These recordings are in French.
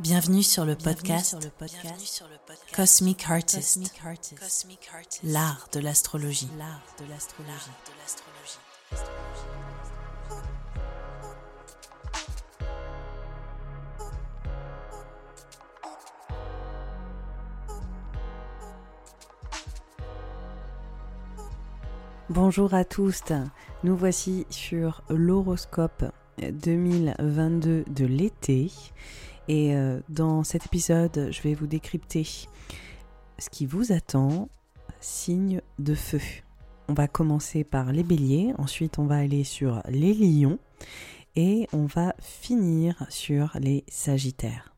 Bienvenue sur le podcast, Cosmic Artist, l'art de l'astrologie. Bonjour à tous, nous voici sur l'horoscope 2022 de l'été et euh, dans cet épisode, je vais vous décrypter ce qui vous attend, signe de feu. On va commencer par les béliers, ensuite on va aller sur les lions et on va finir sur les sagittaires.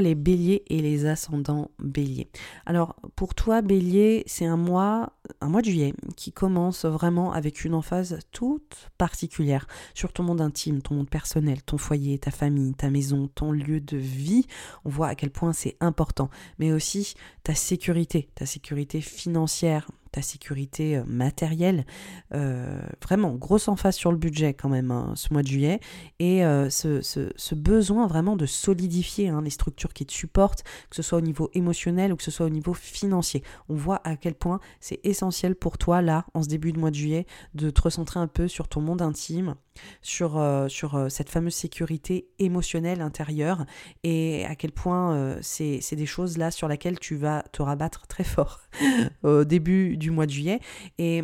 Les béliers et les ascendants béliers. Alors pour toi bélier, c'est un mois, un mois de juillet qui commence vraiment avec une emphase toute particulière sur ton monde intime, ton monde personnel, ton foyer, ta famille, ta maison, ton lieu de vie. On voit à quel point c'est important, mais aussi ta sécurité, ta sécurité financière, ta sécurité euh, matérielle. Euh, vraiment, grosse emphase sur le budget quand même hein, ce mois de juillet. Et euh, ce, besoin vraiment de solidifier hein, les structures qui te supportent, que ce soit au niveau émotionnel ou que ce soit au niveau financier. On voit à quel point c'est essentiel pour toi, là, en ce début de mois de juillet, de te recentrer un peu sur ton monde intime, sur, euh, sur euh, cette fameuse sécurité émotionnelle intérieure et à quel point euh, c'est des choses là sur lesquelles tu vas te rabattre très fort au début du mois de juillet. Et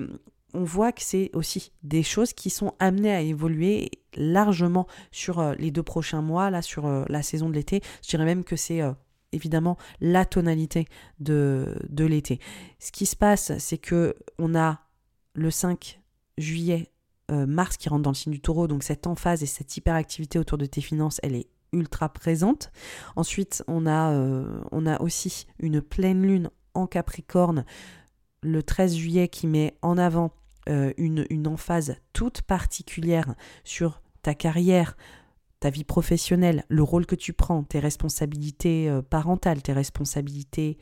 on voit que c'est aussi des choses qui sont amenées à évoluer largement sur les deux prochains mois, là, sur la saison de l'été. Je dirais même que c'est évidemment la tonalité de, l'été. Ce qui se passe, c'est que on a le 5 juillet euh, Mars qui rentre dans le signe du taureau, donc cette emphase et cette hyperactivité autour de tes finances, elle est ultra présente. Ensuite, on a, euh, on a aussi une pleine lune en Capricorne le 13 juillet qui met en avant euh, une emphase toute particulière sur ta carrière, ta vie professionnelle, le rôle que tu prends, tes responsabilités parentales, tes responsabilités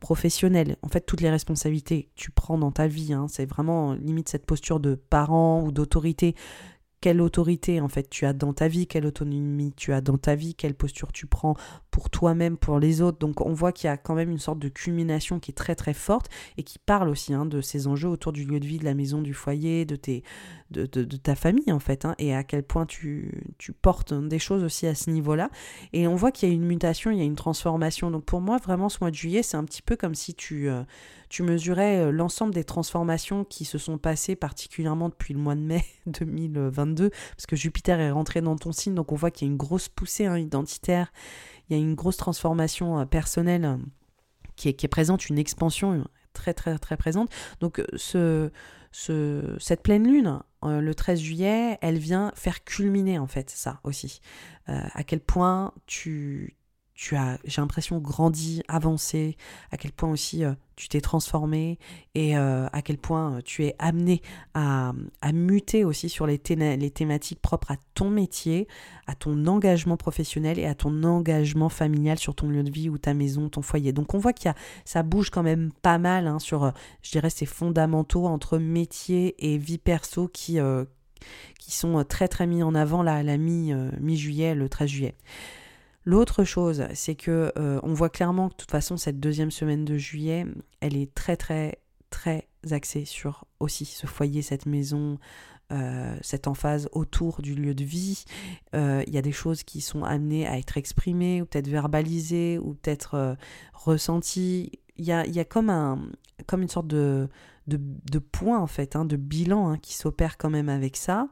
professionnel. En fait, toutes les responsabilités que tu prends dans ta vie, hein, c'est vraiment limite cette posture de parent ou d'autorité quelle autorité en fait tu as dans ta vie, quelle autonomie tu as dans ta vie, quelle posture tu prends pour toi-même, pour les autres. Donc on voit qu'il y a quand même une sorte de culmination qui est très très forte et qui parle aussi hein, de ces enjeux autour du lieu de vie, de la maison, du foyer, de, tes, de, ta famille en fait, hein, et à quel point tu, portes des choses aussi à ce niveau-là. Et on voit qu'il y a une mutation, il y a une transformation. Donc pour moi vraiment ce mois de juillet c'est un petit peu comme si tu... Euh, tu mesurais euh, l'ensemble des transformations qui se sont passées particulièrement depuis le mois de mai 2022, parce que Jupiter est rentré dans ton signe, donc on voit qu'il y a une grosse poussée hein, identitaire, il y a une grosse transformation euh, personnelle euh, qui est, présente, une expansion très très très présente. Donc ce, ce, cette pleine lune, le 13 juillet, elle vient faire culminer en fait ça aussi. à quel point tu tu as, j'ai l'impression, grandi, avancé, à quel point aussi euh, tu t'es transformé et euh, à quel point euh, tu es amené à, muter aussi sur les, thématiques propres à ton métier, à ton engagement professionnel et à ton engagement familial sur ton lieu de vie ou ta maison, ton foyer. Donc on voit qu'il y a, ça bouge quand même pas mal hein, sur, je dirais, ces fondamentaux entre métier et vie perso qui, sont très très mis en avant là, à la mi, mi-juillet, le 13 juillet. L'autre chose, c'est que euh, on voit clairement que de toute façon cette deuxième semaine de juillet, elle est très très très axée sur aussi ce foyer, cette maison, euh, cette emphase autour du lieu de vie. Euh, il y a des choses qui sont amenées à être exprimées, ou peut-être verbalisées, ou peut-être ressenties. Il y a, comme, un, comme une sorte de, de, de point, en fait, hein, de bilan hein, qui s'opère quand même avec ça.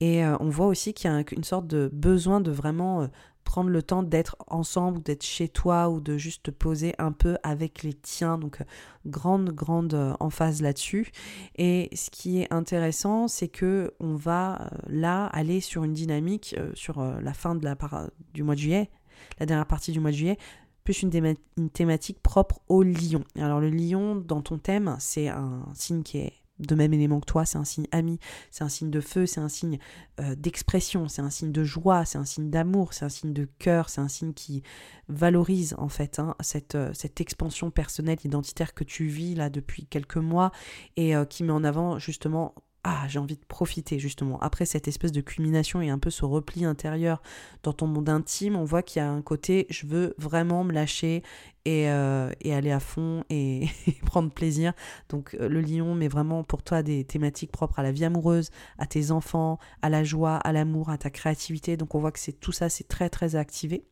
Et on voit aussi qu'il y a une sorte de besoin de vraiment prendre le temps d'être ensemble d'être chez toi ou de juste te poser un peu avec les tiens. Donc, euh, grande, grande euh, emphase là-dessus. Et ce qui est intéressant, c'est que on va euh, là aller sur une dynamique sur la fin du mois de juillet, la dernière partie du mois de juillet, plus une thématique propre au lion. Alors, le lion, dans ton thème, c'est un signe qui est de même élément que toi, c'est un signe ami, c'est un signe de feu, c'est un signe euh, d'expression, c'est un signe de joie, c'est un signe d'amour, c'est un signe de cœur, c'est un signe qui valorise en fait hein, cette, euh, cette expansion personnelle identitaire que tu vis là depuis quelques mois et euh, qui met en avant justement ah, j'ai envie de profiter justement. Après cette espèce de culmination et un peu ce repli intérieur dans ton monde intime, on voit qu'il y a un côté, je veux vraiment me lâcher et, euh, aller à fond et, prendre plaisir. Donc euh, le lion met vraiment pour toi des thématiques propres à la vie amoureuse, à tes enfants, à la joie, à l'amour, à ta créativité. Donc on voit que c'est tout ça, c'est très très activé.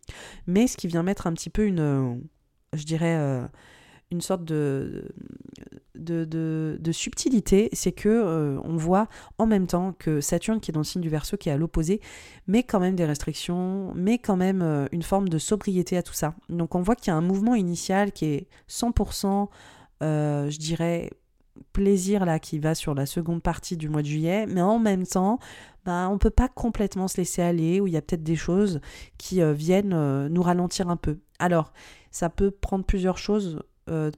Mais ce qui vient mettre un petit peu une, je dirais... Euh, une sorte de, de, subtilité, c'est que euh, on voit en même temps que Saturne, qui est dans le signe du Verseau, qui est à l'opposé, met quand même des restrictions, met quand même euh, une forme de sobriété à tout ça. Donc on voit qu'il y a un mouvement initial qui est 100%, euh, je dirais, plaisir là, qui va sur la seconde partie du mois de juillet, mais en même temps, bah, on ne peut pas complètement se laisser aller, où il y a peut-être des choses qui viennent nous ralentir un peu. Alors, ça peut prendre plusieurs choses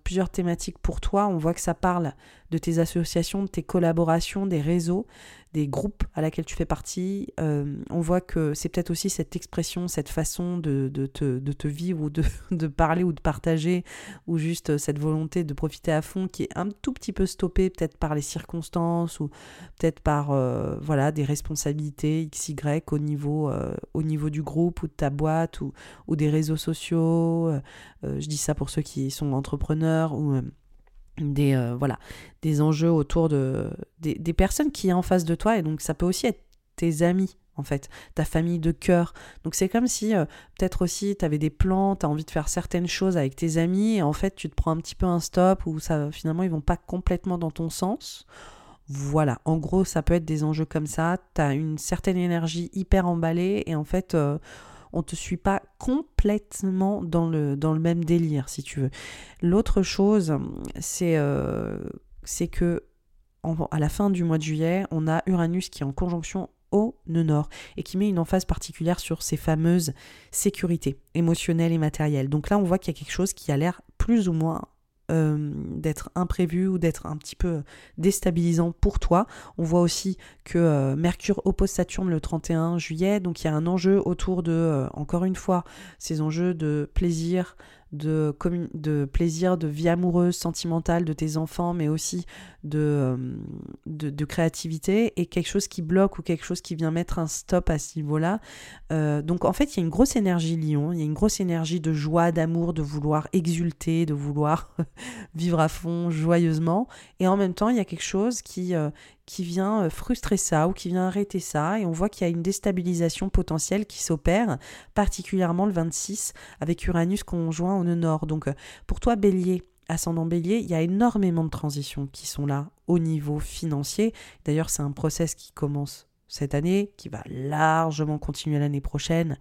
plusieurs thématiques pour toi. On voit que ça parle de tes associations, de tes collaborations, des réseaux, des groupes à laquelle tu fais partie. Euh, on voit que c'est peut-être aussi cette expression, cette façon de, te, vivre ou de, parler ou de partager, ou juste cette volonté de profiter à fond qui est un tout petit peu stoppée peut-être par les circonstances ou peut-être par euh, voilà, des responsabilités XY au niveau, euh, au niveau du groupe ou de ta boîte ou, ou des réseaux sociaux. je dis ça pour ceux qui sont entrepreneurs ou des, euh, voilà, des enjeux autour de, des, personnes qui est en face de toi. Et donc, ça peut aussi être tes amis, en fait, ta famille de cœur. Donc, c'est comme si, euh, peut-être aussi, tu avais des plans, tu as envie de faire certaines choses avec tes amis, et en fait, tu te prends un petit peu un stop, ou ça, finalement, ils vont pas complètement dans ton sens. Voilà, en gros, ça peut être des enjeux comme ça. Tu as une certaine énergie hyper emballée, et en fait... Euh, on te suit pas complètement dans le, même délire, si tu veux. L'autre chose, c'est euh, que à la fin du mois de juillet, on a Uranus qui est en conjonction au nœud et qui met une emphase particulière sur ces fameuses sécurités émotionnelles et matérielles. Donc là, on voit qu'il y a quelque chose qui a l'air plus ou moins euh, d'être imprévu ou d'être un petit peu déstabilisant pour toi. On voit aussi que euh, Mercure oppose Saturne le 31 juillet, donc il y a un enjeu autour de, euh, encore une fois, ces enjeux de plaisir, de, de plaisir, de vie amoureuse, sentimentale de tes enfants, mais aussi de, euh, de, créativité, et quelque chose qui bloque ou quelque chose qui vient mettre un stop à ce niveau-là. Euh, donc en fait, il y a une grosse énergie lion, il y a une grosse énergie de joie, d'amour, de vouloir exulter, de vouloir vivre à fond joyeusement, et en même temps, il y a quelque chose qui, euh, qui vient euh, frustrer ça ou qui vient arrêter ça. Et on voit qu'il y a une déstabilisation potentielle qui s'opère, particulièrement le 26 avec Uranus conjoint au nœud nord. Donc euh, pour toi, bélier, ascendant bélier, il y a énormément de transitions qui sont là au niveau financier. D'ailleurs, c'est un process qui commence cette année, qui va largement continuer l'année prochaine.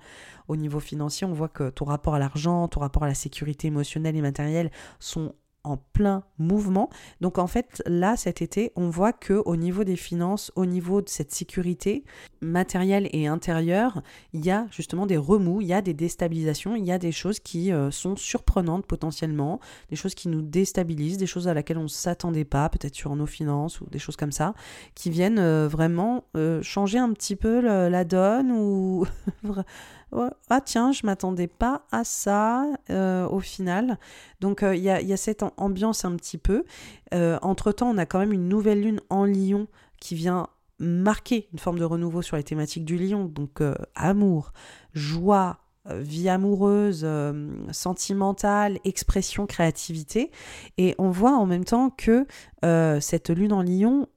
Au niveau financier, on voit que ton rapport à l'argent, ton rapport à la sécurité émotionnelle et matérielle sont en plein mouvement. Donc en fait, là, cet été, on voit que au niveau des finances, au niveau de cette sécurité matérielle et intérieure, il y a justement des remous, il y a des déstabilisations, il y a des choses qui euh, sont surprenantes potentiellement, des choses qui nous déstabilisent, des choses à laquelle on s'attendait pas, peut-être sur nos finances ou des choses comme ça, qui viennent euh, vraiment euh, changer un petit peu la donne ou ah tiens, je m'attendais pas à ça euh, au final. Donc euh, il y, a, cette ambiance un petit peu. Euh, entre-temps, on a quand même une nouvelle lune en lion qui vient marquer une forme de renouveau sur les thématiques du lion. Donc amour, joie, vie amoureuse, sentimentale, expression, créativité. Et on voit en même temps que cette lune en lion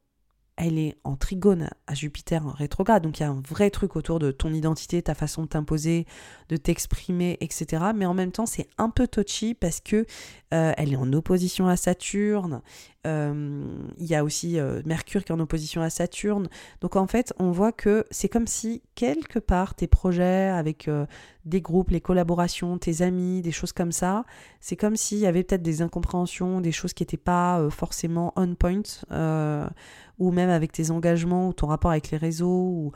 elle est en trigone à Jupiter en rétrograde, donc il y a un vrai truc autour de ton identité, ta façon de t'imposer, de t'exprimer, etc. Mais en même temps, c'est un peu touchy parce que euh, elle est en opposition à Saturne. Euh, il y a aussi euh, Mercure qui est en opposition à Saturne. Donc en fait, on voit que c'est comme si quelque part tes projets avec des groupes, les collaborations, tes amis, des choses comme ça, c'est comme s'il y avait peut-être des incompréhensions, des choses qui n'étaient pas forcément on point ou même avec tes engagements ou ton rapport avec les réseaux.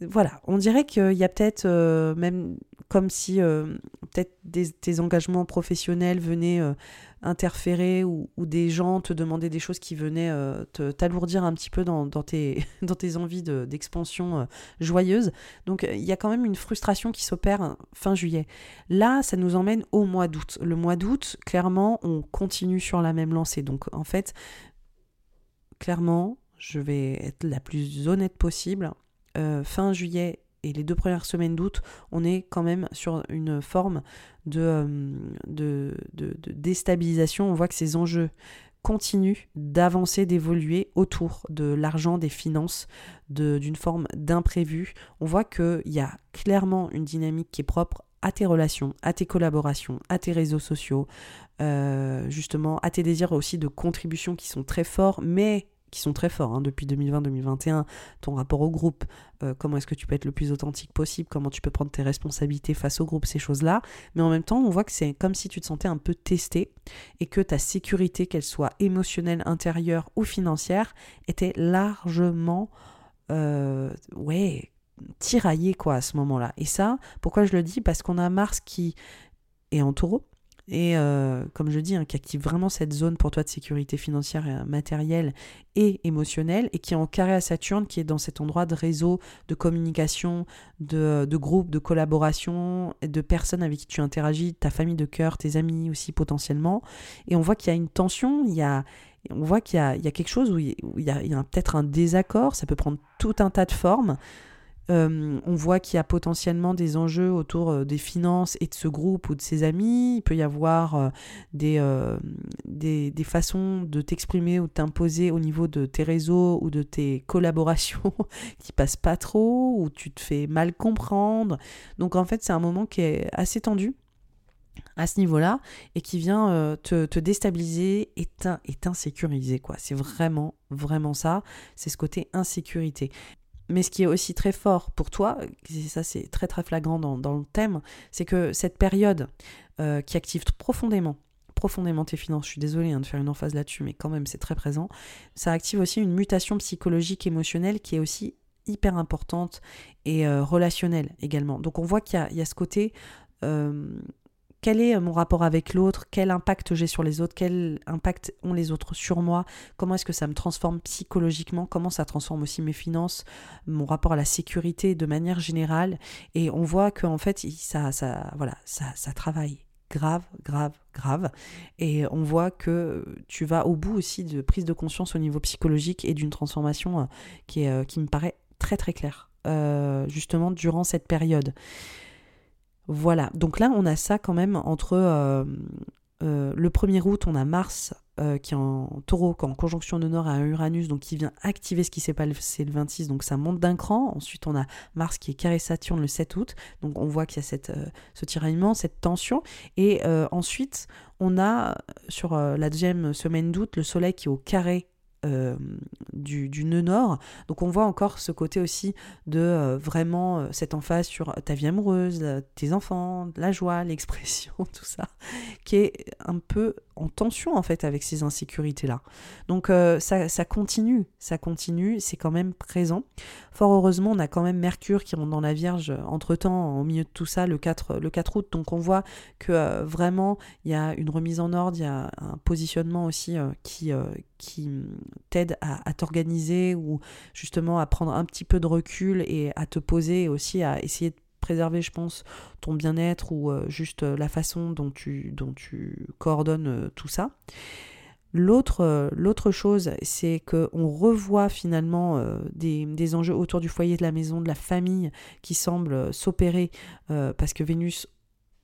Voilà, on dirait qu'il y a peut-être euh, même comme si euh, peut-être tes engagements professionnels venaient interférer ou, des gens te demandaient des choses qui venaient t'alourdir un petit peu dans, tes, dans tes envies d'expansion joyeuse. Donc il y a quand même une frustration qui s'opère fin juillet. Là, ça nous emmène au mois d'août. Le mois d'août, clairement, on continue sur la même lancée. Donc en fait, clairement, je vais être la plus honnête possible. Euh, fin juillet et les deux premières semaines d'août, on est quand même sur une forme de, euh, de, déstabilisation. On voit que ces enjeux continuent d'avancer, d'évoluer autour de l'argent, des finances, d'une forme d'imprévu. On voit qu'il y a clairement une dynamique qui est propre à tes relations, à tes collaborations, à tes réseaux sociaux, euh, justement à tes désirs aussi de contribution qui sont très forts, mais qui sont très forts hein, depuis 2020-2021, ton rapport au groupe, euh, comment est-ce que tu peux être le plus authentique possible, comment tu peux prendre tes responsabilités face au groupe, ces choses-là. Mais en même temps, on voit que c'est comme si tu te sentais un peu testé et que ta sécurité, qu'elle soit émotionnelle, intérieure ou financière, était largement, euh, tiraillée quoi à ce moment-là. Et ça, pourquoi je le dis? Parce qu'on a Mars qui est en taureau et euh, comme je dis, hein, qui active vraiment cette zone pour toi de sécurité financière, et, matérielle et émotionnelle, et qui est en carré à Saturne, qui est dans cet endroit de réseau, de communication, de, de groupe, de collaboration, de personnes avec qui tu interagis, ta famille de cœur, tes amis aussi potentiellement. Et on voit qu'il y a une tension, il y a, on voit qu'il y y a quelque chose où il y a peut-être un désaccord, ça peut prendre tout un tas de formes. Euh, on voit qu'il y a potentiellement des enjeux autour euh, des finances et de ce groupe ou de ses amis. Il peut y avoir euh, des, façons de t'exprimer ou de t'imposer au niveau de tes réseaux ou de tes collaborations qui passent pas trop, ou tu te fais mal comprendre. Donc en fait, c'est un moment qui est assez tendu à ce niveau-là et qui vient te, déstabiliser et t'insécuriser quoi. C'est vraiment vraiment ça, c'est ce côté insécurité. Mais ce qui est aussi très fort pour toi, et ça c'est très très flagrant dans, le thème, c'est que cette période euh, qui active profondément profondément tes finances, je suis désolée hein, de faire une emphase là-dessus, mais quand même c'est très présent, ça active aussi une mutation psychologique, émotionnelle qui est aussi hyper importante et euh, relationnelle également. Donc on voit qu'il y, a ce côté euh, quel est mon rapport avec l'autre, quel impact j'ai sur les autres, quel impact ont les autres sur moi, comment est-ce que ça me transforme psychologiquement, comment ça transforme aussi mes finances, mon rapport à la sécurité de manière générale? Et on voit qu'en fait, ça, voilà, ça, ça travaille grave, grave, grave. Et on voit que tu vas au bout aussi de prise de conscience au niveau psychologique et d'une transformation euh, qui, est, euh, qui me paraît très très claire, euh, justement durant cette période. Voilà, donc là on a ça quand même entre euh, euh, le 1er août, on a Mars euh, qui est en taureau, en conjonction de Nord à Uranus, donc qui vient activer ce qui s'est passé le 26, donc ça monte d'un cran. Ensuite on a Mars qui est carré Saturne le 7 août, donc on voit qu'il y a ce tiraillement, cette tension. Et ensuite on a sur la deuxième semaine d'août le Soleil qui est au carré euh, du, nœud nord. Donc on voit encore ce côté aussi de euh, vraiment euh, cette emphase sur ta vie amoureuse, tes enfants, la joie, l'expression, tout ça, qui est un peu en tension en fait avec ces insécurités-là. Donc ça, ça, continue, ça continue, c'est quand même présent. Fort heureusement, on a quand même Mercure qui rentre dans la Vierge entre-temps, au milieu de tout ça, le 4, le 4 août. Donc on voit que vraiment, il y a une remise en ordre, il y a un positionnement aussi qui, qui t'aide à, t'organiser ou justement à prendre un petit peu de recul et à te poser et aussi à essayer de préserver, je pense, ton bien-être ou euh, juste euh, la façon dont tu, coordonnes euh, tout ça. L'autre, l'autre chose, c'est qu'on revoit finalement des, des, enjeux autour du foyer, de la maison, de la famille qui semblent s'opérer parce que Vénus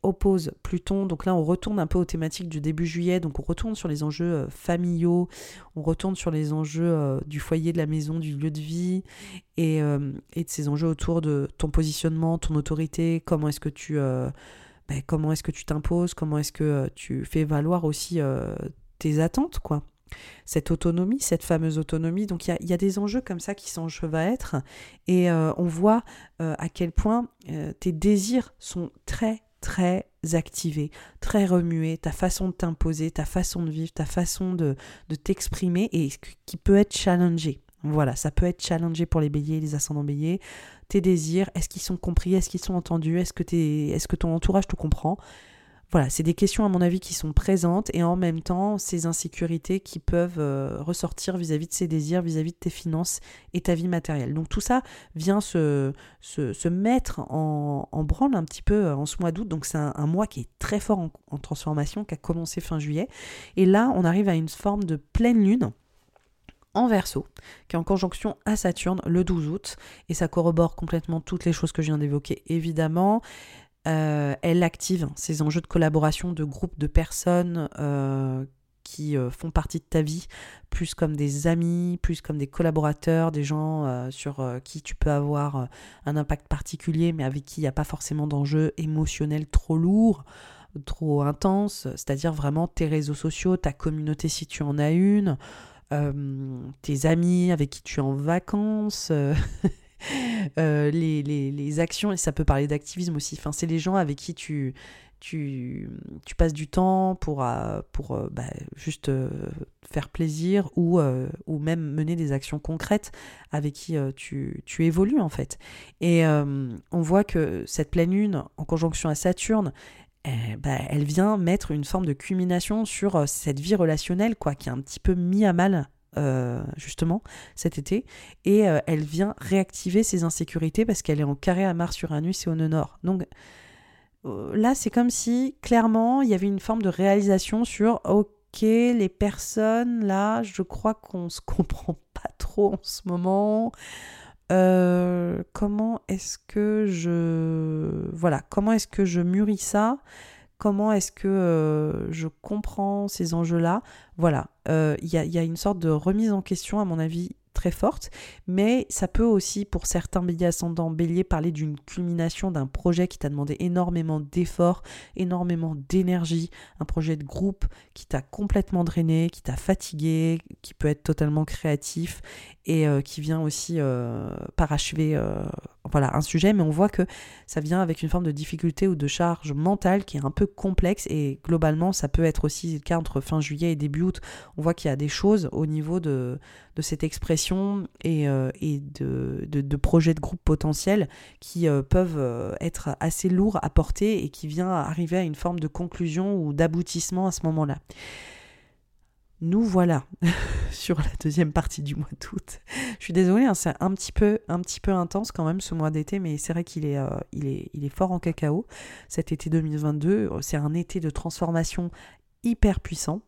oppose Pluton. Donc là, on retourne un peu aux thématiques du début juillet. Donc on retourne sur les enjeux euh, familiaux, on retourne sur les enjeux euh, du foyer, de la maison, du lieu de vie et, euh, de ces enjeux autour de ton positionnement, ton autorité, comment est-ce que tu... Ben, comment est-ce que tu t'imposes, comment est-ce que tu fais valoir aussi tes attentes, quoi cette autonomie, cette fameuse autonomie. Donc il y, a, des enjeux comme ça qui s'enchevêtrent et on voit à quel point tes désirs sont très très activé, très remué, ta façon de t'imposer, ta façon de vivre, ta façon de, t'exprimer et qui peut être challengé. Voilà, ça peut être challengé pour les béliers, les ascendants béliers. tes désirs, est-ce qu'ils sont compris, est-ce qu'ils sont entendus, est-ce que, est-ce que ton entourage te comprend? Voilà, c'est des questions à mon avis qui sont présentes et en même temps ces insécurités qui peuvent euh, ressortir vis-à-vis de ses désirs, vis-à-vis de tes finances et ta vie matérielle. Donc tout ça vient se, se, mettre en, en, branle un petit peu euh, en ce mois d'août. Donc c'est un, mois qui est très fort en, en transformation, qui a commencé fin juillet. Et là, on arrive à une forme de pleine lune en verso, qui est en conjonction à Saturne le 12 août, et ça corrobore complètement toutes les choses que je viens d'évoquer, évidemment. Euh, elle active ces enjeux de collaboration de groupes de personnes euh, qui euh, font partie de ta vie, plus comme des amis, plus comme des collaborateurs, des gens sur qui tu peux avoir un impact particulier, mais avec qui il n'y a pas forcément d'enjeux émotionnels trop lourds trop intenses, c'est-à-dire vraiment tes réseaux sociaux, ta communauté si tu en as une, tes amis avec qui tu es en vacances, Euh, les, les, actions, et ça peut parler d'activisme aussi, enfin, c'est les gens avec qui tu, tu, tu passes du temps pour, euh, pour euh, bah, juste faire plaisir ou, ou même mener des actions concrètes avec qui tu, tu, évolues en fait. Et on voit que cette pleine lune en conjonction à Saturne, eh, bah, elle vient mettre une forme de culmination sur cette vie relationnelle quoi, qui est un petit peu mis à mal euh, justement cet été et euh, elle vient réactiver ses insécurités parce qu'elle est en carré à Mars, Uranus et au nœud nord. Donc euh, là, c'est comme si clairement il y avait une forme de réalisation sur ok les personnes là, je crois qu'on se comprend pas trop en ce moment. comment est-ce que je voilà comment est-ce que je mûris ça? Comment est-ce que euh, je comprends ces enjeux-là. Voilà, euh, il y, a une sorte de remise en question, à mon avis, très forte, mais ça peut aussi, pour certains béliers ascendants béliers, parler d'une culmination d'un projet qui t'a demandé énormément d'efforts, énormément d'énergie, un projet de groupe qui t'a complètement drainé, qui t'a fatigué, qui peut être totalement créatif et euh, qui vient aussi parachever voilà, un sujet, mais on voit que ça vient avec une forme de difficulté ou de charge mentale qui est un peu complexe et globalement ça peut être aussi le cas entre fin juillet et début août. On voit qu'il y a des choses au niveau de, de cette expression et, euh, et de, de, projets de groupe potentiels qui euh, peuvent euh, être assez lourds à porter et qui vient arriver à une forme de conclusion ou d'aboutissement à ce moment-là. Nous voilà sur la deuxième partie du mois d'août. Je suis désolée, hein, c'est un petit, peu, intense quand même ce mois d'été, mais c'est vrai qu'il est, euh, il est, il est fort en cacao. Cet été 2022, euh, c'est un été de transformation hyper puissant.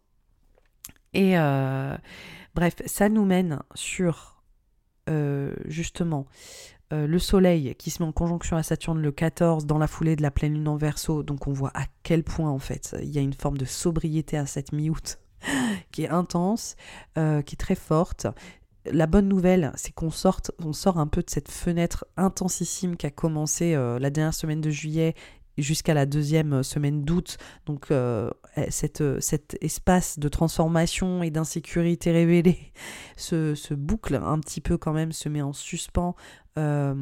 Et euh, bref, ça nous mène sur justement le Soleil qui se met en conjonction à Saturne le 14 dans la foulée de la pleine lune en verso. Donc on voit à quel point en fait il y a une forme de sobriété à cette mi-août qui est intense, euh, qui est très forte. La bonne nouvelle, c'est qu'on on sort un peu de cette fenêtre intensissime qui a commencé euh, la dernière semaine de juillet jusqu'à la deuxième semaine d'août. Donc euh, cette, cet espace de transformation et d'insécurité révélée se, boucle un petit peu quand même, se met en suspens euh,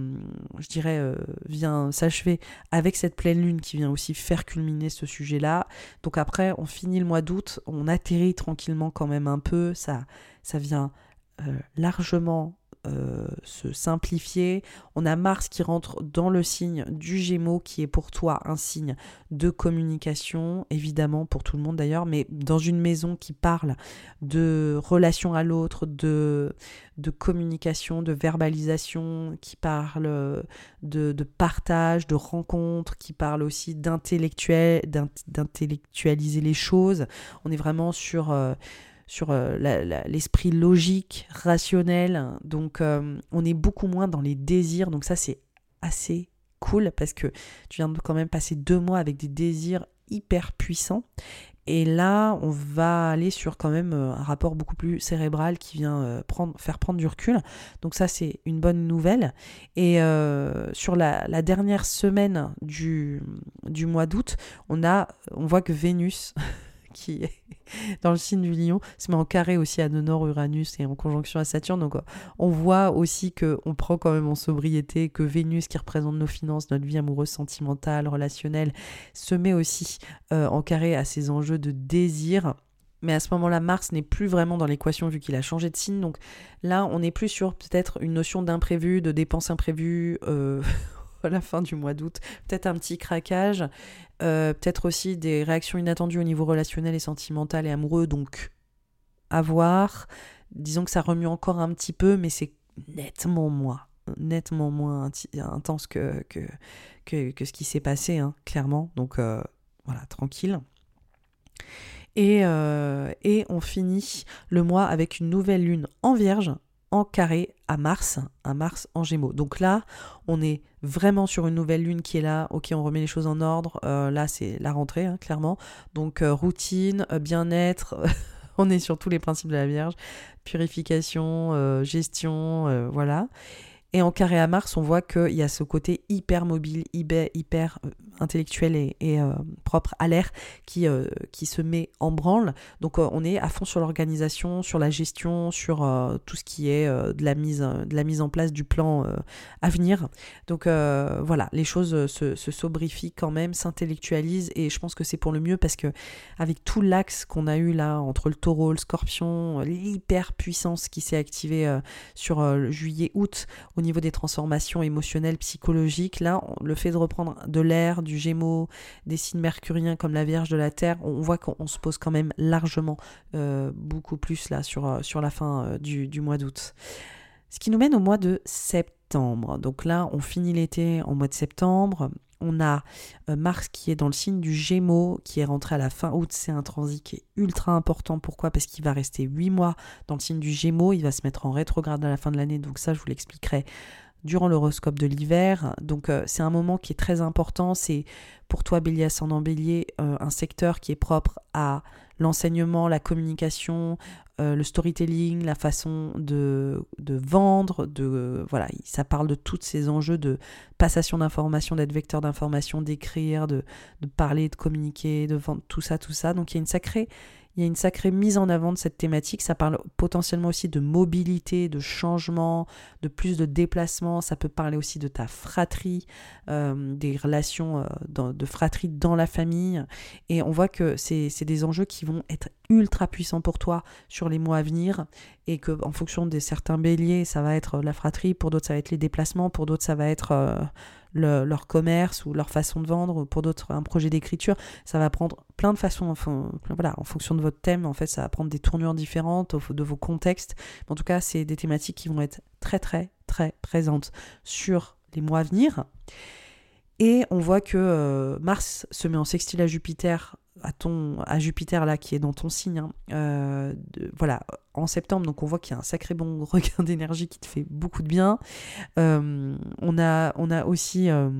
je dirais, euh, vient s'achever avec cette pleine lune qui vient aussi faire culminer ce sujet-là. Donc après, on finit le mois d'août, on atterrit tranquillement quand même un peu, ça, ça vient euh, largement euh, se simplifier. On a Mars qui rentre dans le signe du Gémeaux, qui est pour toi un signe de communication, évidemment pour tout le monde d'ailleurs, mais dans une maison qui parle de relation à l'autre, de, communication, de verbalisation, qui parle de, de partage, de rencontre, qui parle aussi d'intellectualiser les choses. On est vraiment sur... Euh, sur euh, l'esprit logique, rationnel. Donc euh, on est beaucoup moins dans les désirs. Donc ça c'est assez cool parce que tu viens de quand même passer deux mois avec des désirs hyper puissants. Et là, on va aller sur quand même euh, un rapport beaucoup plus cérébral qui vient faire prendre du recul. Donc ça, c'est une bonne nouvelle. Et sur la, dernière semaine du, du mois d'août, on, on voit que Vénus qui est dans le signe du lion, se met en carré aussi à nord Uranus et en conjonction à Saturne. Donc on voit aussi que on prend quand même en sobriété, que Vénus qui représente nos finances, notre vie amoureuse, sentimentale, relationnelle, se met aussi euh, en carré à ces enjeux de désir mais à ce moment-là, Mars n'est plus vraiment dans l'équation vu qu'il a changé de signe. Donc là, on est plus sur peut-être une notion d'imprévu, de dépenses imprévues euh, à la fin du mois d'août. Peut-être un petit craquage, euh, peut-être aussi des réactions inattendues au niveau relationnel et sentimental et amoureux. Donc à voir. Disons que ça remue encore un petit peu, mais c'est nettement moins nettement moins intense que, que, que, ce qui s'est passé, hein, clairement. Donc euh, voilà, tranquille. Et, euh, et, on finit le mois avec une nouvelle lune en vierge, en carré à Mars, un Mars en gémeaux. Donc là, on est vraiment sur une nouvelle lune qui est là. Ok, on remet les choses en ordre. Euh, là, c'est la rentrée, hein, clairement. Donc routine, bien-être. on est sur tous les principes de la Vierge. Purification, gestion, voilà. Et en carré à Mars, on voit qu'il y a ce côté hyper mobile, hyper euh, intellectuel et, euh, propre à l'air qui, euh, qui se met en branle. Donc on est à fond sur l'organisation, sur la gestion, sur tout ce qui est de, la mise, de la mise en place du plan à venir. Donc voilà, les choses se, sobrifient quand même, s'intellectualisent et je pense que c'est pour le mieux parce que avec tout l'axe qu'on a eu là entre le taureau, le scorpion, l'hyper puissance qui s'est activée sur juillet-août au niveau des transformations émotionnelles, psychologiques, là, le fait de reprendre de l'air, du gémeaux, des signes mercuriens comme la Vierge de la Terre, on voit qu'on se pose quand même largement euh, beaucoup plus là sur, euh, la fin euh, du, du mois d'août. Ce qui nous mène au mois de septembre. Donc là, on finit l'été en mois de septembre. On a Mars qui est dans le signe du Gémeaux, qui est rentré à la fin août. C'est un transit qui est ultra important. Pourquoi? Parce qu'il va rester 8 mois dans le signe du Gémeaux. Il va se mettre en rétrograde à la fin de l'année. Donc ça, je vous l'expliquerai durant l'horoscope de l'hiver. Donc euh, c'est un moment qui est très important. C'est pour toi, bélier ascendant bélier, euh, un secteur qui est propre à l'enseignement, la communication, euh, le storytelling, la façon de, de vendre, de voilà, ça parle de tous ces enjeux de passation d'informations, d'être vecteur d'information, d'écrire, de, de, parler, de communiquer, de vendre, tout ça, tout ça. Donc il y a une sacrée il y a une sacrée mise en avant de cette thématique. Ça parle potentiellement aussi de mobilité, de changement, de plus de déplacement. Ça peut parler aussi de ta fratrie, euh, des relations euh, de fratrie dans la famille. Et on voit que c'est des enjeux qui vont être ultra puissants pour toi sur les mois à venir. Et que en fonction des certains béliers, ça va être la fratrie, pour d'autres, ça va être les déplacements, pour d'autres, ça va être... Euh, leur commerce ou leur façon de vendre, pour d'autres un projet d'écriture, ça va prendre plein de façons, enfin, voilà, en fonction de votre thème, en fait, ça va prendre des tournures différentes, de vos contextes. En tout cas, c'est des thématiques qui vont être très, très, très présentes sur les mois à venir. Et on voit que euh, Mars se met en sextile à Jupiter à, Jupiter là qui est dans ton signe, hein, euh, voilà, en septembre, donc on voit qu'il y a un sacré bon regain d'énergie qui te fait beaucoup de bien. Euh, on, a, on a aussi euh,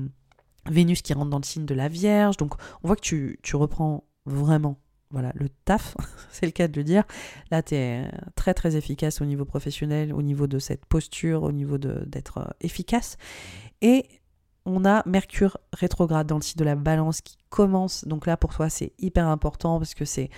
Vénus qui rentre dans le signe de la Vierge, donc on voit que tu, tu reprends vraiment voilà, le taf, c'est le cas de le dire. Là, tu es très très efficace au niveau professionnel, au niveau de cette posture, au niveau d'être efficace. Et on a Mercure rétrograde dans le site de la balance qui commence. Donc là, pour toi, c'est hyper important parce que c'est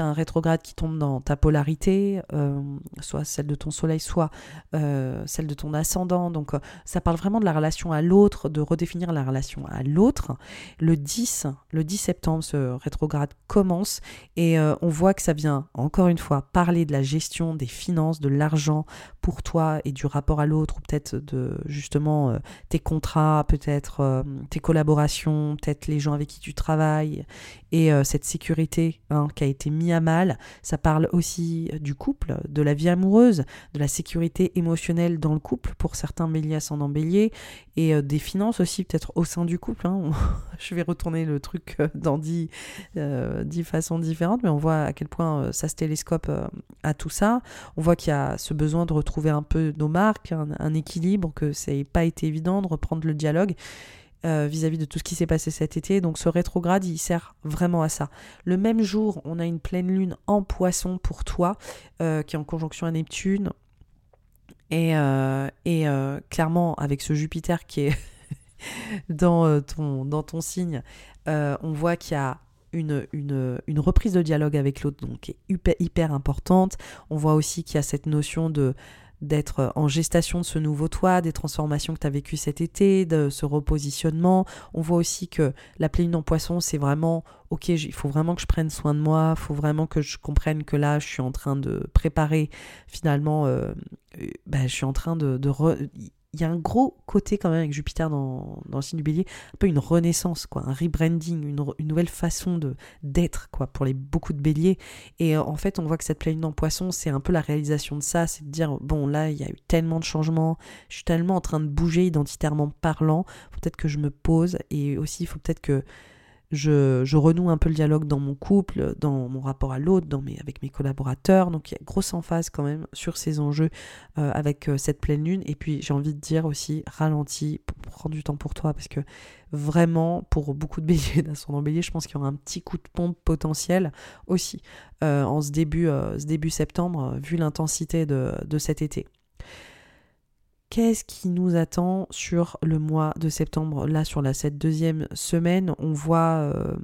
un rétrograde qui tombe dans ta polarité, euh, soit celle de ton soleil, soit euh, celle de ton ascendant. Donc euh, ça parle vraiment de la relation à l'autre, de redéfinir la relation à l'autre. Le 10, le 10 septembre, ce rétrograde commence et on voit que ça vient, encore une fois, parler de la gestion des finances, de l'argent pour toi et du rapport à l'autre, ou peut-être de justement tes contrats, peut-être tes collaborations, peut-être les gens avec qui tu travailles et cette sécurité hein, qui a été mise à mal. Ça parle aussi du couple, de la vie amoureuse, de la sécurité émotionnelle dans le couple pour certains béliers ascendant bélier et euh, des finances aussi peut-être au sein du couple. Hein. Je vais retourner le truc euh, dans dix, euh, façons différentes, mais on voit à quel point ça se télescope à tout ça. On voit qu'il y a ce besoin de retrouver un peu nos marques, un, un équilibre, que ça n'a pas été évident de reprendre le dialogue. Euh, vis-à-vis de tout ce qui s'est passé cet été. Donc ce rétrograde, il sert vraiment à ça. Le même jour, on a une pleine lune en poisson pour toi, euh, qui est en conjonction à Neptune. Et, euh, et clairement, avec ce Jupiter qui est dans, ton, dans ton signe, on voit qu'il y a une, reprise de dialogue avec l'autre, donc qui est hyper, hyper importante. On voit aussi qu'il y a cette notion de d'être en gestation de ce nouveau toi, des transformations que tu as vécues cet été, de ce repositionnement. On voit aussi que la pleine en poisson, c'est vraiment, ok, il faut vraiment que je prenne soin de moi, il faut vraiment que je comprenne que là, je suis en train de préparer finalement, euh, euh, bah, je suis en train de il y a un gros côté quand même avec Jupiter dans, dans le signe du bélier, un peu une renaissance, quoi, un rebranding, une, nouvelle façon de d'être quoi, pour les beaucoup de béliers. Et euh, en fait, on voit que cette pleine dans poisson, c'est un peu la réalisation de ça, c'est de dire, bon là, il y a eu tellement de changements, je suis tellement en train de bouger identitairement parlant, peut-être que je me pose, et aussi, il faut peut-être que je, renoue un peu le dialogue dans mon couple, dans mon rapport à l'autre, dans mes, avec mes collaborateurs. Donc il y a grosse emphase quand même sur ces enjeux euh, avec euh, cette pleine lune. Et puis j'ai envie de dire aussi, ralentis, prends du temps pour toi, parce que vraiment, pour beaucoup de béliers, d'ascendant bélier, je pense qu'il y aura un petit coup de pompe potentiel aussi euh, en ce début, ce début septembre, vu l'intensité de, de cet été qu'est-ce qui nous attend sur le mois de septembre Là, sur la, cette deuxième semaine, on voit euh,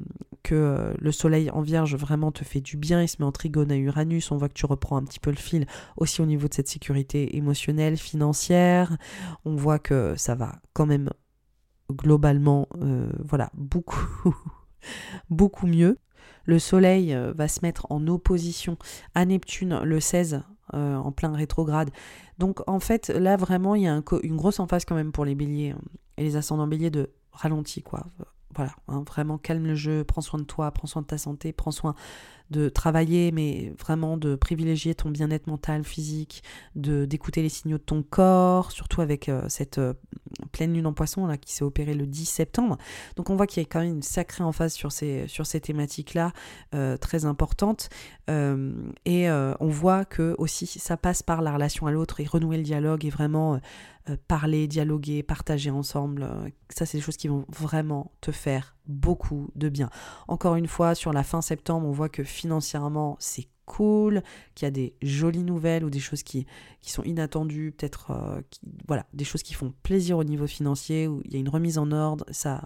que euh, le soleil en vierge vraiment te fait du bien, il se met en trigone à Uranus, on voit que tu reprends un petit peu le fil aussi au niveau de cette sécurité émotionnelle, financière, on voit que ça va quand même globalement, euh, voilà, beaucoup, beaucoup mieux. Le soleil va se mettre en opposition à Neptune le 16 en plein rétrograde. Donc en fait, là vraiment, il y a une grosse emphase quand même pour les béliers euh, et les ascendants béliers de ralenti, quoi. Voilà, hein, vraiment calme le jeu, prends soin de toi, prends soin de ta santé, prends soin de travailler, mais vraiment de privilégier ton bien-être mental, physique, de d'écouter les signaux de ton corps, surtout avec euh, cette euh, pleine lune en poisson là qui s'est opérée le 10 septembre. Donc on voit qu'il y a quand même une sacrée emphase sur ces, thématiques-là, euh, très importantes. et on voit que aussi ça passe par la relation à l'autre et renouer le dialogue et vraiment parler, dialoguer, partager ensemble. Ça, c'est des choses qui vont vraiment te faire beaucoup de bien. Encore une fois, sur la fin septembre, on voit que financièrement, c'est cool, qu'il y a des jolies nouvelles ou des choses qui, sont inattendues, peut-être euh, voilà, des choses qui font plaisir au niveau financier, où il y a une remise en ordre, ça,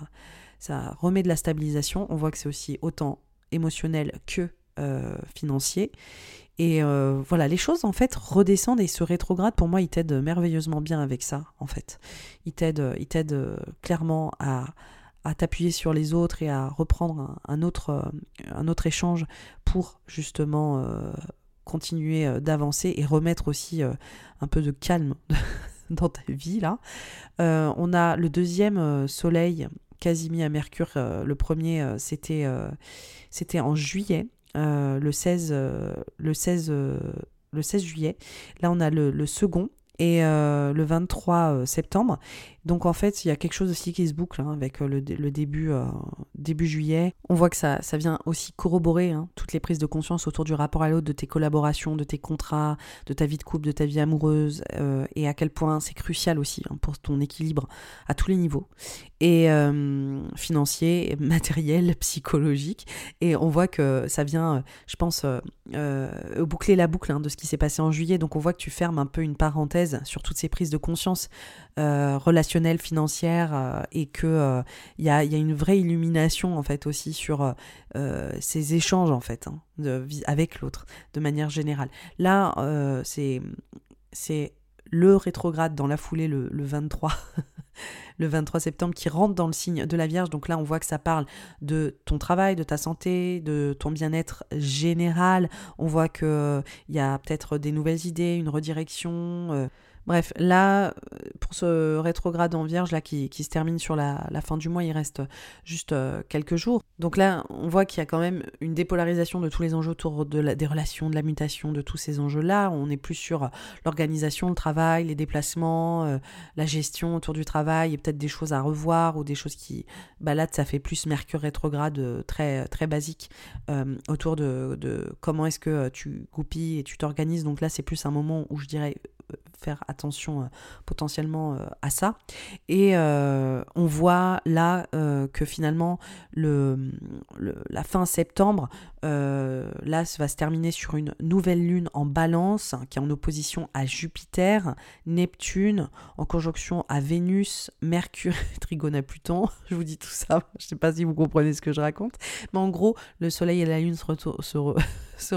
remet de la stabilisation. On voit que c'est aussi autant émotionnel que euh, financier. Et euh, voilà, les choses en fait redescendent et ce rétrograde, pour moi, il t'aide merveilleusement bien avec ça, en fait. Il t'aide, t'aide clairement à, t'appuyer sur les autres et à reprendre un, autre, euh, un autre échange pour justement euh, continuer euh, d'avancer et remettre aussi un peu de calme dans ta vie là. on a le deuxième soleil quasi à Mercure. le premier c'était en juillet, le 16 le 16 le 16 juillet. Là on a le, le second et le 23 septembre. Donc en fait, il y a quelque chose aussi qui se boucle hein, avec euh, le, début, euh, début juillet. On voit que ça, ça vient aussi corroborer hein, toutes les prises de conscience autour du rapport à l'autre, de tes collaborations, de tes contrats, de ta vie de couple, de ta vie amoureuse, euh, et à quel point c'est crucial aussi hein, pour ton équilibre à tous les niveaux, et financier, matériel, psychologique. Et on voit que ça vient, je pense, boucler la boucle de ce qui s'est passé en juillet. Donc on voit que tu fermes un peu une parenthèse sur toutes ces prises de conscience relationnelles financière euh, et que euh, il y a, une vraie illumination en fait aussi sur euh, ces échanges en fait hein, avec l'autre de manière générale. Là, c'est c'est le rétrograde dans la foulée le, le 23 le 23 septembre qui rentre dans le signe de la Vierge. Donc là, on voit que ça parle de ton travail, de ta santé, de ton bien-être général. On voit qu'il il y a peut-être des nouvelles idées, une redirection. Bref, là, pour ce rétrograde en Vierge là, qui, se termine sur la, fin du mois, il reste juste euh, quelques jours. Donc là, on voit qu'il y a quand même une dépolarisation de tous les enjeux autour de des relations, de la mutation, de tous ces enjeux-là. On est plus sur l'organisation, le travail, les déplacements, euh, la gestion autour du travail, et peut-être des choses à revoir ou des choses qui... Bah ça fait plus Mercure rétrograde euh, très, très basique autour de, de comment est-ce que tu goupilles et tu t'organises. Donc là, c'est plus un moment où je dirais faire attention euh, potentiellement euh, à ça. Et euh, on voit là que finalement le, la fin septembre, là, ça va se terminer sur une nouvelle lune en balance qui est en opposition à Jupiter, Neptune, en conjonction à Vénus, Mercure, Trigone à Pluton. Je vous dis tout ça, je ne sais pas si vous comprenez ce que je raconte. Mais en gros, le Soleil et la Lune se, se, se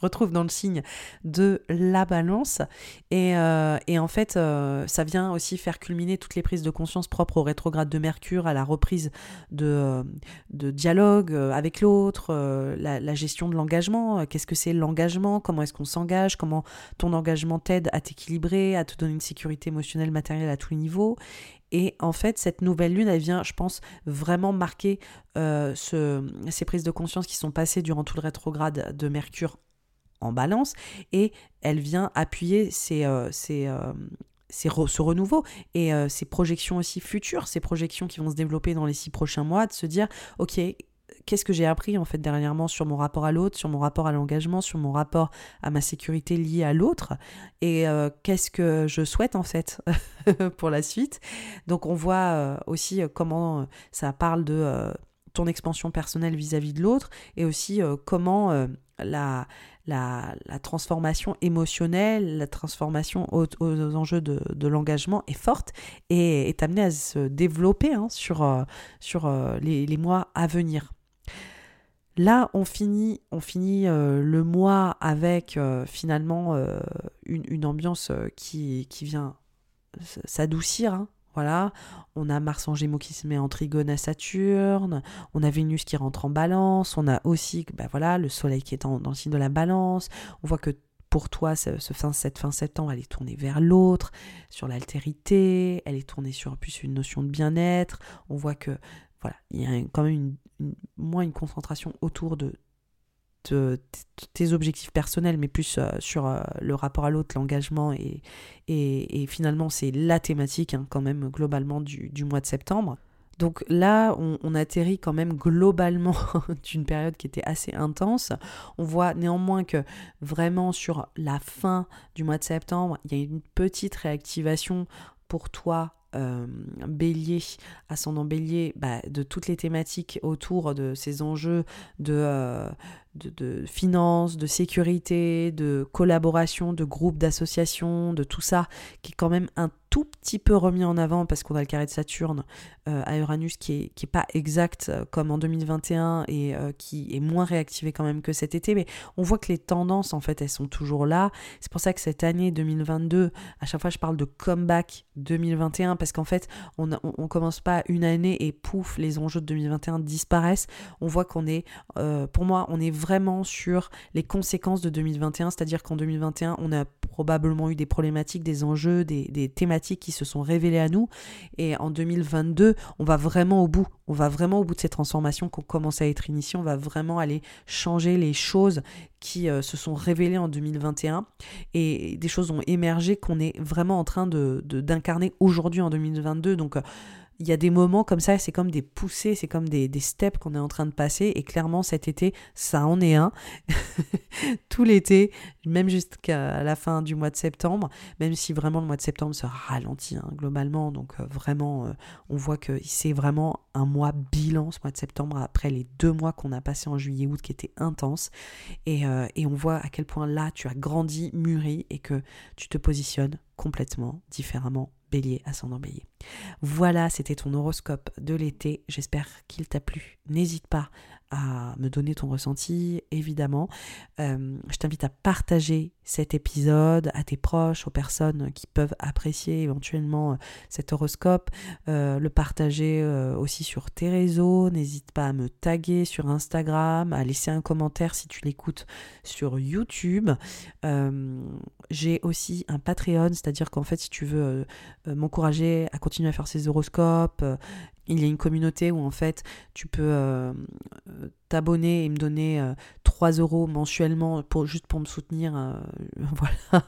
retrouve dans le signe de la balance. Et, euh, en fait, euh, ça vient aussi faire culminer toutes les prises de conscience propres au rétrograde de Mercure, à la reprise de, euh, de dialogue avec l'autre, la, gestion de l'engagement. Qu'est-ce que c'est l'engagement? Comment est-ce qu'on s'engage? Comment ton engagement t'aide à t'équilibrer, à te donner une sécurité émotionnelle, matérielle à tous les niveaux? Et en fait, cette nouvelle lune, elle vient, je pense, vraiment marquer ce, ces prises de conscience qui sont passées durant tout le rétrograde de Mercure en balance. Et elle vient appuyer ces, euh, euh, ce renouveau et euh, ces projections aussi futures, ces projections qui vont se développer dans les six prochains mois, de se dire, ok, qu'est-ce que j'ai appris en fait dernièrement sur mon rapport à l'autre, sur mon rapport à l'engagement, sur mon rapport à ma sécurité liée à l'autre et qu'est-ce que je souhaite en fait pour la suite. Donc on voit aussi comment ça parle de ton expansion personnelle vis-à-vis de l'autre et aussi comment la, la, transformation émotionnelle, la transformation aux, enjeux de, l'engagement est forte et est amenée à se développer hein, sur, euh, sur euh, les, mois à venir. Là, on finit, euh, le mois avec finalement une, ambiance qui, qui vient s'adoucir, hein, voilà, on a Mars en Gémeaux qui se met en trigone à Saturne, on a Vénus qui rentre en balance, on a aussi bah voilà, le Soleil qui est dans le signe de la balance. On voit que pour toi, ce, fin, cette fin septembre, elle est tournée vers l'autre, sur l'altérité, elle est tournée sur plus une notion de bien-être. On voit que voilà, il y a quand même moins une concentration autour de tes objectifs personnels, mais plus euh, sur euh, le rapport à l'autre, l'engagement, et, et, finalement c'est la thématique hein, quand même globalement du, du, mois de septembre. Donc là, on, atterrit quand même globalement d'une période qui était assez intense. On voit néanmoins que vraiment sur la fin du mois de septembre, il y a une petite réactivation pour toi euh, bélier, ascendant bélier, bah, de toutes les thématiques autour de ces enjeux de, de, de finances, de sécurité, de collaboration, de groupes, d'associations, de tout ça, qui est quand même un tout petit peu remis en avant parce qu'on a le carré de Saturne euh, à Uranus qui est, qui est pas exact euh, comme en 2021 et euh, qui est moins réactivé quand même que cet été, mais on voit que les tendances en fait elles sont toujours là. C'est pour ça que cette année 2022, à chaque fois je parle de comeback 2021 parce qu'en fait on, on, commence pas une année et pouf les enjeux de 2021 disparaissent. On voit qu'on est, pour moi on est vraiment sur les conséquences de 2021, c'est-à-dire qu'en 2021, on a probablement eu des problématiques, des enjeux, des, thématiques qui se sont révélées à nous. Et en 2022, on va vraiment au bout. On va vraiment au bout de ces transformations qu'on commence à être initiées. On va vraiment aller changer les choses qui euh, se sont révélées en 2021. Et des choses ont émergé qu'on est vraiment en train de d'incarner aujourd'hui en 2022. Donc, euh, il y a des moments comme ça, c'est comme des poussées, c'est comme des, steps qu'on est en train de passer. Et clairement, cet été, ça en est un. Tout l'été, même jusqu'à la fin du mois de septembre, même si vraiment le mois de septembre se ralentit hein, globalement. Donc euh, vraiment, euh, on voit que c'est vraiment un mois bilan, ce mois de septembre, après les deux mois qu'on a passé en juillet-août qui étaient intenses. Et, euh, et on voit à quel point là, tu as grandi, mûri et que tu te positionnes complètement différemment bélier, ascendant bélier. Voilà, c'était ton horoscope de l'été. J'espère qu'il t'a plu. N'hésite pas à me donner ton ressenti, évidemment. Euh, je t'invite à partager cet épisode à tes proches, aux personnes qui peuvent apprécier éventuellement euh, cet horoscope, euh, le partager aussi sur tes réseaux. N'hésite pas à me taguer sur Instagram, à laisser un commentaire si tu l'écoutes sur YouTube. J'ai aussi un Patreon, c'est-à-dire qu'en fait, si tu veux m'encourager à continuer à faire ces horoscopes, il y a une communauté où en fait tu peux t'abonner et me donner 3 euh, euros mensuellement pour, juste pour me soutenir. Euh, voilà.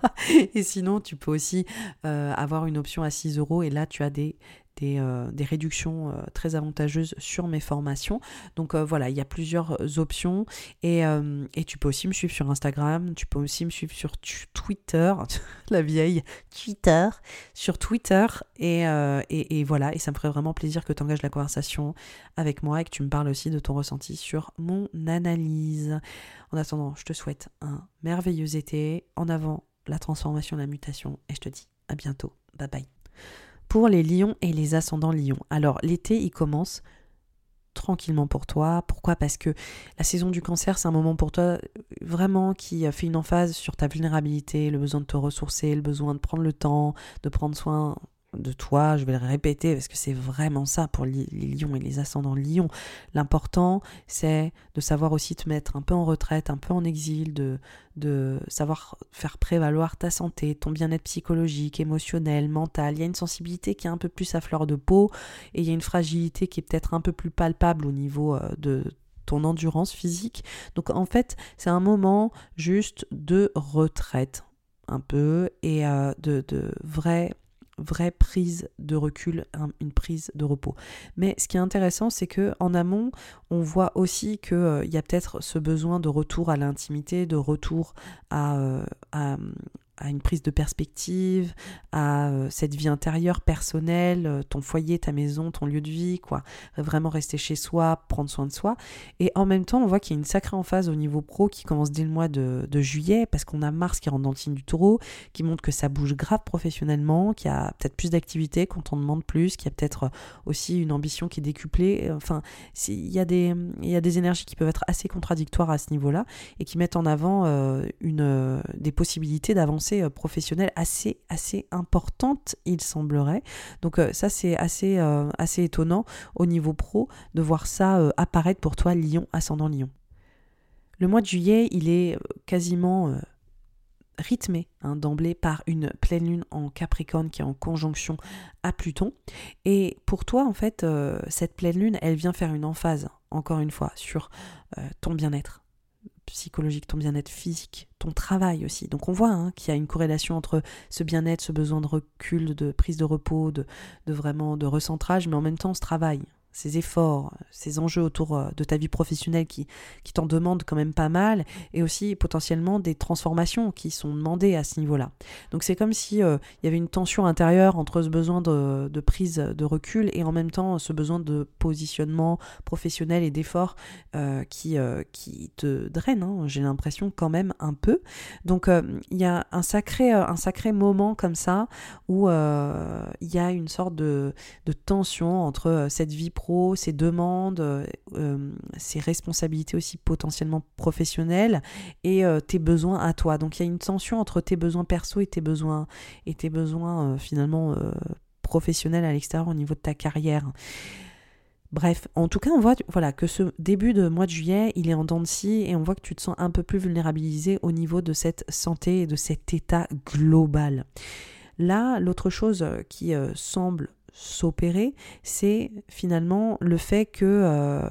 Et sinon, tu peux aussi avoir une option à 6 euros et là tu as des, euh, des, réductions euh, très avantageuses sur mes formations. Donc euh, voilà, il y a plusieurs options et, tu peux aussi me suivre sur Instagram, tu peux aussi me suivre sur Twitter, la vieille Twitter, sur Twitter et, et, voilà, et ça me ferait vraiment plaisir que tu engages la conversation avec moi et que tu me parles aussi de ton ressenti sur mon analyse. En attendant, je te souhaite un merveilleux été, en avant la transformation, la mutation et je te dis à bientôt. Bye bye pour les lions et les ascendants lions. Alors l'été, il commence tranquillement pour toi. Pourquoi? Parce que la saison du cancer, c'est un moment pour toi vraiment qui fait une emphase sur ta vulnérabilité, le besoin de te ressourcer, le besoin de prendre le temps, de prendre soin de toi, je vais le répéter parce que c'est vraiment ça pour les lions et les ascendants lions. L'important, c'est de savoir aussi te mettre un peu en retraite, un peu en exil, de, de savoir faire prévaloir ta santé, ton bien-être psychologique, émotionnel, mental. Il y a une sensibilité qui est un peu plus à fleur de peau et il y a une fragilité qui est peut-être un peu plus palpable au niveau euh, de ton endurance physique. Donc en fait, c'est un moment juste de retraite un peu et euh, de, de vrai vraie prise de recul, une prise de repos. Mais ce qui est intéressant, c'est que en amont, on voit aussi qu'il euh, y a peut-être ce besoin de retour à l'intimité, de retour à, euh, à une prise de perspective, à euh, cette vie intérieure, personnelle, euh, ton foyer, ta maison, ton lieu de vie, quoi. Vraiment rester chez soi, prendre soin de soi. Et en même temps, on voit qu'il y a une sacrée emphase au niveau pro qui commence dès le mois de, juillet, parce qu'on a Mars qui rentre dans le signe du taureau, qui montre que ça bouge grave professionnellement, qu'il y a peut-être plus d'activité quand on demande plus, qu'il y a peut-être aussi une ambition qui est décuplée. Enfin, il y, a des, il y a des énergies qui peuvent être assez contradictoires à ce niveau-là, et qui mettent en avant euh, une, des possibilités d'avancer euh, professionnelle assez, assez importante, il semblerait. Donc euh, ça, c'est assez, euh, assez étonnant au niveau pro de voir ça apparaître pour toi, Lyon, ascendant Lyon. Le mois de juillet, il est quasiment rythmé hein, d'emblée par une pleine lune en Capricorne qui est en conjonction à Pluton. Et pour toi, en fait, cette pleine lune, elle vient faire une emphase, encore une fois, sur ton bien-être, psychologique, ton bien-être physique, ton travail aussi. Donc on voit hein, qu'il y a une corrélation entre ce bien-être, ce besoin de recul, de prise de repos, de, de vraiment de recentrage, mais en même temps ce travail ces efforts, ces enjeux autour euh, de ta vie professionnelle qui, qui t'en demandent quand même pas mal, et aussi potentiellement des transformations qui sont demandées à ce niveau-là. Donc c'est comme si euh, il y avait une tension intérieure entre ce besoin de, de, prise de recul et en même temps ce besoin de positionnement professionnel et d'effort euh, qui, qui te draine, hein, j'ai l'impression quand même un peu. Donc il y a un sacré, un sacré moment comme ça où il y a une sorte de, de tension entre cette vie ses demandes, euh, euh, ses responsabilités aussi potentiellement professionnelles et euh, tes besoins à toi. Donc il y a une tension entre tes besoins perso et tes besoins et tes besoins finalement professionnels à l'extérieur au niveau de ta carrière. Bref, en tout cas, on voit voilà, que ce début de mois de juillet, il est en dents de scie et on voit que tu te sens un peu plus vulnérabilisé au niveau de cette santé et de cet état global. Là, l'autre chose qui semble s'opérer, c'est finalement le fait que euh,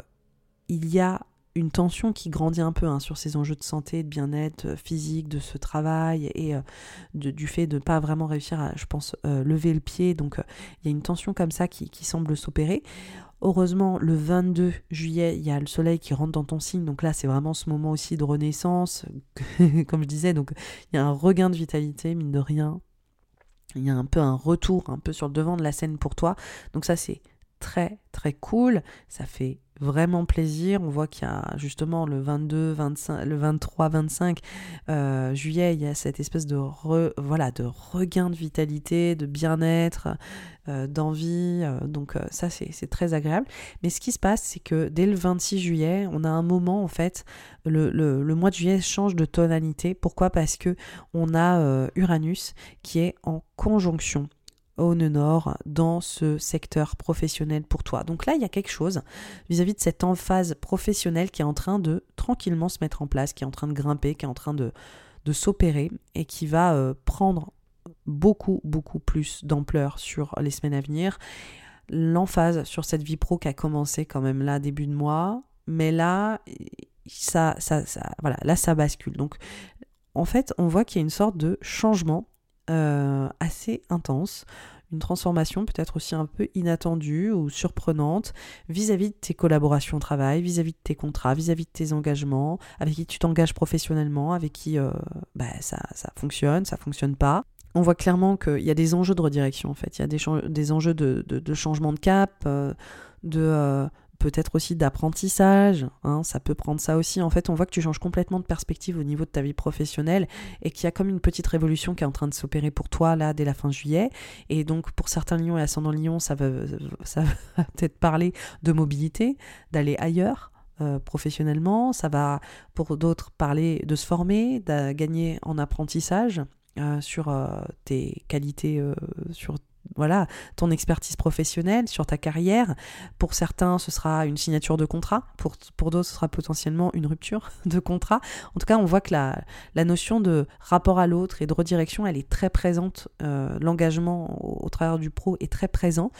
il y a une tension qui grandit un peu hein, sur ces enjeux de santé, de bien-être euh, physique, de ce travail et euh, du fait de ne pas vraiment réussir à, je pense, lever le pied. Donc il y a une tension comme ça qui, semble s'opérer. Heureusement, le 22 juillet, il y a le soleil qui rentre dans ton signe. Donc là, c'est vraiment ce moment aussi de renaissance. Comme je disais, donc il y a un regain de vitalité, mine de rien il y a un peu un retour un peu sur le devant de la scène pour toi. Donc ça c'est très très cool, ça fait vraiment plaisir. On voit qu'il y a justement le 22, 25, le 23, 25 euh, juillet, il y a cette espèce de voilà de regain de vitalité, de bien-être, euh, d'envie. Euh, donc ça c'est très agréable. Mais ce qui se passe, c'est que dès le 26 juillet, on a un moment en fait, le, le mois de juillet change de tonalité. Pourquoi? Parce que on a Uranus qui est en conjonction au nord dans ce secteur professionnel pour toi. Donc là, il y a quelque chose vis-à-vis de cette emphase professionnelle qui est en train de tranquillement se mettre en place, qui est en train de grimper, qui est en train de, s'opérer et qui va euh, prendre beaucoup, beaucoup plus d'ampleur sur les semaines à venir. L'emphase sur cette vie pro qui a commencé quand même là, début de mois, mais là, ça, ça, voilà, là, ça bascule. Donc, en fait, on voit qu'il y a une sorte de changement euh, assez intense, une transformation peut-être aussi un peu inattendue ou surprenante vis-à-vis de tes collaborations au travail, vis-à-vis de tes contrats, vis-à-vis de tes engagements, avec qui tu t'engages professionnellement, avec qui euh, bah, ça, ça fonctionne, ça fonctionne pas. On voit clairement qu'il y a des enjeux de redirection en fait, il y a des, des enjeux de, de, changement de cap, euh, de peut-être aussi d'apprentissage, hein, ça peut prendre ça aussi. En fait, on voit que tu changes complètement de perspective au niveau de ta vie professionnelle et qu'il y a comme une petite révolution qui est en train de s'opérer pour toi là dès la fin juillet. Et donc pour certains lions et ascendants lions, ça va, ça peut-être parler de mobilité, d'aller ailleurs. Euh, professionnellement, ça va pour d'autres parler de se former, de gagner en apprentissage, euh, sur euh, tes qualités, sur voilà, ton expertise professionnelle, sur ta carrière. Pour certains, ce sera une signature de contrat. Pour, pour d'autres, ce sera potentiellement une rupture de contrat. En tout cas, on voit que la, la notion de rapport à l'autre et de redirection, elle est très présente. Euh, l'engagement au, travers du pro est très présent.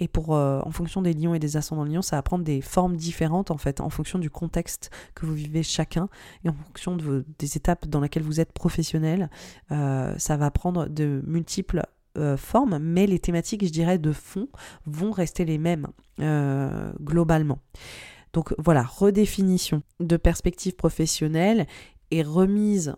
Et pour, euh, en fonction des lions et des ascendants lions, ça va prendre des formes différentes, en fait, en fonction du contexte que vous vivez chacun et en fonction de des étapes dans lesquelles vous êtes professionnel. Euh, ça va prendre de multiples euh, mais les thématiques, je dirais, de fond vont rester les mêmes euh, globalement. Donc voilà, redéfinition de perspective professionnelle et remise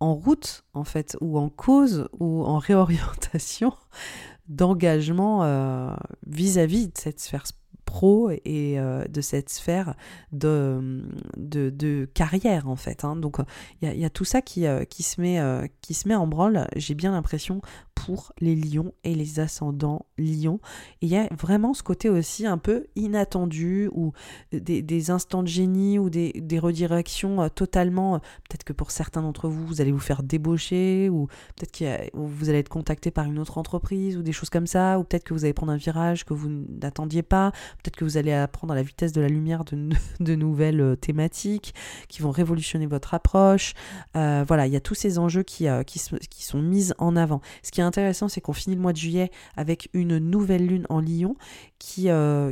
en route, en fait, ou en cause, ou en réorientation d'engagement euh, vis-à-vis de cette sphère pro et euh, de cette sphère de, de, carrière en fait. Hein. Donc il y, a tout ça qui, qui, se met, qui se met en branle, j'ai bien l'impression, pour les lions et les ascendants lions. il y a vraiment ce côté aussi un peu inattendu ou des, instants de génie ou des, des redirections totalement, peut-être que pour certains d'entre vous, vous allez vous faire débaucher ou peut-être que vous allez être contacté par une autre entreprise ou des choses comme ça, ou peut-être que vous allez prendre un virage que vous n'attendiez pas, Peut-être que vous allez apprendre à la vitesse de la lumière de, nouvelles euh, thématiques qui vont révolutionner votre approche. Euh, voilà, il y a tous ces enjeux qui, euh, qui, qui, sont mis en avant. Ce qui est intéressant, c'est qu'on finit le mois de juillet avec une nouvelle lune en Lion qui,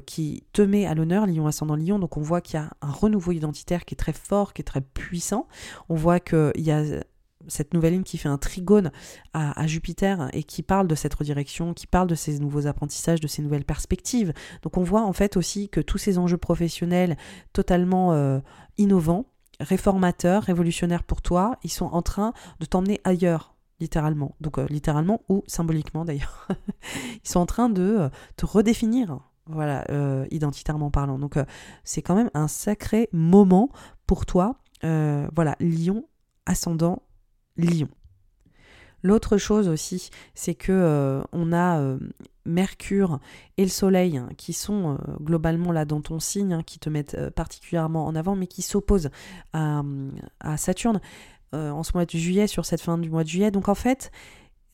qui te met à l'honneur, Lion ascendant Lion. Donc on voit qu'il y a un renouveau identitaire qui est très fort, qui est très puissant. On voit qu'il y a cette nouvelle ligne qui fait un trigone à, Jupiter et qui parle de cette redirection, qui parle de ces nouveaux apprentissages, de ces nouvelles perspectives. Donc on voit en fait aussi que tous ces enjeux professionnels totalement euh, innovants, réformateurs, révolutionnaires pour toi, ils sont en train de t'emmener ailleurs littéralement. Donc euh, littéralement ou symboliquement d'ailleurs. ils sont en train de euh, te redéfinir voilà, identitairement parlant. Donc c'est quand même un sacré moment pour toi. voilà, Lion ascendant Lion. L'autre chose aussi, c'est que euh, on a euh, Mercure et le Soleil hein, qui sont euh, globalement là dans ton signe, hein, qui te mettent particulièrement en avant, mais qui s'opposent à, Saturne en ce mois de juillet, sur cette fin du mois de juillet. Donc en fait,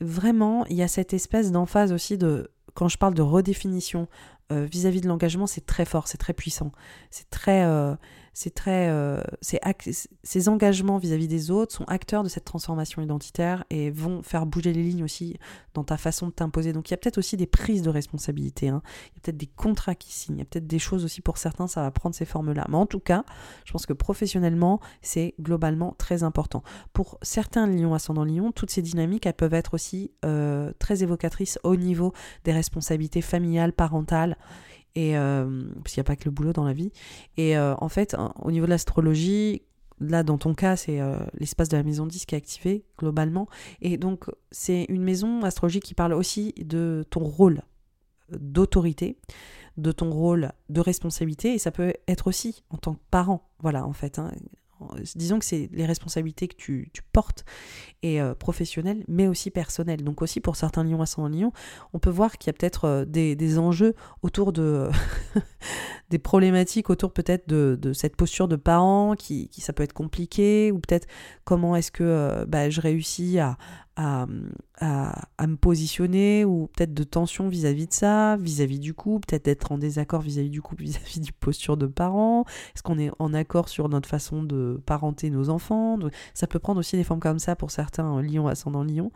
vraiment, il y a cette espèce d'emphase aussi de, quand je parle de redéfinition vis-à-vis -vis de l'engagement, c'est très fort, c'est très puissant, c'est très c'est très, euh, ces engagements vis-à-vis des autres sont acteurs de cette transformation identitaire et vont faire bouger les lignes aussi dans ta façon de t'imposer. Donc il y a peut-être aussi des prises de responsabilité, hein. il y a peut-être des contrats qui signent, il y a peut-être des choses aussi pour certains, ça va prendre ces formes-là. Mais en tout cas, je pense que professionnellement, c'est globalement très important. Pour certains lions ascendant lion, toutes ces dynamiques, elles peuvent être aussi euh, très évocatrices au niveau des responsabilités familiales, parentales et euh, parce qu'il n'y a pas que le boulot dans la vie. Et euh, en fait, au niveau de l'astrologie, là dans ton cas, c'est euh, l'espace de la maison 10 qui est activé globalement. Et donc, c'est une maison astrologique qui parle aussi de ton rôle d'autorité, de ton rôle de responsabilité, et ça peut être aussi en tant que parent. Voilà, en fait. Hein disons que c'est les responsabilités que tu, portes, et euh, professionnelles, mais aussi personnelles. Donc aussi pour certains lions ascendant lion, on peut voir qu'il y a peut-être euh, des, enjeux autour de... des problématiques autour peut-être de, cette posture de parent qui, ça peut être compliqué, ou peut-être comment est-ce que euh, bah, je réussis à, à, me positionner ou peut-être de tension vis-à-vis de ça, vis-à-vis du couple, peut-être d'être en désaccord vis-à-vis du couple, vis-à-vis du posture de parents. Est-ce qu'on est en accord sur notre façon de parenter nos enfants? Ça peut prendre aussi des formes comme ça pour certains lions ascendant lion.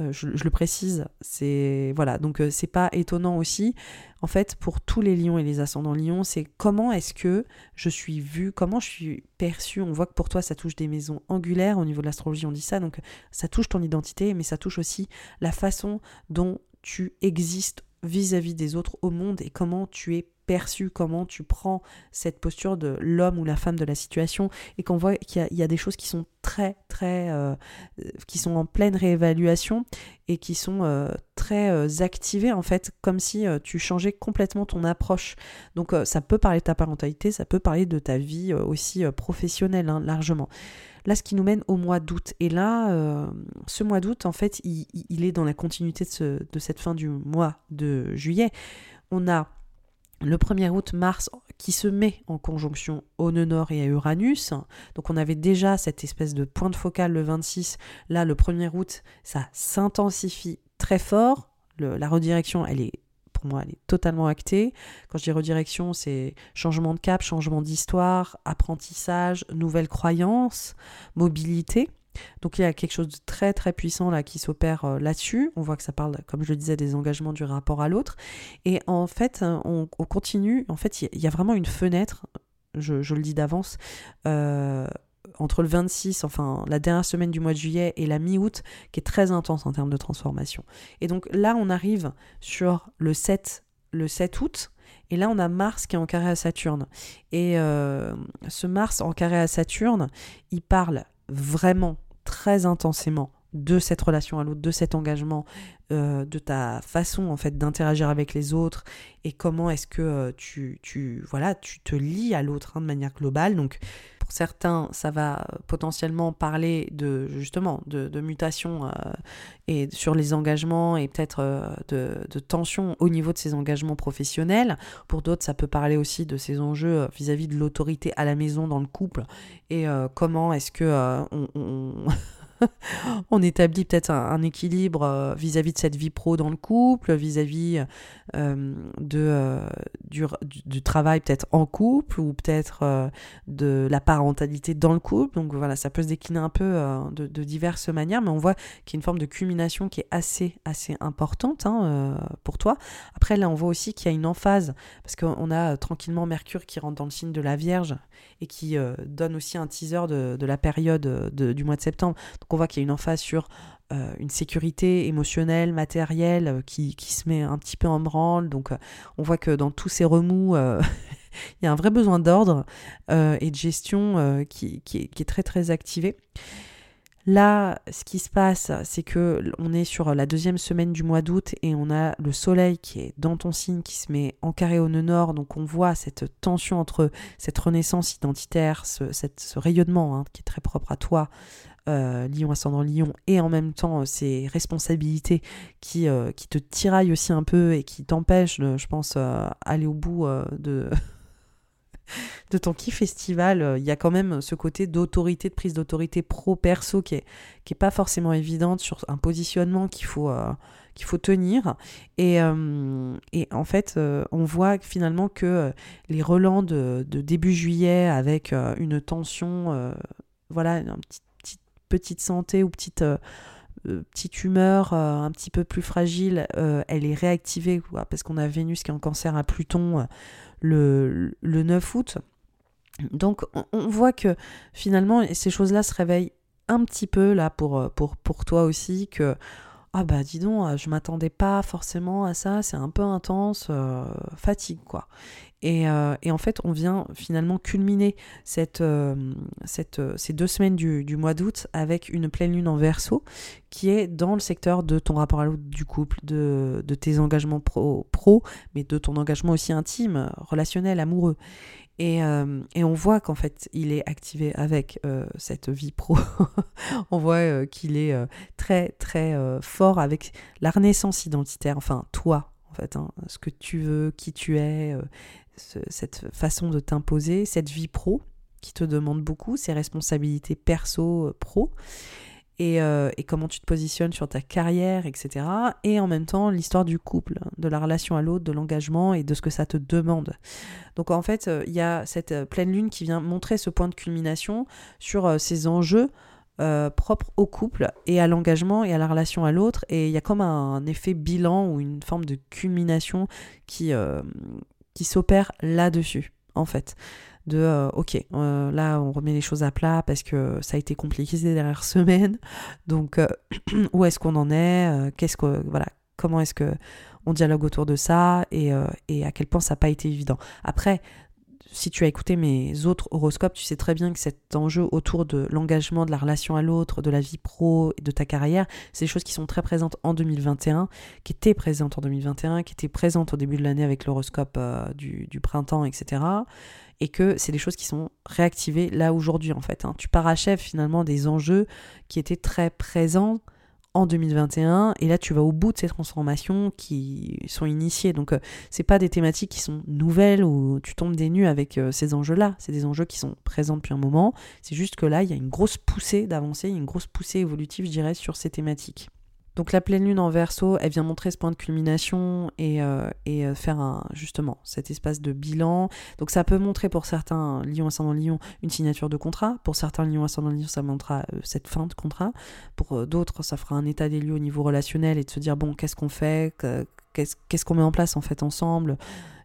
Euh, je, le précise, c'est voilà, donc euh, c'est pas étonnant aussi. En fait, pour tous les lions et les ascendants lions, c'est comment est-ce que je suis vue, comment je suis perçue? On voit que pour toi, ça touche des maisons angulaires au niveau de l'astrologie, on dit ça, donc ça touche ton identité, mais ça touche aussi la façon dont tu existes vis-à-vis des autres au monde et comment tu es perçu, comment tu prends cette posture de l'homme ou la femme de la situation et qu'on voit qu'il y, a des choses qui sont très très euh, qui sont en pleine réévaluation et qui sont euh, très euh, activées en fait comme si tu changeais complètement ton approche donc ça peut parler de ta parentalité ça peut parler de ta vie aussi professionnelle hein, largement Là, ce qui nous mène au mois d'août. Et là, ce mois d'août, en fait, il, est dans la continuité de, de, cette fin du mois de juillet. On a le 1er août, Mars qui se met en conjonction au nœud et à Uranus. Donc on avait déjà cette espèce de point de focal le 26. Là, le 1er août, ça s'intensifie très fort. la redirection, elle est pour moi, elle est totalement actée. Quand je dis redirection, c'est changement de cap, changement d'histoire, apprentissage, nouvelles croyances, mobilité. Donc il y a quelque chose de très très puissant là qui s'opère euh, là-dessus. On voit que ça parle, comme je le disais, des engagements du rapport à l'autre. Et en fait, on, continue. En fait, il y, a vraiment une fenêtre, je, le dis d'avance, euh, entre le 26, enfin la dernière semaine du mois de juillet et la mi-août, qui est très intense en termes de transformation. Et donc là, on arrive sur le 7, le 7 août. Et là, on a Mars qui est en carré à Saturne. Et euh, ce Mars en carré à Saturne, il parle vraiment très intensément de cette relation à l'autre, de cet engagement, euh, de ta façon en fait d'interagir avec les autres et comment est-ce que euh, tu, tu, voilà, tu te lis à l'autre hein, de manière globale. Donc pour certains, ça va potentiellement parler de justement de, de mutation euh, et sur les engagements et peut-être de, de tension au niveau de ces engagements professionnels. Pour d'autres, ça peut parler aussi de ces enjeux vis-à-vis de l'autorité à la maison dans le couple et comment est-ce que on on établit peut-être un, équilibre euh, vis-à-vis de cette vie pro dans le couple, vis-à-vis euh, de, euh, du, travail peut-être en couple ou peut-être de la parentalité dans le couple. Donc voilà, ça peut se décliner un peu de, diverses manières, mais on voit qu'il y a une forme de culmination qui est assez, assez importante hein, pour toi. Après, là, on voit aussi qu'il y a une emphase, parce qu'on a tranquillement Mercure qui rentre dans le signe de la Vierge et qui donne aussi un teaser de, la période du mois de septembre. On voit qu'il y a une emphase sur euh, une sécurité émotionnelle, matérielle euh, qui, se met un petit peu en branle. Donc euh, on voit que dans tous ces remous, il y a un vrai besoin d'ordre et de gestion qui, est, très très activé. Là, ce qui se passe, c'est que on est sur la deuxième semaine du mois d'août et on a le soleil qui est dans ton signe qui se met en carré au nœud nord. Donc on voit cette tension entre cette renaissance identitaire, ce, rayonnement hein, qui est très propre à toi, euh, Lion ascendant Lion, et en même temps euh, ces responsabilités qui, euh, qui te tiraillent aussi un peu et qui t'empêchent, je pense, aller au bout de de ton kiff festival, euh, il y a quand même ce côté d'autorité, de prise d'autorité pro-perso qui est, qui est pas forcément évidente sur un positionnement qu'il faut, euh, qu'il faut tenir. Et, euh, et en fait, on voit finalement que les relents de, début juillet avec une tension, voilà, une petite, petite, santé ou petite petite humeur un petit peu plus fragile, elle est réactivée parce qu'on a Vénus qui est en cancer à Pluton le, 9 août. Donc on, voit que finalement ces choses-là se réveillent un petit peu là pour, toi aussi, que ah bah dis donc, je m'attendais pas forcément à ça, c'est un peu intense, euh, fatigue quoi. Euh, et, en fait, on vient finalement culminer euh, cette, ces deux semaines du, mois d'août avec une pleine lune en verso qui est dans le secteur de ton rapport à l'autre du couple, de, tes engagements pro, pro, mais de ton engagement aussi intime, relationnel, amoureux. Et, euh, et, on voit qu'en fait, il est activé avec cette vie pro. on voit qu'il est très, très fort avec la renaissance identitaire. Enfin, toi, en fait, hein, ce que tu veux, qui tu es, cette façon de t'imposer, cette vie pro qui te demande beaucoup, ces responsabilités perso, euh, pro, euh, et, comment tu te positionnes sur ta carrière, etc. Et en même temps, l'histoire du couple, de la relation à l'autre, de l'engagement et de ce que ça te demande. Donc en fait, euh, il y a cette pleine lune qui vient montrer ce point de culmination sur ces enjeux propres au couple et à l'engagement et à la relation à l'autre. Et il y a comme un, effet bilan ou une forme de culmination qui, qui s'opère là-dessus, en fait. De, euh, ok, euh, là, on remet les choses à plat parce que ça a été compliqué ces dernières semaines. Donc, euh, où est-ce qu'on en est Qu'est-ce que, voilà, comment est-ce que on dialogue autour de ça et, et à quel point ça n'a pas été évident. Après, si tu as écouté mes autres horoscopes, tu sais très bien que cet enjeu autour de l'engagement, de la relation à l'autre, de la vie pro et de ta carrière, c'est des choses qui sont très présentes en 2021, qui étaient présentes en 2021, qui étaient présentes au début de l'année avec l'horoscope euh, du, printemps, etc. Et que c'est des choses qui sont réactivées là aujourd'hui en fait. Hein. Tu parachèves finalement des enjeux qui étaient très présents en 2021 et là tu vas au bout de ces transformations qui sont initiées. Donc euh, c'est pas des thématiques qui sont nouvelles ou tu tombes des nues avec euh, ces enjeux là c'est des enjeux qui sont présents depuis un moment. C'est juste que là il y a une grosse poussée d'avancée une grosse poussée évolutive je dirais sur ces thématiques donc la pleine lune en verso, elle vient montrer ce point de culmination et, euh, euh, faire justement cet espace de bilan. Donc ça peut montrer pour certains lions ascendant lion une signature de contrat. Pour certains lions ascendant lion, ça montrera euh, cette fin de contrat. Pour d'autres, ça fera un état des lieux au niveau relationnel et de se dire bon, qu'est-ce qu'on fait? Qu'est-ce qu'on met en place en fait ensemble?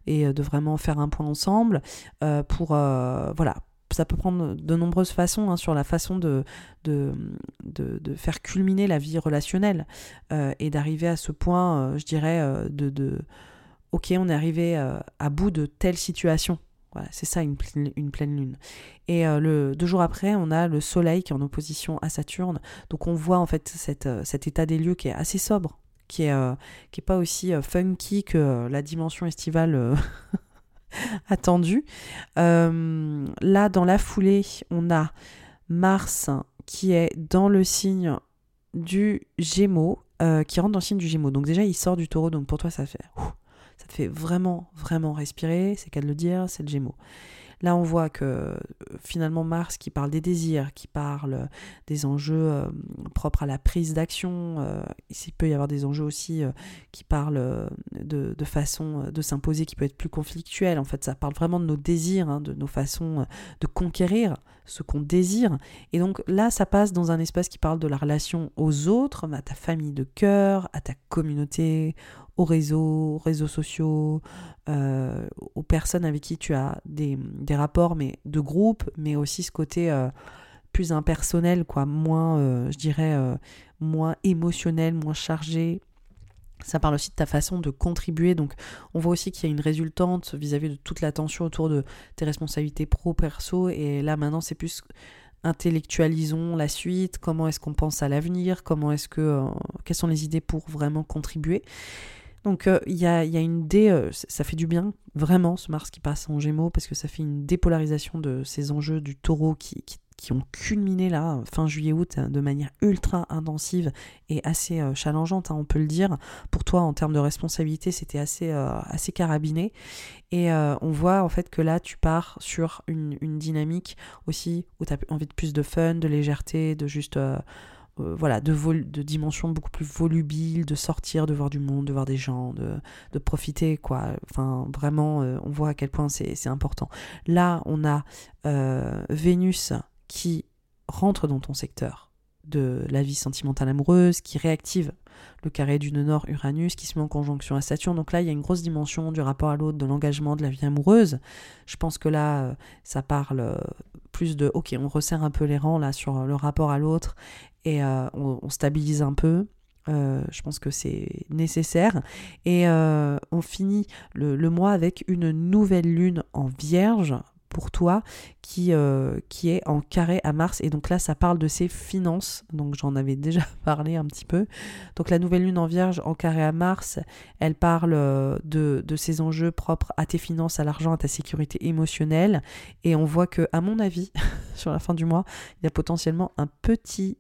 Et de vraiment faire un point ensemble pour voilà ça peut prendre de nombreuses façons hein, sur la façon de, de, de, faire culminer la vie relationnelle euh, et d'arriver à ce point, euh, je dirais, euh, de, de, ok, on est arrivé à bout de telle situation. Voilà, c'est ça une, une, pleine lune. Et le, deux jours après, on a le Soleil qui est en opposition à Saturne. Donc on voit en fait cette, cet état des lieux qui est assez sobre, qui est pas aussi funky que la dimension estivale attendu. Euh, là, dans la foulée, on a Mars qui est dans le signe du Gémeaux, euh, qui rentre dans le signe du Gémeaux. Donc déjà, il sort du taureau, donc pour toi, ça fait... ça te fait vraiment, vraiment respirer, c'est qu'à le dire, c'est le Gémeaux. Là, on voit que euh, finalement Mars, qui parle des désirs, qui parle des enjeux euh, propres à la prise d'action, euh, il peut y avoir des enjeux aussi qui parlent de, façon de s'imposer, qui peut être plus conflictuelle. En fait, ça parle vraiment de nos désirs, hein, de nos façons de conquérir ce qu'on désire. Et donc là, ça passe dans un espace qui parle de la relation aux autres, à ta famille de cœur, à ta communauté, aux réseaux, réseaux sociaux, euh, aux personnes avec qui tu as des, rapports, mais de groupe, mais aussi ce côté euh, plus impersonnel, quoi, moins, euh, je dirais, moins émotionnel, moins chargé. Ça parle aussi de ta façon de contribuer. Donc, on voit aussi qu'il y a une résultante vis-à-vis de toute l'attention autour de tes responsabilités pro-perso. Et là, maintenant, c'est plus intellectualisons la suite, comment est-ce qu'on pense à l'avenir, comment est-ce que, quelles sont les idées pour vraiment contribuer? Donc euh, il y, a, une dé, euh, ça fait du bien vraiment ce Mars qui passe en Gémeaux parce que ça fait une dépolarisation de ces enjeux du Taureau qui, ont culminé là fin juillet-août de manière ultra intensive et assez euh, challengeante, hein, on peut le dire. Pour toi en termes de responsabilité, c'était assez assez carabiné et on voit en fait que là tu pars sur une, une dynamique aussi où tu as envie de plus de fun, de légèreté, de juste euh, voilà, de, de dimensions beaucoup plus volubiles, de sortir, de voir du monde, de voir des gens, de, profiter, quoi. Enfin, vraiment, euh, on voit à quel point c'est important. Là, on a euh, Vénus qui rentre dans ton secteur de la vie sentimentale amoureuse, qui réactive le carré du nord Uranus, qui se met en conjonction à Saturne. Donc là, il y a une grosse dimension du rapport à l'autre, de l'engagement, de la vie amoureuse. Je pense que là, ça parle plus de, ok, on resserre un peu les rangs là sur le rapport à l'autre et euh, on, stabilise un peu. Euh, je pense que c'est nécessaire. Et euh, on finit le, mois avec une nouvelle lune en vierge pour toi qui, qui est en carré à Mars. Et donc là, ça parle de ses finances. Donc j'en avais déjà parlé un petit peu. Donc la nouvelle lune en vierge en carré à Mars, elle parle de, de ses enjeux propres à tes finances, à l'argent, à ta sécurité émotionnelle. Et on voit que, à mon avis, sur la fin du mois, il y a potentiellement un petit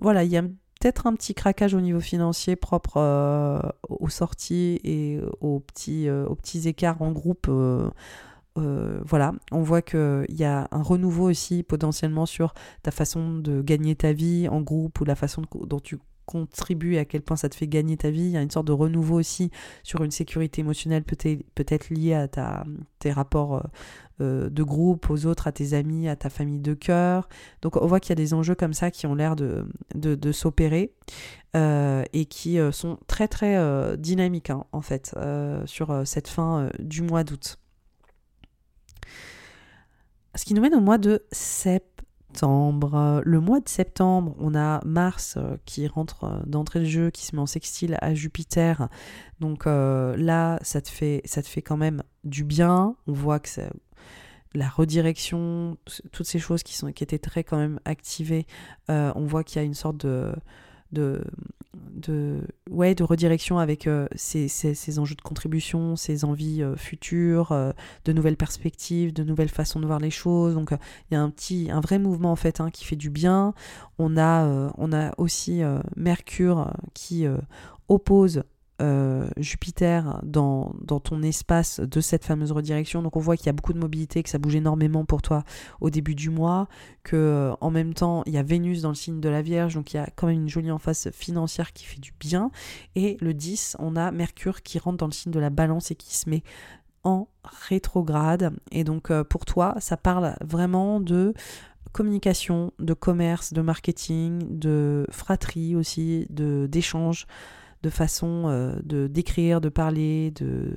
voilà, il y a peut-être un petit craquage au niveau financier propre euh, aux sorties et aux petits, euh, aux petits écarts en groupe. Euh, voilà, on voit qu'il y a un renouveau aussi potentiellement sur ta façon de gagner ta vie en groupe ou la façon dont tu contribues à quel point ça te fait gagner ta vie. Il y a une sorte de renouveau aussi sur une sécurité émotionnelle peut-être peut liée à ta, tes rapports de groupe, aux autres, à tes amis, à ta famille de cœur. Donc on voit qu'il y a des enjeux comme ça qui ont l'air de, s'opérer euh, et qui euh, sont très très dynamiques hein, en fait sur cette fin du mois d'août. Ce qui nous mène au mois de septembre. Le mois de septembre, on a Mars euh, qui rentre euh, d'entrée de jeu, qui se met en sextile à Jupiter. Donc euh, là, ça te, fait, ça te fait quand même du bien. On voit que la redirection, toutes ces choses qui, sont, qui étaient très quand même activées, on voit qu'il y a une sorte de de, de, de redirection avec euh, ces, enjeux de contribution, ces envies euh, futures, euh, de nouvelles perspectives, de nouvelles façons de voir les choses. Donc il y a un vrai mouvement en fait hein, qui fait du bien. On a aussi Mercure qui oppose euh, Jupiter dans, ton espace de cette fameuse redirection. Donc on voit qu'il y a beaucoup de mobilité, que ça bouge énormément pour toi au début du mois, que euh, en même temps il y a Vénus dans le signe de la Vierge, donc il y a quand même une jolie face financière qui fait du bien. Et le 10, on a Mercure qui rentre dans le signe de la Balance et qui se met en rétrograde. Et donc euh, pour toi, ça parle vraiment de communication, de commerce, de marketing, de fratrie aussi, de d'échange de façon euh, de d'écrire, de parler, de,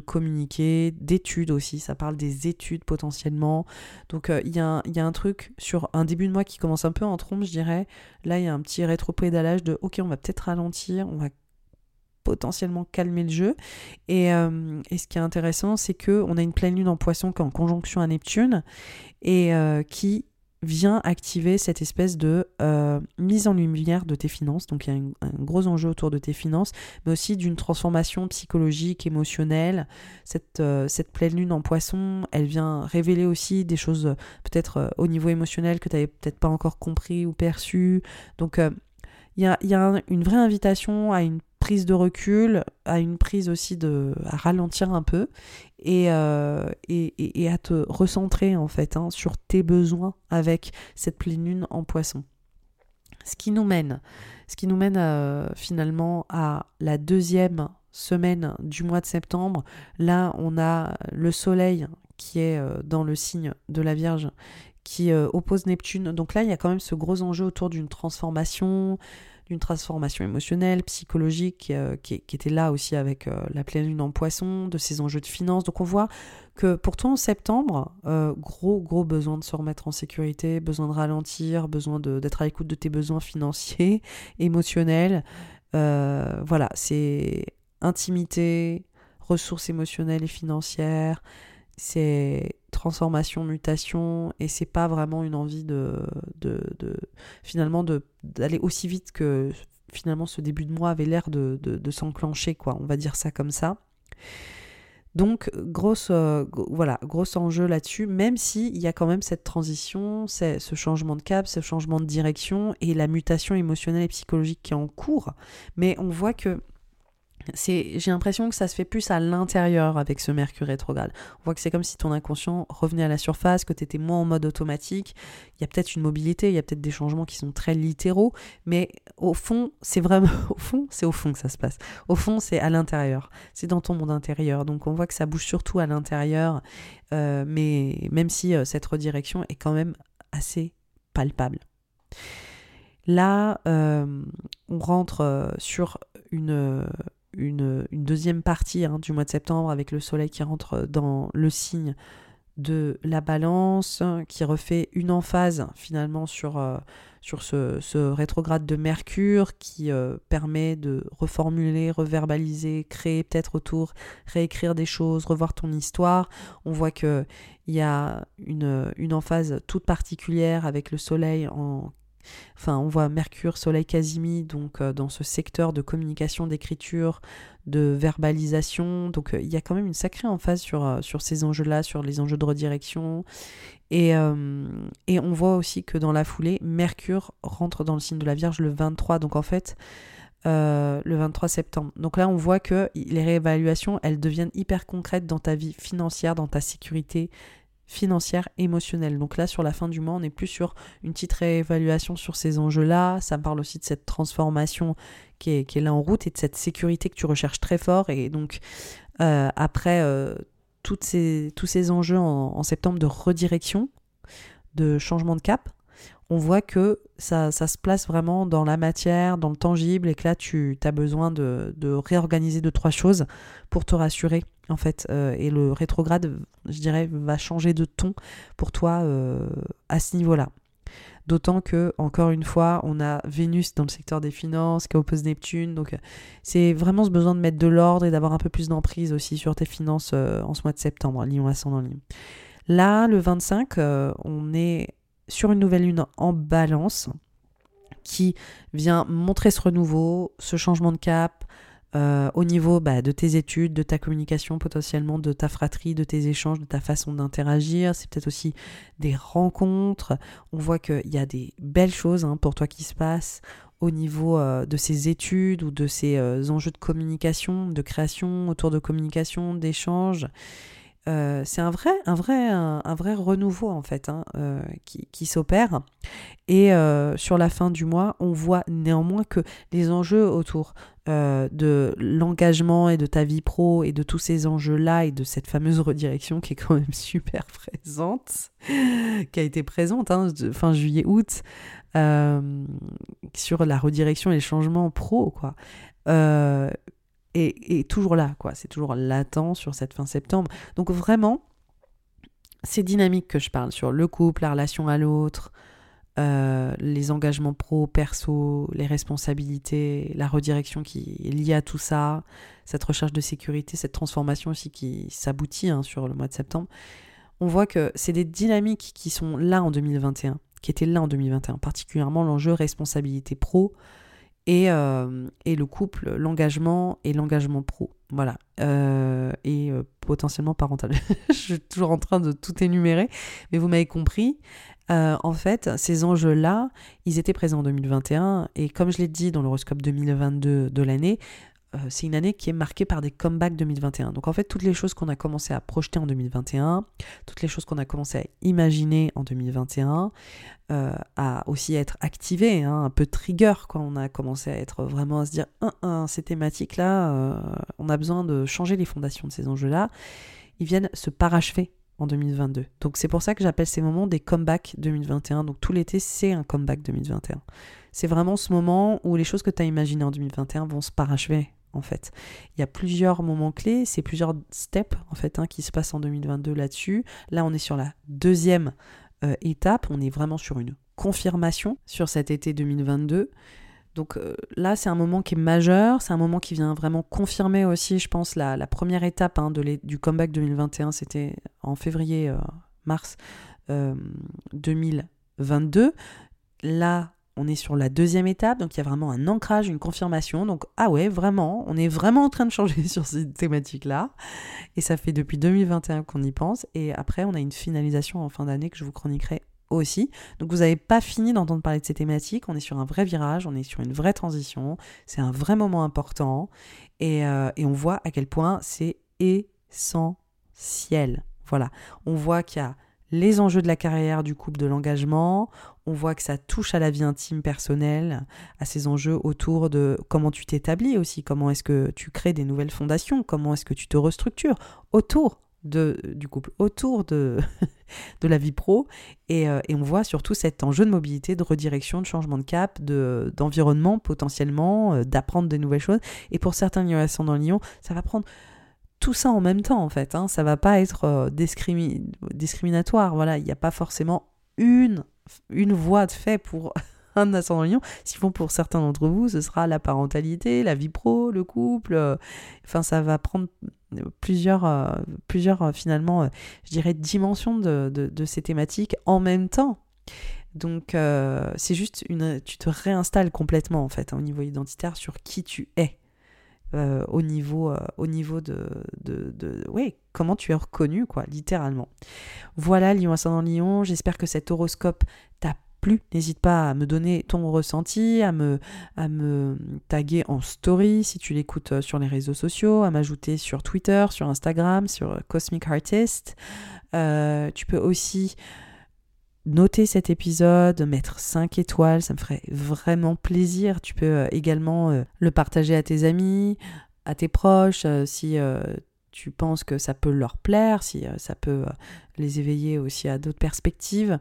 communiquer, d'études aussi. Ça parle des études potentiellement. Donc euh, il y, a un truc sur un début de mois qui commence un peu en trompe, je dirais. Là, il y a un petit rétro-pédalage de OK, on va peut-être ralentir, on va potentiellement calmer le jeu. Et, euh, ce qui est intéressant, c'est que on a une pleine lune en poisson qui est en conjonction à Neptune et qui vient activer cette espèce de euh, mise en lumière de tes finances. Donc il y a un, gros enjeu autour de tes finances, mais aussi d'une transformation psychologique, émotionnelle. Cette, euh, pleine lune en poisson, elle vient révéler aussi des choses euh, peut-être au niveau émotionnel que tu n'avais peut-être pas encore compris ou perçu. Donc il y a une vraie invitation à une prise de recul, à une prise aussi de à ralentir un peu et, euh, à te recentrer en fait hein, sur tes besoins avec cette pleine lune en poisson. Ce qui nous mène, ce qui nous mène euh, finalement à la deuxième semaine du mois de septembre. Là, on a le soleil qui est euh, dans le signe de la Vierge qui oppose Neptune. Donc là, il y a quand même ce gros enjeu autour d'une transformation, d'une transformation émotionnelle, psychologique, euh, qui, était là aussi avec euh, la pleine lune en poisson, de ces enjeux de finances. Donc on voit que pour toi en septembre, euh, gros, gros besoin de se remettre en sécurité, besoin de ralentir, besoin d'être à l'écoute de tes besoins financiers, émotionnels. voilà, c'est intimité, ressources émotionnelles et financières, c'est transformation, mutation, et c'est pas vraiment une envie de, de, de finalement d'aller aussi vite que finalement ce début de mois avait l'air de, de, s'enclencher, quoi. On va dire ça comme ça. Donc, grosse, euh, voilà, gros enjeu là-dessus, même s'il y a quand même cette transition, ce changement de cap, ce changement de direction et la mutation émotionnelle et psychologique qui est en cours. Mais on voit que j'ai l'impression que ça se fait plus à l'intérieur avec ce Mercure rétrograde. On voit que c'est comme si ton inconscient revenait à la surface, que tu étais moins en mode automatique. Il y a peut-être une mobilité, il y a peut-être des changements qui sont très littéraux, mais au fond, c'est vraiment au fond, c'est au fond que ça se passe. Au fond, c'est à l'intérieur, c'est dans ton monde intérieur. Donc on voit que ça bouge surtout à l'intérieur, euh, mais même si euh, cette redirection est quand même assez palpable. Là, euh, on rentre sur une une, deuxième partie hein, du mois de septembre avec le soleil qui rentre dans le signe de la balance, qui refait une emphase finalement sur, euh, sur ce, rétrograde de Mercure qui euh, permet de reformuler, reverbaliser, créer peut-être autour, réécrire des choses, revoir ton histoire. On voit qu'il y a une, une emphase toute particulière avec le soleil en Enfin, on voit Mercure, Soleil, Casimi, donc euh, dans ce secteur de communication, d'écriture, de verbalisation. Donc, euh, il y a quand même une sacrée emphase sur, euh, ces enjeux-là, sur les enjeux de redirection. Et, et, on voit aussi que dans la foulée, Mercure rentre dans le signe de la Vierge le 23. Donc, en fait, le 23 septembre. Donc là, on voit que les réévaluations, elles deviennent hyper concrètes dans ta vie financière, dans ta sécurité financière, émotionnelle. Donc là, sur la fin du mois, on est plus sur une petite réévaluation sur ces enjeux-là. Ça parle aussi de cette transformation qui est, qui est, là en route et de cette sécurité que tu recherches très fort. Et donc, euh, après euh, toutes ces, tous ces enjeux en, septembre de redirection, de changement de cap, on voit que ça, ça, se place vraiment dans la matière, dans le tangible, et que là, tu as besoin de, de réorganiser deux, trois choses pour te rassurer en fait. Euh, et le rétrograde, je dirais, va changer de ton pour toi euh, à ce niveau-là. D'autant que, encore une fois, on a Vénus dans le secteur des finances qui oppose Neptune. Donc, c'est vraiment ce besoin de mettre de l'ordre et d'avoir un peu plus d'emprise aussi sur tes finances en ce mois de septembre, Lion ascendant Lion. Là, le 25, on est sur une nouvelle lune en balance qui vient montrer ce renouveau, ce changement de cap, euh, au niveau bah, de tes études, de ta communication potentiellement, de ta fratrie, de tes échanges, de ta façon d'interagir. C'est peut-être aussi des rencontres. On voit qu'il y a des belles choses hein, pour toi qui se passent au niveau euh, de ces études ou de ces euh, enjeux de communication, de création autour de communication, d'échange. C'est un vrai, un, vrai, un, vrai renouveau en fait hein, qui, qui s'opère. Et sur la fin du mois, on voit néanmoins que les enjeux autour de l'engagement et de ta vie pro et de tous ces enjeux-là et de cette fameuse redirection qui est quand même super présente, qui a été présente hein, fin juillet-août, sur la redirection et les changements pro, quoi est, toujours là, quoi. C'est toujours latent sur cette fin septembre. Donc vraiment, c'est dynamique que je parle sur le couple, la relation à l'autre, euh, les engagements pro, perso, les responsabilités, la redirection qui est liée à tout ça, cette recherche de sécurité, cette transformation aussi qui s'aboutit hein, sur le mois de septembre. On voit que c'est des dynamiques qui sont là en 2021, qui étaient là en 2021, particulièrement l'enjeu responsabilité pro, et, euh, et le couple, l'engagement et l'engagement pro. Voilà. Euh, et potentiellement parental. je suis toujours en train de tout énumérer, mais vous m'avez compris. En fait, ces enjeux-là, ils étaient présents en 2021, et comme je l'ai dit dans l'horoscope 2022 de l'année, euh, c'est une année qui est marquée par des comebacks 2021. Donc en fait, toutes les choses qu'on a commencé à projeter en 2021, toutes les choses qu'on a commencé à imaginer en 2021, euh, à aussi être activées, hein, un peu trigger quand on a commencé à être vraiment à se dire, ces thématiques-là, euh, on a besoin de changer les fondations de ces enjeux-là, ils viennent se parachever en 2022. Donc c'est pour ça que j'appelle ces moments des comebacks 2021. Donc tout l'été, c'est un comeback 2021. C'est vraiment ce moment où les choses que tu as imaginées en 2021 vont se parachever en fait. Il y a plusieurs moments clés, c'est plusieurs steps en fait hein, qui se passent en 2022 là-dessus. Là, on est sur la deuxième euh, étape, on est vraiment sur une confirmation sur cet été 2022. Donc euh, là, c'est un moment qui est majeur, c'est un moment qui vient vraiment confirmer aussi, je pense, la, première étape hein, de du comeback 2021, c'était en février-mars euh, 2022. Là, on est sur la deuxième étape, donc il y a vraiment un ancrage, une confirmation. Donc, ah ouais, vraiment, on est vraiment en train de changer sur cette thématique-là. Et ça fait depuis 2021 qu'on y pense. Et après, on a une finalisation en fin d'année que je vous chroniquerai aussi. Donc, vous n'avez pas fini d'entendre parler de ces thématiques. On est sur un vrai virage, on est sur une vraie transition. C'est un vrai moment important. Et, euh, et on voit à quel point c'est essentiel. Voilà. On voit qu'il y a les enjeux de la carrière, du couple, de l'engagement. On voit que ça touche à la vie intime personnelle, à ces enjeux autour de comment tu t'établis aussi, comment est-ce que tu crées des nouvelles fondations, comment est-ce que tu te restructures? Autour de, du couple, autour de, de la vie pro. Et, euh, et, on voit surtout cet enjeu de mobilité, de redirection, de changement de cap, d'environnement potentiellement, euh, d'apprendre des nouvelles choses. Et pour certains lions ascendants Lyon, ça va prendre tout ça en même temps en fait. Hein. Ça va pas être euh, discriminatoire. Voilà, il n'y a pas forcément une, une voie de fait pour un ascendant lion. Sinon, pour certains d'entre vous, ce sera la parentalité, la vie pro, le couple. Euh, enfin, ça va prendre plusieurs, euh, plusieurs finalement, je dirais, dimensions de, ces thématiques en même temps. Donc, c'est juste une. Tu te réinstalles complètement en fait hein, au niveau identitaire sur qui tu es. Euh, au niveau, euh, au niveau de, de, de, oui, comment tu es reconnu, quoi, littéralement. Voilà, Lion ascendant Lion, j'espère que cet horoscope t'a N'hésite pas à me donner ton ressenti, à me, taguer en story si tu l'écoutes euh, sur les réseaux sociaux, à m'ajouter sur Twitter, sur Instagram, sur Cosmic Artist. tu peux aussi noter cet épisode, mettre 5 étoiles, ça me ferait vraiment plaisir. Tu peux euh, également euh, le partager à tes amis, à tes proches, euh, si tu penses que ça peut leur plaire, si ça peut les éveiller aussi à d'autres perspectives.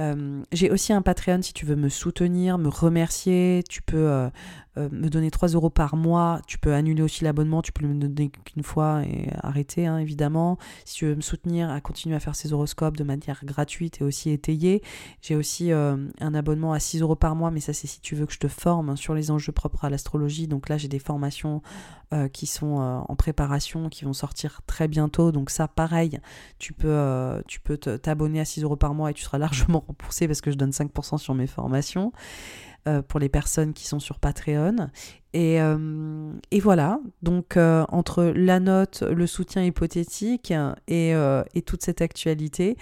Euh, j'ai aussi un Patreon si tu veux me soutenir, me remercier. Tu peux euh, euh, me donner 3 euros par mois. Tu peux annuler aussi l'abonnement. Tu peux me donner qu'une fois et arrêter, hein, évidemment. Si tu veux me soutenir à continuer à faire ces horoscopes de manière gratuite et aussi étayée, j'ai aussi un abonnement à 6 euros par mois. Mais ça, c'est si tu veux que je te forme sur les enjeux propres à l'astrologie. Donc là, j'ai des formations qui sont en préparation, qui vont sortir très bientôt. Donc ça, pareil, tu peux tu peux t'abonner à 6 euros par mois et tu seras largement remboursé parce que je donne 5% sur mes formations euh, pour les personnes qui sont sur Patreon. Et, euh, voilà, donc euh, entre la note, le soutien hypothétique et, et toute cette actualité,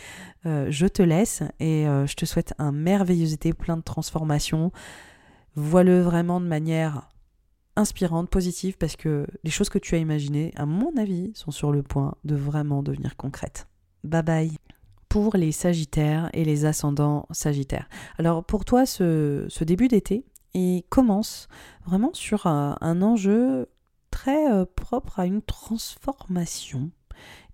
je te laisse et je te souhaite un merveilleux été plein de transformations. Vois-le vraiment de manière inspirante, positive, parce que les choses que tu as imaginées, à mon avis, sont sur le point de vraiment devenir concrètes. Bye bye pour les Sagittaires et les ascendants Sagittaires. Alors pour toi, ce, début d'été, il commence vraiment sur un, enjeu très euh, propre à une transformation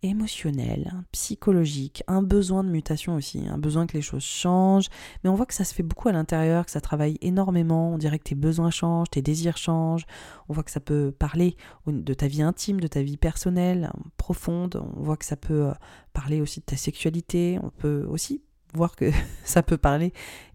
émotionnel, psychologique, un besoin de mutation aussi, un besoin que les choses changent, mais on voit que ça se fait beaucoup à l'intérieur, que ça travaille énormément, on dirait que tes besoins changent, tes désirs changent, on voit que ça peut parler de ta vie intime, de ta vie personnelle, profonde, on voit que ça peut euh, parler aussi de ta sexualité, on peut aussi voir que ça peut parler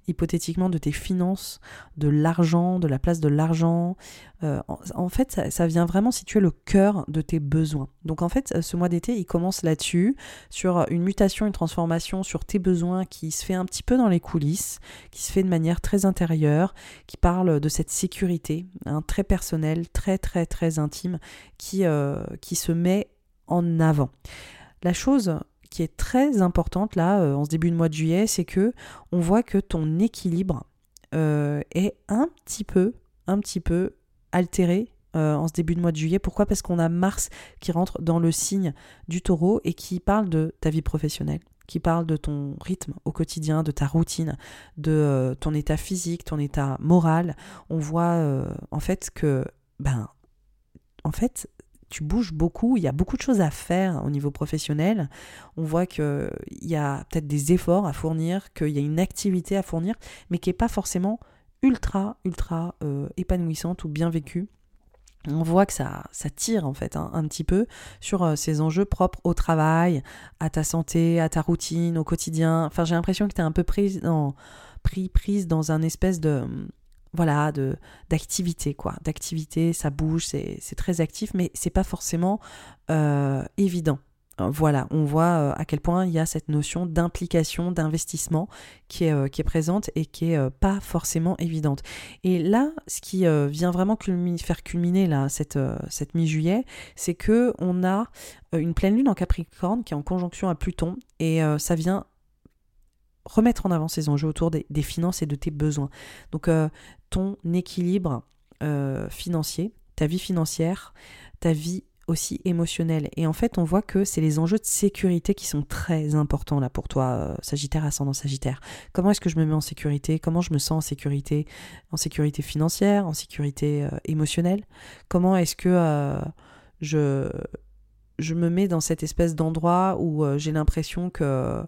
hypothétiquement de tes finances, de l'argent, de la place de l'argent. Euh, en, fait, ça, vient vraiment situer le cœur de tes besoins. Donc en fait, ce mois d'été, il commence là-dessus, sur une mutation, une transformation sur tes besoins qui se fait un petit peu dans les coulisses, qui se fait de manière très intérieure, qui parle de cette sécurité, hein, très personnelle, très très très intime, qui, euh, qui se met en avant. La chose qui est très importante là, euh, en ce début de mois de juillet, c'est que on voit que ton équilibre euh, est un petit peu, un petit peu altéré euh, en ce début de mois de juillet. Pourquoi? Parce qu'on a Mars qui rentre dans le signe du taureau et qui parle de ta vie professionnelle qui parle de ton rythme au quotidien, de ta routine, de ton état physique, ton état moral. On voit en fait que ben en fait, tu bouges beaucoup, il y a beaucoup de choses à faire au niveau professionnel. On voit qu'il y a peut-être des efforts à fournir, qu'il y a une activité à fournir, mais qui n'est pas forcément ultra, ultra euh, épanouissante ou bien vécue. On voit que ça, ça tire en fait un petit peu sur euh, ces enjeux propres au travail, à ta santé, à ta routine, au quotidien. Enfin, j'ai l'impression que tu es un peu prise pris, prise dans un espèce de voilà, de d'activité quoi. D'activité, ça bouge, c'est très actif, mais c'est pas forcément euh, évident. Euh, voilà, on voit euh, à quel point il y a cette notion d'implication, d'investissement qui est, qui est présente et qui est pas forcément évidente. Et là, ce qui vient vraiment faire culminer là, cette, cette mi-juillet, c'est que on a une pleine lune en Capricorne qui est en conjonction à Pluton et ça vient remettre en avant ces enjeux autour des, finances et de tes besoins. Donc euh, ton équilibre euh, financier, ta vie financière, ta vie aussi émotionnelle. Et en fait, on voit que c'est les enjeux de sécurité qui sont très importants là pour toi, euh, Sagittaire, ascendant Sagittaire. Comment est-ce que je me mets en sécurité? Comment je me sens en sécurité En sécurité financière, en sécurité émotionnelle? Comment est-ce que je, je me mets dans cette espèce d'endroit où j'ai l'impression que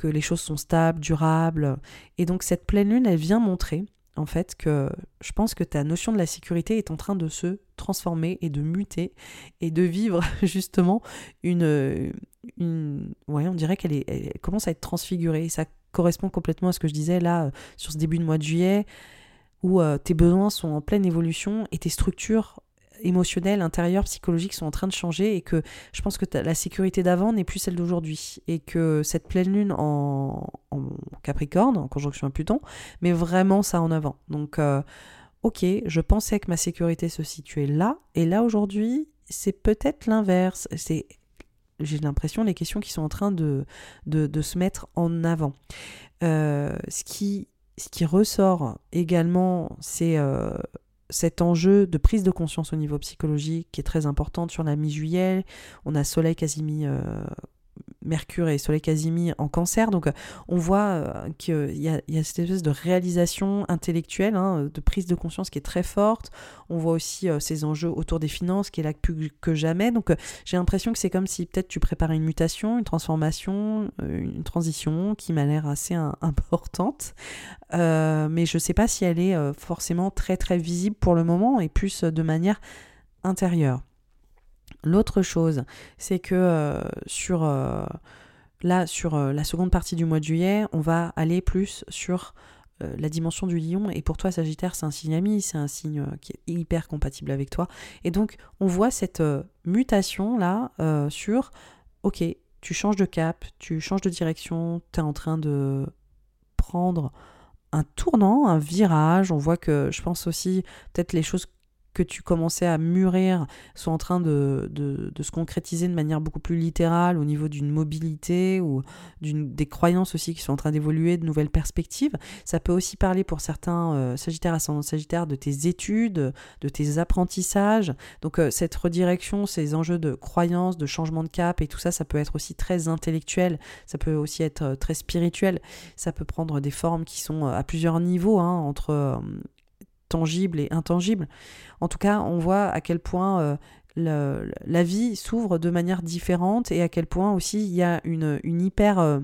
que les choses sont stables, durables. Et donc cette pleine lune, elle vient montrer en fait que je pense que ta notion de la sécurité est en train de se transformer et de muter et de vivre justement une, ouais, on dirait qu'elle est, commence à être transfigurée. Ça correspond complètement à ce que je disais là euh, sur ce début de mois de juillet où euh, tes besoins sont en pleine évolution et tes structures émotionnels, intérieurs, psychologiques sont en train de changer et que je pense que la sécurité d'avant n'est plus celle d'aujourd'hui et que cette pleine lune en, Capricorne, en conjonction à Pluton, met vraiment ça en avant. Donc, euh, ok, je pensais que ma sécurité se situait là et là aujourd'hui, c'est peut-être l'inverse. C'est j'ai l'impression les questions qui sont en train de, de, se mettre en avant. Euh, ce, qui, ce qui ressort également, c'est euh, cet enjeu de prise de conscience au niveau psychologique qui est très importante sur la mi-juillet. On a Soleil quasi Mercure et Soleil Casimir en cancer. Donc on voit qu'il y, a, cette espèce de réalisation intellectuelle, hein, de prise de conscience qui est très forte. On voit aussi ces enjeux autour des finances qui est là plus que jamais. Donc j'ai l'impression que c'est comme si peut-être tu préparais une mutation, une transformation, une transition qui m'a l'air assez importante. mais je ne sais pas si elle est forcément très très visible pour le moment et plus de manière intérieure. L'autre chose, c'est que euh, sur euh, là, sur euh, la seconde partie du mois de juillet, on va aller plus sur la dimension du lion. Et pour toi, Sagittaire, c'est un signe ami, c'est un signe qui est hyper compatible avec toi. Et donc, on voit cette mutation là sur, ok, tu changes de cap, tu changes de direction, tu es en train de prendre un tournant, un virage. On voit que je pense aussi peut-être les choses que tu commençais à mûrir sont en train de, de, se concrétiser de manière beaucoup plus littérale au niveau d'une mobilité ou des croyances aussi qui sont en train d'évoluer, de nouvelles perspectives. Ça peut aussi parler pour certains euh, Sagittaires, ascendant Sagittaire, de tes études, de tes apprentissages. Donc euh, cette redirection, ces enjeux de croyances, de changement de cap et tout ça, ça peut être aussi très intellectuel, ça peut aussi être euh, très spirituel, ça peut prendre des formes qui sont à plusieurs niveaux, hein, entre tangible et intangible. En tout cas, on voit à quel point euh, la vie s'ouvre de manière différente et à quel point aussi il y a une, hyper... Euh,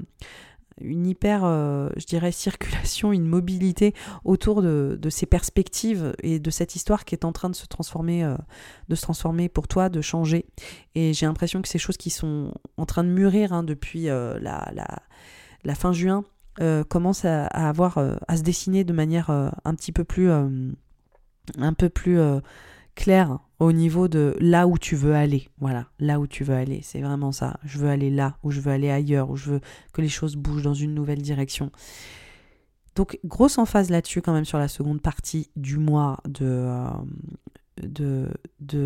une hyper, euh, je dirais, circulation, une mobilité autour de, ces perspectives et de cette histoire qui est en train de se transformer, de se transformer pour toi, de changer. Et j'ai l'impression que ces choses qui sont en train de mûrir hein, depuis la, fin juin commencent à, avoir, à se dessiner de manière un petit peu plus un peu plus euh, clair au niveau de là où tu veux aller. Voilà, là où tu veux aller. C'est vraiment ça. Je veux aller là, ou je veux aller ailleurs, ou je veux que les choses bougent dans une nouvelle direction. Donc, grosse emphase là-dessus quand même sur la seconde partie du mois de, euh, de,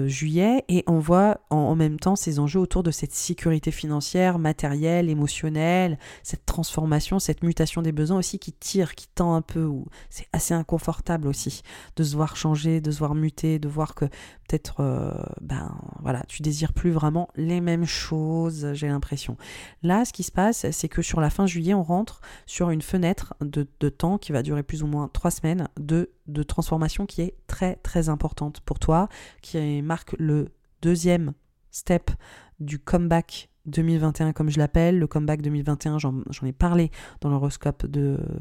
juillet et on voit en, même temps ces enjeux autour de cette sécurité financière, matérielle, émotionnelle, cette transformation, cette mutation des besoins aussi qui tire, qui tend un peu, c'est assez inconfortable aussi de se voir changer, de se voir muter, de voir que peut-être, euh, ben voilà, tu désires plus vraiment les mêmes choses, j'ai l'impression. Là, ce qui se passe, c'est que sur la fin juillet, on rentre sur une fenêtre de, de temps qui va durer plus ou moins trois semaines de de transformation qui est très très importante pour toi, qui marque le deuxième step du comeback 2021 comme je l'appelle. Le comeback 2021, j'en ai parlé dans l'horoscope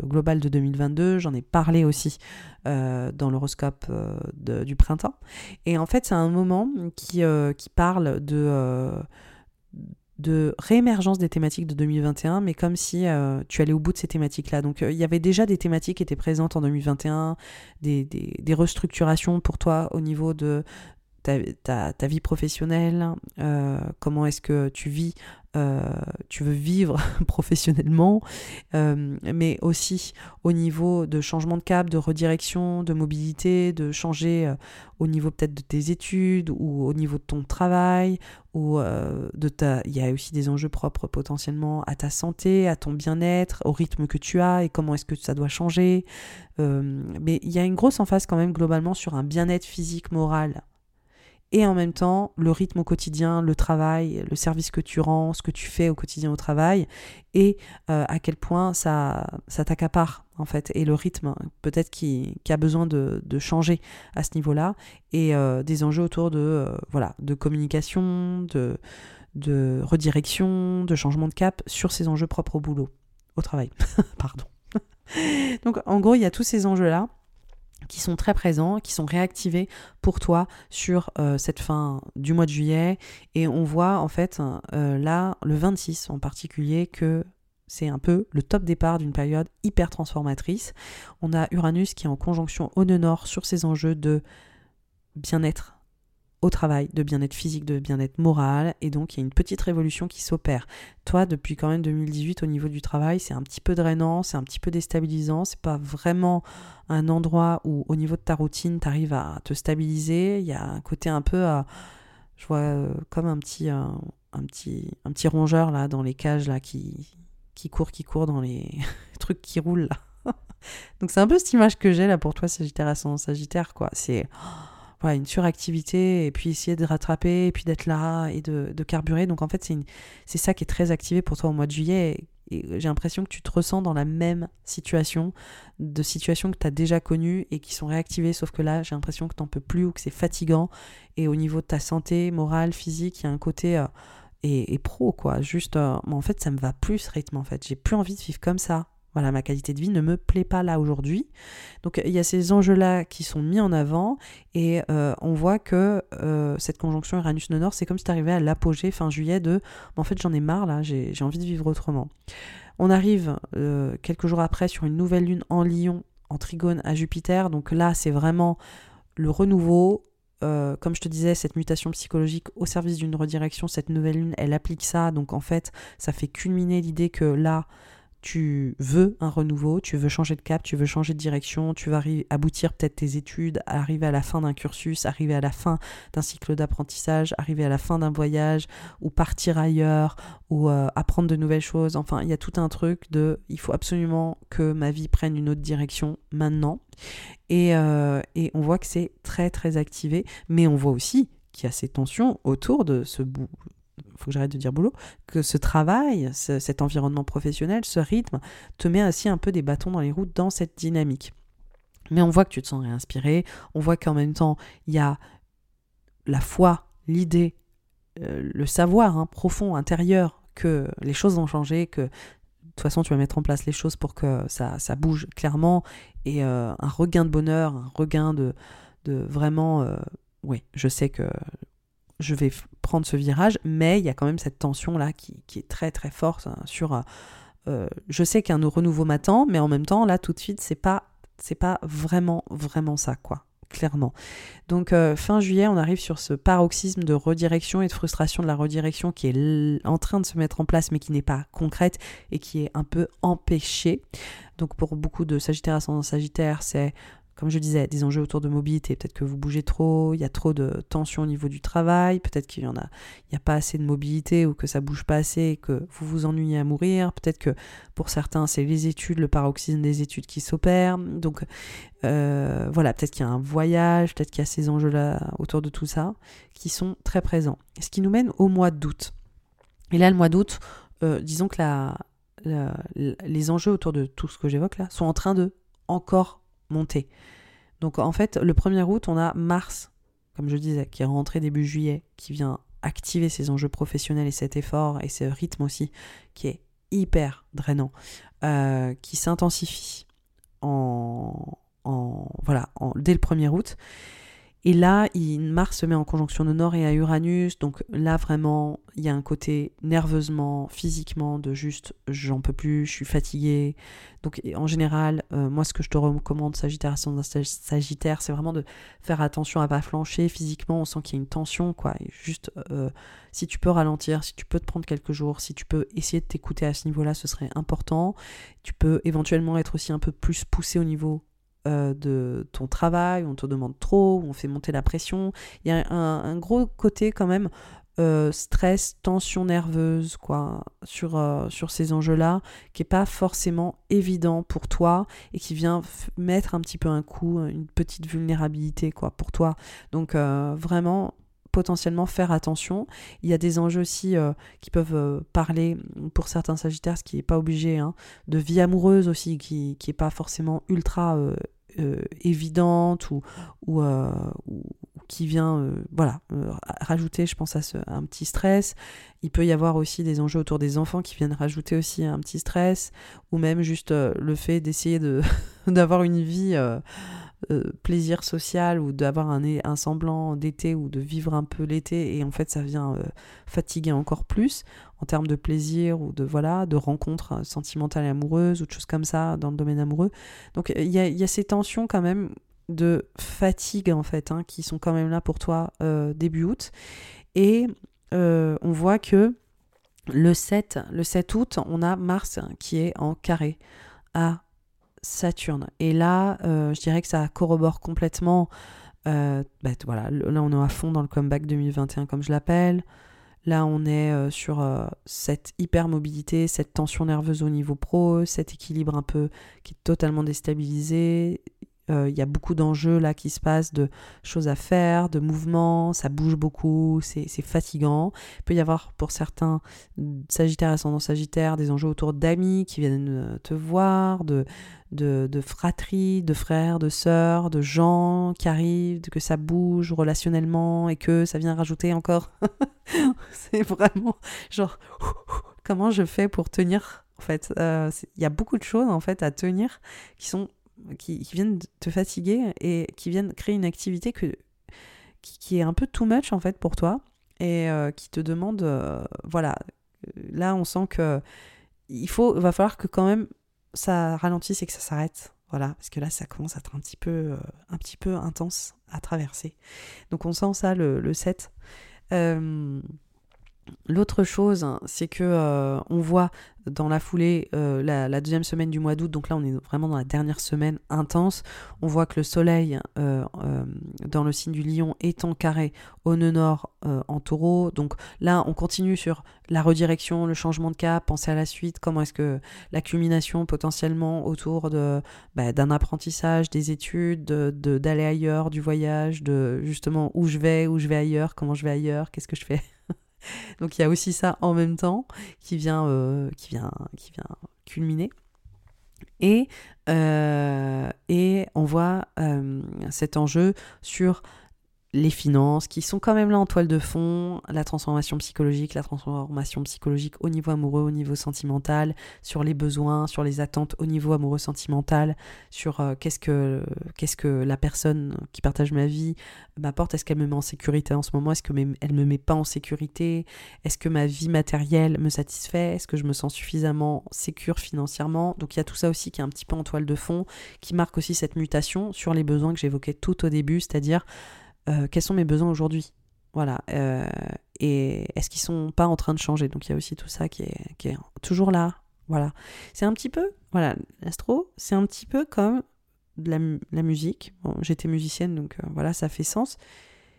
global de 2022, j'en ai parlé aussi euh, dans l'horoscope euh, du printemps. Et en fait, c'est un moment qui, euh, qui parle de de réémergence des thématiques de 2021, mais comme si tu allais au bout de ces thématiques-là. Donc il y avait déjà des thématiques qui étaient présentes en 2021, des, des, restructurations pour toi au niveau de ta, ta, vie professionnelle, euh, comment est-ce que tu vis, euh, tu veux vivre professionnellement, euh, mais aussi au niveau de changement de cap, de redirection, de mobilité, de changer au niveau peut-être de tes études ou au niveau de ton travail, ou de ta... il y a aussi des enjeux propres potentiellement à ta santé, à ton bien-être, au rythme que tu as et comment est-ce que ça doit changer. mais il y a une grosse emphase quand même globalement sur un bien-être physique, moral et en même temps le rythme au quotidien, le travail, le service que tu rends, ce que tu fais au quotidien au travail, et euh, à quel point ça, ça t'accapare en fait, et le rythme peut-être qui, a besoin de, de, changer à ce niveau-là, et euh, des enjeux autour de, euh, voilà, de communication, de, de redirection, de changement de cap sur ces enjeux propres au boulot, au travail, pardon. Donc en gros, il y a tous ces enjeux-là qui sont très présents, qui sont réactivés pour toi sur euh, cette fin du mois de juillet. Et on voit en fait euh, là, le 26 en particulier, que c'est un peu le top départ d'une période hyper transformatrice. On a Uranus qui est en conjonction au nœud nord sur ces enjeux de bien-être au travail, de bien-être physique, de bien-être moral, et donc il y a une petite révolution qui s'opère. Toi, depuis quand même 2018 au niveau du travail, c'est un petit peu drainant, c'est un petit peu déstabilisant, c'est pas vraiment un endroit où au niveau de ta routine, tu arrives à te stabiliser, il y a un côté un peu à, je vois euh, comme un petit, un, petit, un petit rongeur là dans les cages là qui, qui court, qui court dans les trucs qui roulent là. donc c'est un peu cette image que j'ai là pour toi, Sagittaire ascendant Sagittaire, quoi. C'est voilà, une suractivité et puis essayer de rattraper et puis d'être là et de, de, carburer. Donc en fait, c'est, ça qui est très activé pour toi au mois de juillet. Et j'ai l'impression que tu te ressens dans la même situation, de situations que tu as déjà connues et qui sont réactivées, sauf que là, j'ai l'impression que tu n'en peux plus ou que c'est fatigant. Et au niveau de ta santé morale, physique, il y a un côté... Euh, et, pro, quoi. Juste, euh, en fait, ça me va plus ce rythme, en fait. J'ai plus envie de vivre comme ça. Voilà, ma qualité de vie ne me plaît pas là aujourd'hui. Donc il y a ces enjeux-là qui sont mis en avant et euh, on voit que euh, cette conjonction Uranus-Nord, c'est comme si tu arrivais à l'apogée fin juillet de en fait j'en ai marre là, j'ai envie de vivre autrement. On arrive quelques jours après sur une nouvelle lune en Lion, en trigone à Jupiter. Donc là, c'est vraiment le renouveau, euh, comme je te disais, cette mutation psychologique au service d'une redirection, cette nouvelle lune, elle applique ça. Donc en fait, ça fait culminer l'idée que là, tu veux un renouveau, tu veux changer de cap, tu veux changer de direction, tu vas aboutir peut-être tes études, arriver à la fin d'un cursus, arriver à la fin d'un cycle d'apprentissage, arriver à la fin d'un voyage, ou partir ailleurs, ou euh, apprendre de nouvelles choses. Enfin, il y a tout un truc de il faut absolument que ma vie prenne une autre direction maintenant. Et, euh, et on voit que c'est très très activé, mais on voit aussi qu'il y a ces tensions autour de ce bout faut que j'arrête de dire boulot, que ce travail, cet environnement professionnel, ce rythme, te met aussi un peu des bâtons dans les roues dans cette dynamique. Mais on voit que tu te sens réinspiré, on voit qu'en même temps, il y a la foi, l'idée, euh, le savoir hein, profond, intérieur, que les choses vont changer, que de toute façon, tu vas mettre en place les choses pour que ça, ça bouge clairement, et euh, un regain de bonheur, un regain de, de vraiment... Euh, oui, je sais que je vais prendre ce virage, mais il y a quand même cette tension-là qui, est très très forte hein, sur... Euh, euh, je sais qu'un renouveau m'attend, mais en même temps, là, tout de suite, c'est pas, c'est pas vraiment, vraiment ça, quoi, clairement. Donc, euh, fin juillet, on arrive sur ce paroxysme de redirection et de frustration de la redirection qui est en train de se mettre en place, mais qui n'est pas concrète et qui est un peu empêchée. Donc, pour beaucoup de Sagittaires ascendant Sagittaire, c'est comme je disais, des enjeux autour de mobilité. Peut-être que vous bougez trop, il y a trop de tension au niveau du travail, peut-être qu'il y en a, il n'y a pas assez de mobilité ou que ça bouge pas assez et que vous vous ennuyez à mourir. Peut-être que pour certains, c'est les études, le paroxysme des études qui s'opèrent. Donc euh, voilà, peut-être qu'il y a un voyage, peut-être qu'il y a ces enjeux-là autour de tout ça qui sont très présents. Ce qui nous mène au mois d'août. Et là, le mois d'août, euh, disons que les enjeux autour de tout ce que j'évoque là sont en train de encore monter. Donc en fait, le 1er août, on a Mars, comme je disais, qui est rentré début juillet, qui vient activer ses enjeux professionnels et cet effort et ce rythme aussi, qui est hyper drainant, euh, qui s'intensifie en, en, voilà, dès le 1er août. Et là, Mars se met en conjonction au Nord et à Uranus. Donc là, vraiment, il y a un côté nerveusement, physiquement, de juste j'en peux plus, je suis fatigué. Donc en général, euh, moi, ce que je te recommande, Sagittaire, Sagittaire, c'est vraiment de faire attention à pas flancher. Physiquement, on sent qu'il y a une tension, quoi. Juste, euh, si tu peux ralentir, si tu peux te prendre quelques jours, si tu peux essayer de t'écouter à ce niveau-là, ce serait important. Tu peux éventuellement être aussi un peu plus poussé au niveau euh, de ton travail, on te demande trop, on fait monter la pression. Il y a un, gros côté quand même euh, stress, tension nerveuse, quoi, sur, euh, sur ces enjeux-là, qui est pas forcément évident pour toi et qui vient mettre un petit peu un coup, une petite vulnérabilité, quoi, pour toi. Donc vraiment, potentiellement faire attention. Il y a des enjeux aussi euh, qui peuvent euh, parler pour certains Sagittaires, ce qui n'est pas obligé, hein, de vie amoureuse aussi, qui n'est pas forcément ultra euh, évidente ou, ou, qui vient voilà, rajouter, je pense, à un petit stress. Il peut y avoir aussi des enjeux autour des enfants qui viennent rajouter aussi un petit stress, ou même juste le fait d'essayer d'avoir une vie euh, plaisir social ou d'avoir un, un semblant d'été ou de vivre un peu l'été et en fait ça vient euh, fatiguer encore plus en termes de plaisir ou de voilà de rencontres euh, sentimentales et amoureuses ou de choses comme ça dans le domaine amoureux. Donc il y a, ces tensions quand même de fatigue en fait hein, qui sont quand même là pour toi début août et on voit que le 7, le 7 août, on a Mars qui est en carré à Saturne. Et là, euh, je dirais que ça corrobore complètement. Euh, bah, voilà, là, on est à fond dans le comeback 2021, comme je l'appelle. Là, on est euh, sur cette hypermobilité, cette tension nerveuse au niveau pro, cet équilibre un peu qui est totalement déstabilisé. Il y a beaucoup d'enjeux là qui se passent, de choses à faire, de mouvements, ça bouge beaucoup, c'est fatigant. Il peut y avoir pour certains Sagittaires ascendant Sagittaire des enjeux autour d'amis qui viennent te voir, de, de, de fratrie, de frères, de sœurs, de gens qui arrivent, que ça bouge relationnellement et que ça vient rajouter encore. c'est vraiment genre comment je fais pour tenir en fait? Euh, il y a beaucoup de choses en fait à tenir qui sont qui, viennent te fatiguer et qui viennent créer une activité que, qui, est un peu too much en fait pour toi et euh, qui te demande euh, voilà là on sent que il faut va falloir que quand même ça ralentisse et que ça s'arrête. Voilà, parce que là, ça commence à être un petit peu, euh, un petit peu intense à traverser. Donc on sent ça le, le 7. L'autre chose, c'est que euh, on voit dans la foulée euh, la, deuxième semaine du mois d'août, donc là on est vraiment dans la dernière semaine intense, on voit que le soleil euh, dans le signe du lion est en carré au nœud nord en taureau, donc là on continue sur la redirection, le changement de cap, penser à la suite, comment est-ce que la culmination potentiellement autour de bah, d'un apprentissage, des études, d'aller ailleurs, du voyage, de justement où je vais, où je vais ailleurs, comment je vais ailleurs, qu'est-ce que je fais? Donc il y a aussi ça en même temps qui vient, euh, qui vient, qui vient culminer. Et, euh, et on voit euh, cet enjeu sur les finances, qui sont quand même là en toile de fond, la transformation psychologique, la transformation psychologique au niveau amoureux, au niveau sentimental, sur les besoins, sur les attentes au niveau amoureux sentimental, sur euh, qu'est-ce que la personne qui partage ma vie m'apporte, est-ce qu'elle me met en sécurité en ce moment, est-ce que elle me met pas en sécurité, est-ce que ma vie matérielle me satisfait, est-ce que je me sens suffisamment sécure financièrement? Donc il y a tout ça aussi qui est un petit peu en toile de fond, qui marque aussi cette mutation sur les besoins que j'évoquais tout au début, c'est-à-dire euh, quels sont mes besoins aujourd'hui? Voilà. Euh, et est-ce qu'ils sont pas en train de changer? Donc il y a aussi tout ça qui est, qui est toujours là. Voilà. C'est un petit peu, voilà, l'astro, c'est un petit peu comme la, la musique. J'étais musicienne, donc euh, voilà, ça fait sens.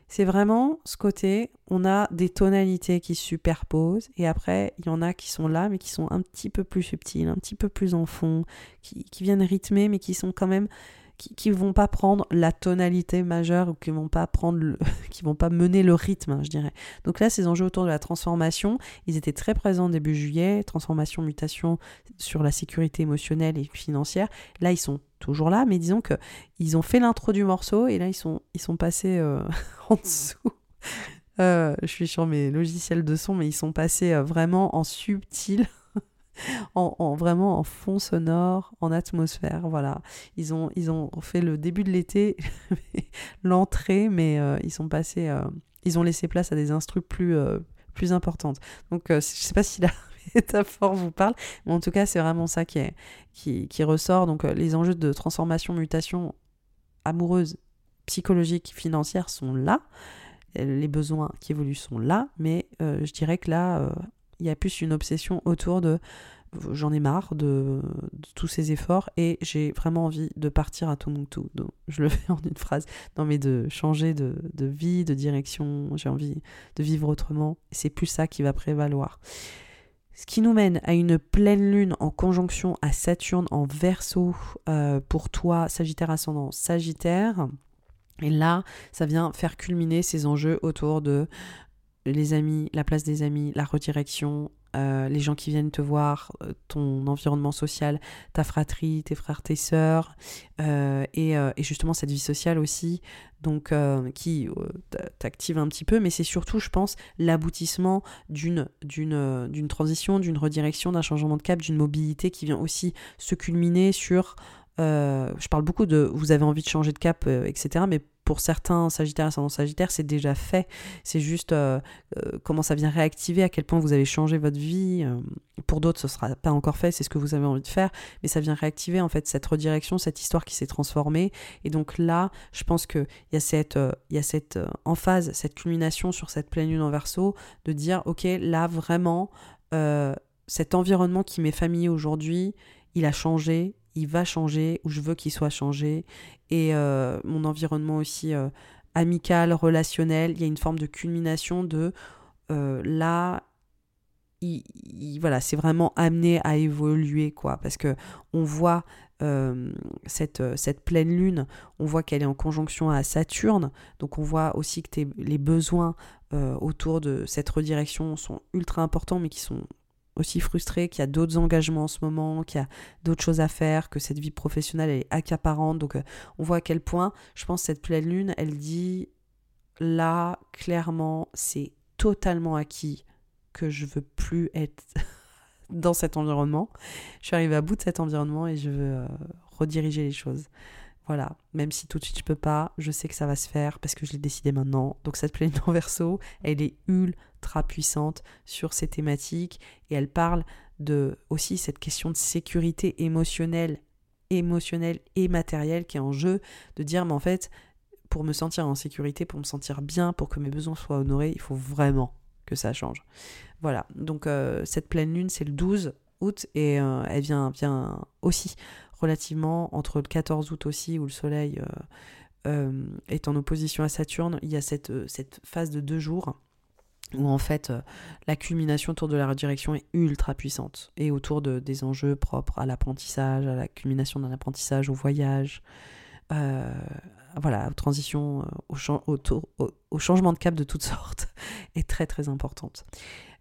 C'est vraiment ce côté, on a des tonalités qui se superposent, et après, il y en a qui sont là, mais qui sont un petit peu plus subtiles, un petit peu plus en fond, qui viennent rythmer, mais qui sont quand même qui, ne vont pas prendre la tonalité majeure ou qui vont pas prendre qui vont pas mener le rythme, hein, je dirais. Donc là, ces enjeux autour de la transformation, ils étaient très présents début juillet, transformation, mutation sur la sécurité émotionnelle et financière. Là, ils sont toujours là, mais disons que ils ont fait l'intro du morceau et là, ils sont, ils sont passés euh, en dessous. Euh, je suis sur mes logiciels de son, mais ils sont passés euh, vraiment en subtil en, vraiment en fond sonore, en atmosphère. Voilà, ils ont, ils ont fait le début de l'été, l'entrée, mais euh, ils sont passés, euh, ils ont laissé place à des instrus plus, euh, plus importantes. Donc, je sais pas si la métaphore vous parle, mais en tout cas, c'est vraiment ça qui, est, qui, qui ressort. Donc, les enjeux de transformation, mutation amoureuse, psychologique, financière sont là les besoins qui évoluent sont là, mais je dirais que là, il y a plus une obsession autour de j'en ai marre de, tous ces efforts et j'ai vraiment envie de partir à tout. Donc, je le fais en une phrase. Non, mais de changer de, vie, de direction. J'ai envie de vivre autrement. C'est plus ça qui va prévaloir. Ce qui nous mène à une pleine lune en conjonction à Saturne en verso euh, pour toi, Sagittaire ascendant Sagittaire. Et là, ça vient faire culminer ces enjeux autour de les amis, la place des amis, la redirection, euh, les gens qui viennent te voir, euh, ton environnement social, ta fratrie, tes frères, tes sœurs, euh, et, justement cette vie sociale aussi, donc qui t'active un petit peu, mais c'est surtout, je pense, l'aboutissement d'une d'une transition, d'une redirection, d'un changement de cap, d'une mobilité qui vient aussi se culminer sur je parle beaucoup de vous avez envie de changer de cap, etc. pour certains Sagittaires ascendant Sagittaire, c'est déjà fait. C'est juste euh, euh, comment ça vient réactiver, à quel point vous avez changé votre vie. Euh, pour d'autres, ce sera pas encore fait, c'est ce que vous avez envie de faire, mais ça vient réactiver en fait cette redirection, cette histoire qui s'est transformée. Et donc là, je pense qu'il y a cette, y a cette phase, cette culmination sur cette pleine lune en verso, de dire, ok, là vraiment, cet environnement qui m'est familier aujourd'hui, il a changé, il va changer, ou je veux qu'il soit changé, et euh, mon environnement aussi euh, amical, relationnel, il y a une forme de culmination de euh, là, voilà, c'est vraiment amené à évoluer, quoi, parce que on voit cette, pleine lune, on voit qu'elle est en conjonction à Saturne, donc on voit aussi que les besoins autour de cette redirection sont ultra importants, mais qui sont aussi frustrés, qu'il y a d'autres engagements en ce moment, qu'il y a d'autres choses à faire, que cette vie professionnelle est accaparante, donc euh, on voit à quel point, je pense, cette pleine lune, elle dit là, clairement, c'est totalement acquis que je veux plus être dans cet environnement. Je suis arrivée à bout de cet environnement et je veux euh, rediriger les choses. Voilà, même si tout de suite je peux pas, je sais que ça va se faire parce que je l'ai décidé maintenant. Donc cette pleine en verso, elle est ultra puissante sur ces thématiques et elle parle de aussi cette question de sécurité émotionnelle, émotionnelle et matérielle qui est en jeu, de dire mais en fait, pour me sentir en sécurité, pour me sentir bien, pour que mes besoins soient honorés, il faut vraiment que ça change. Voilà, donc euh, cette pleine lune, c'est le 12 août et euh, elle vient, vient aussi relativement entre le 14 août aussi, où le soleil euh, est en opposition à Saturne, il y a cette, cette phase de deux jours où en fait la culmination autour de la redirection est ultra puissante et autour de, des enjeux propres à l'apprentissage, à la culmination d'un apprentissage, au voyage, voilà, aux transitions, au, au, changement de cap de toutes sortes, est très très importante.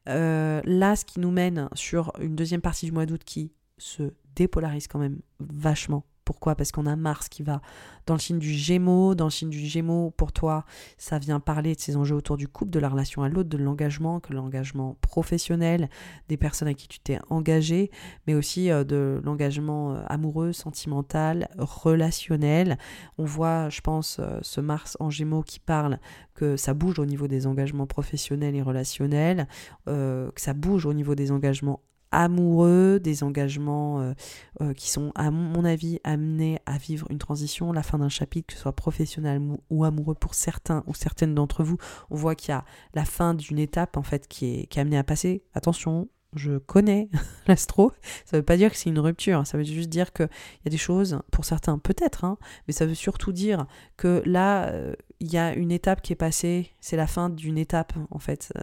Euh, là, ce qui nous mène sur une deuxième partie du mois d'août qui se dépolarise quand même vachement pourquoi Parce qu'on a Mars qui va dans le signe du Gémeaux. Dans le signe du Gémeaux, pour toi, ça vient parler de ces enjeux autour du couple, de la relation à l'autre, de l'engagement, que l'engagement professionnel, des personnes à qui tu t'es engagé, mais aussi euh, de l'engagement euh, amoureux, sentimental, relationnel. On voit, je pense, euh, ce Mars en Gémeaux qui parle que ça bouge au niveau des engagements professionnels et relationnels, que ça bouge au niveau des engagements amoureux, des engagements euh, euh, qui sont, à mon avis, amenés à vivre une transition, la fin d'un chapitre, que ce soit professionnel ou amoureux pour certains ou certaines d'entre vous. On voit qu'il y a la fin d'une étape, en fait, qui est, amenée à passer. Attention, je connais l'astro, ça ne veut pas dire que c'est une rupture, ça veut juste dire qu'il y a des choses, pour certains peut-être, hein, mais ça veut surtout dire que là, euh, il y a une étape qui est passée, c'est la fin d'une étape en fait,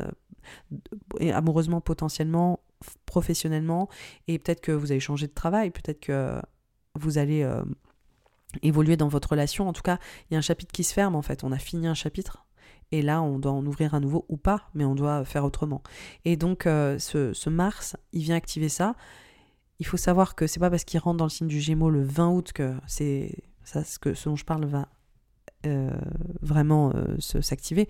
et amoureusement potentiellement, professionnellement et peut-être que vous allez changer de travail, peut-être que vous allez euh, évoluer dans votre relation. En tout cas, il y a un chapitre qui se ferme en fait. On a fini un chapitre et là on doit en ouvrir un nouveau ou pas, mais on doit faire autrement. Et donc euh, ce, Mars, il vient activer ça. Il faut savoir que c'est pas parce qu'il rentre dans le signe du Gémeaux le 20 août que c'est ça ce que ce dont je parle va euh, vraiment euh, s'activer.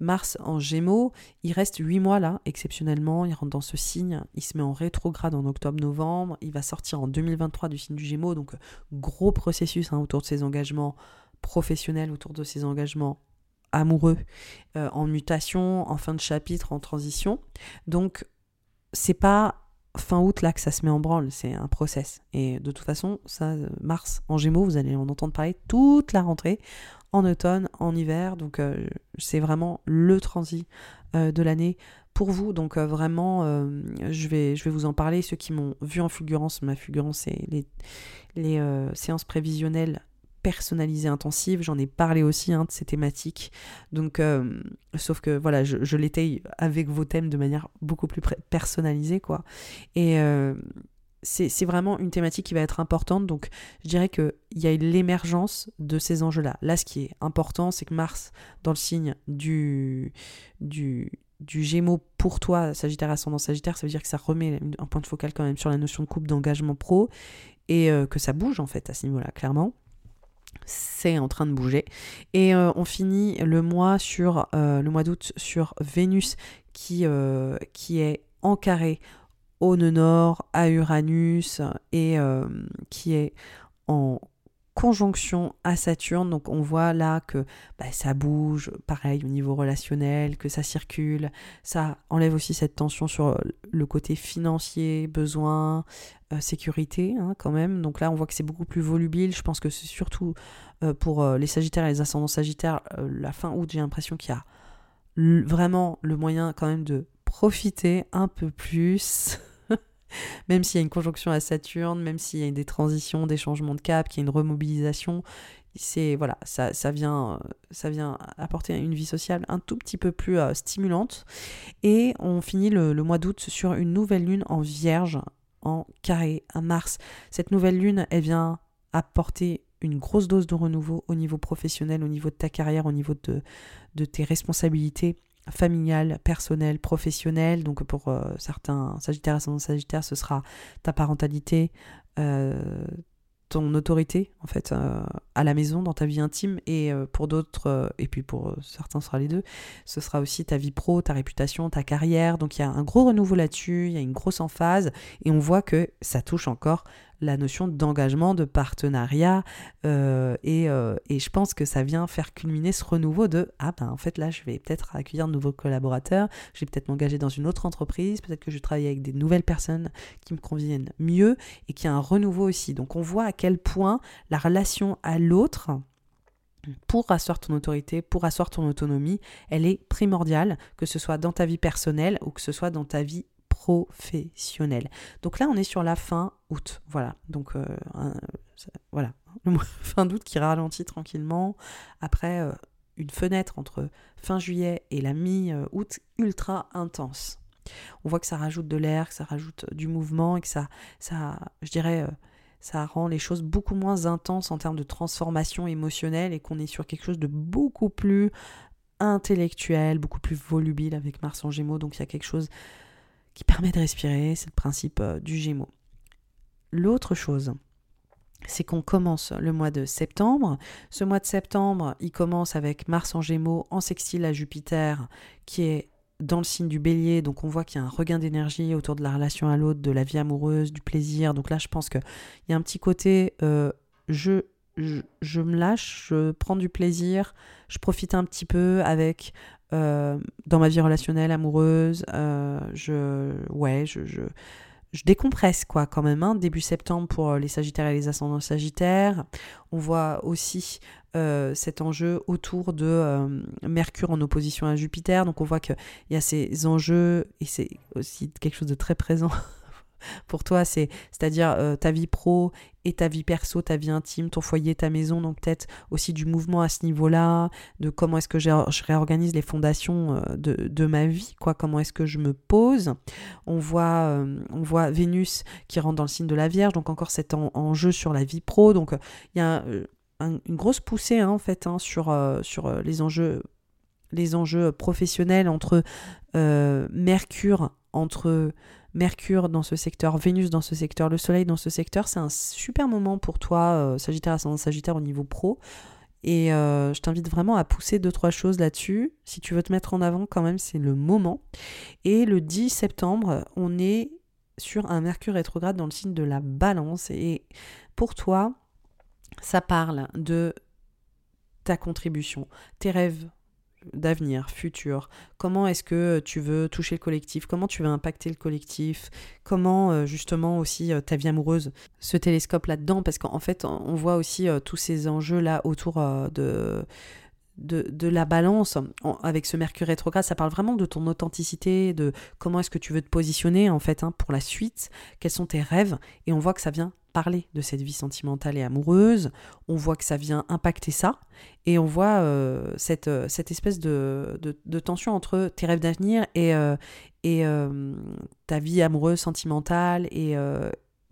Mars en Gémeaux, il reste 8 mois là, exceptionnellement, il rentre dans ce signe, il se met en rétrograde en octobre-novembre, il va sortir en 2023 du signe du Gémeaux, donc gros processus hein, autour de ses engagements professionnels, autour de ses engagements amoureux, euh, en mutation, en fin de chapitre, en transition. Donc c'est pas fin août là que ça se met en branle, c'est un process. Et de toute façon, ça, mars en gémeaux, vous allez en entendre parler toute la rentrée en automne, en hiver. Donc euh, c'est vraiment le transit euh, de l'année pour vous. Donc euh, vraiment, je, vais, je vais vous en parler. Ceux qui m'ont vu en fulgurance, ma fulgurance, c'est les, séances prévisionnelles personnalisées intensives. J'en ai parlé aussi hein, de ces thématiques. Donc, sauf que voilà, je, je l'étaye avec vos thèmes de manière beaucoup plus personnalisée, quoi. Et c'est vraiment une thématique qui va être importante. Donc, je dirais qu'il y a l'émergence de ces enjeux-là. Là, ce qui est important, c'est que Mars, dans le signe du, du, du Gémeaux pour toi, Sagittaire ascendant Sagittaire, ça veut dire que ça remet un point de focal quand même sur la notion de couple, d'engagement pro, et euh, que ça bouge en fait à ce niveau-là, clairement. C'est en train de bouger. Et euh, on finit le mois sur euh, le mois d'août sur Vénus qui, qui est en carré au nœud nord, à Uranus, et euh, qui est en conjonction à Saturne. Donc on voit là que bah, ça bouge, pareil au niveau relationnel, que ça circule. Ça enlève aussi cette tension sur le côté financier, besoin, euh, sécurité hein, quand même. Donc là on voit que c'est beaucoup plus volubile. Je pense que c'est surtout euh, pour les Sagittaires et les ascendants Sagittaires, la fin août, j'ai l'impression qu'il y a vraiment le moyen quand même de profiter un peu plus même s'il y a une conjonction à Saturne, même s'il y a des transitions, des changements de cap, qu'il y a une remobilisation, c'est voilà, ça, ça, vient, vient apporter une vie sociale un tout petit peu plus stimulante. Et on finit le, mois d'août sur une nouvelle lune en vierge, en carré, à Mars. Cette nouvelle lune, elle vient apporter une grosse dose de renouveau au niveau professionnel, au niveau de ta carrière, au niveau de tes responsabilités familiales, personnelles, professionnelles. Donc pour euh, certains Sagittaires et Sagittaires, ce sera ta parentalité, euh, ton autorité en fait euh, à la maison dans ta vie intime. Et pour d'autres et puis pour certains ce sera les deux. Ce sera aussi ta vie pro ta réputation ta carrière. Donc il y a un gros renouveau là-dessus. Il y a une grosse emphase. Et on voit que ça touche encore la notion d'engagement, de partenariat, euh, euh, et, je pense que ça vient faire culminer ce renouveau de ah ben en fait là je vais peut-être accueillir de nouveaux collaborateurs, je vais peut-être m'engager dans une autre entreprise, peut-être que je vais travailler avec des nouvelles personnes qui me conviennent mieux et qu'il y a un renouveau aussi. Donc on voit à quel point la relation à l'autre pour asseoir ton autorité, pour asseoir ton autonomie, elle est primordiale, que ce soit dans ta vie personnelle ou que ce soit dans ta vie professionnel. Donc là, on est sur la fin août. Voilà. Donc euh, voilà, fin d'août qui ralentit tranquillement. Après, euh, une fenêtre entre fin juillet et la mi-août ultra intense. On voit que ça rajoute de l'air, que ça rajoute du mouvement et que ça, ça je dirais, euh, ça rend les choses beaucoup moins intenses en termes de transformation émotionnelle et qu'on est sur quelque chose de beaucoup plus intellectuel, beaucoup plus volubile avec Mars en Gémeaux. Donc il y a quelque chose qui permet de respirer, c'est le principe euh, du Gémeaux. L'autre chose, c'est qu'on commence le mois de septembre. Ce mois de septembre, il commence avec Mars en Gémeaux en sextile à Jupiter, qui est dans le signe du bélier, donc on voit qu'il y a un regain d'énergie autour de la relation à l'autre, de la vie amoureuse, du plaisir. Donc là, je pense qu'il y a un petit côté euh, je, je, me lâche, je prends du plaisir, je profite un petit peu avec euh, dans ma vie relationnelle, amoureuse. Euh, je, ouais, je, je, je, décompresse quoi quand même. Hein, début septembre pour les Sagittaires et les ascendants Sagittaires. On voit aussi euh, cet enjeu autour de Mercure en opposition à Jupiter. Donc on voit qu'il y a ces enjeux et c'est aussi quelque chose de très présent pour toi, c'est, c'est-à-dire euh, ta vie pro et ta vie perso, ta vie intime, ton foyer, ta maison, donc peut-être aussi du mouvement à ce niveau-là, de comment est-ce que je réorganise les fondations euh, de, ma vie, quoi, comment est-ce que je me pose. On voit, euh, on voit Vénus qui rentre dans le signe de la Vierge, donc encore cet enjeu sur la vie pro, donc il y a une grosse poussée hein, en fait hein, sur, sur les enjeux les enjeux professionnels entre Mercure, entre Mercure dans ce secteur, Vénus dans ce secteur, le Soleil dans ce secteur, c'est un super moment pour toi, euh, Sagittaire ascendant Sagittaire au niveau pro. Et euh, je t'invite vraiment à pousser deux, trois choses là-dessus. Si tu veux te mettre en avant, quand même, c'est le moment. Et le 10 septembre, on est sur un Mercure rétrograde dans le signe de la balance. Et pour toi, ça parle de ta contribution, tes rêves, d'avenir, futur. Comment est-ce que tu veux toucher le collectif? Comment tu veux impacter le collectif? Comment euh, justement aussi euh, ta vie amoureuse se télescope là-dedans? Parce qu'en fait, on voit aussi euh, tous ces enjeux-là autour de, de, la balance avec ce Mercure rétrograde, ça parle vraiment de ton authenticité, de comment est-ce que tu veux te positionner en fait hein, pour la suite, quels sont tes rêves, et on voit que ça vient parler de cette vie sentimentale et amoureuse, on voit que ça vient impacter ça, et on voit euh, cette, euh, cette espèce de, de, tension entre tes rêves d'avenir et, euh, et ta vie amoureuse, sentimentale, et,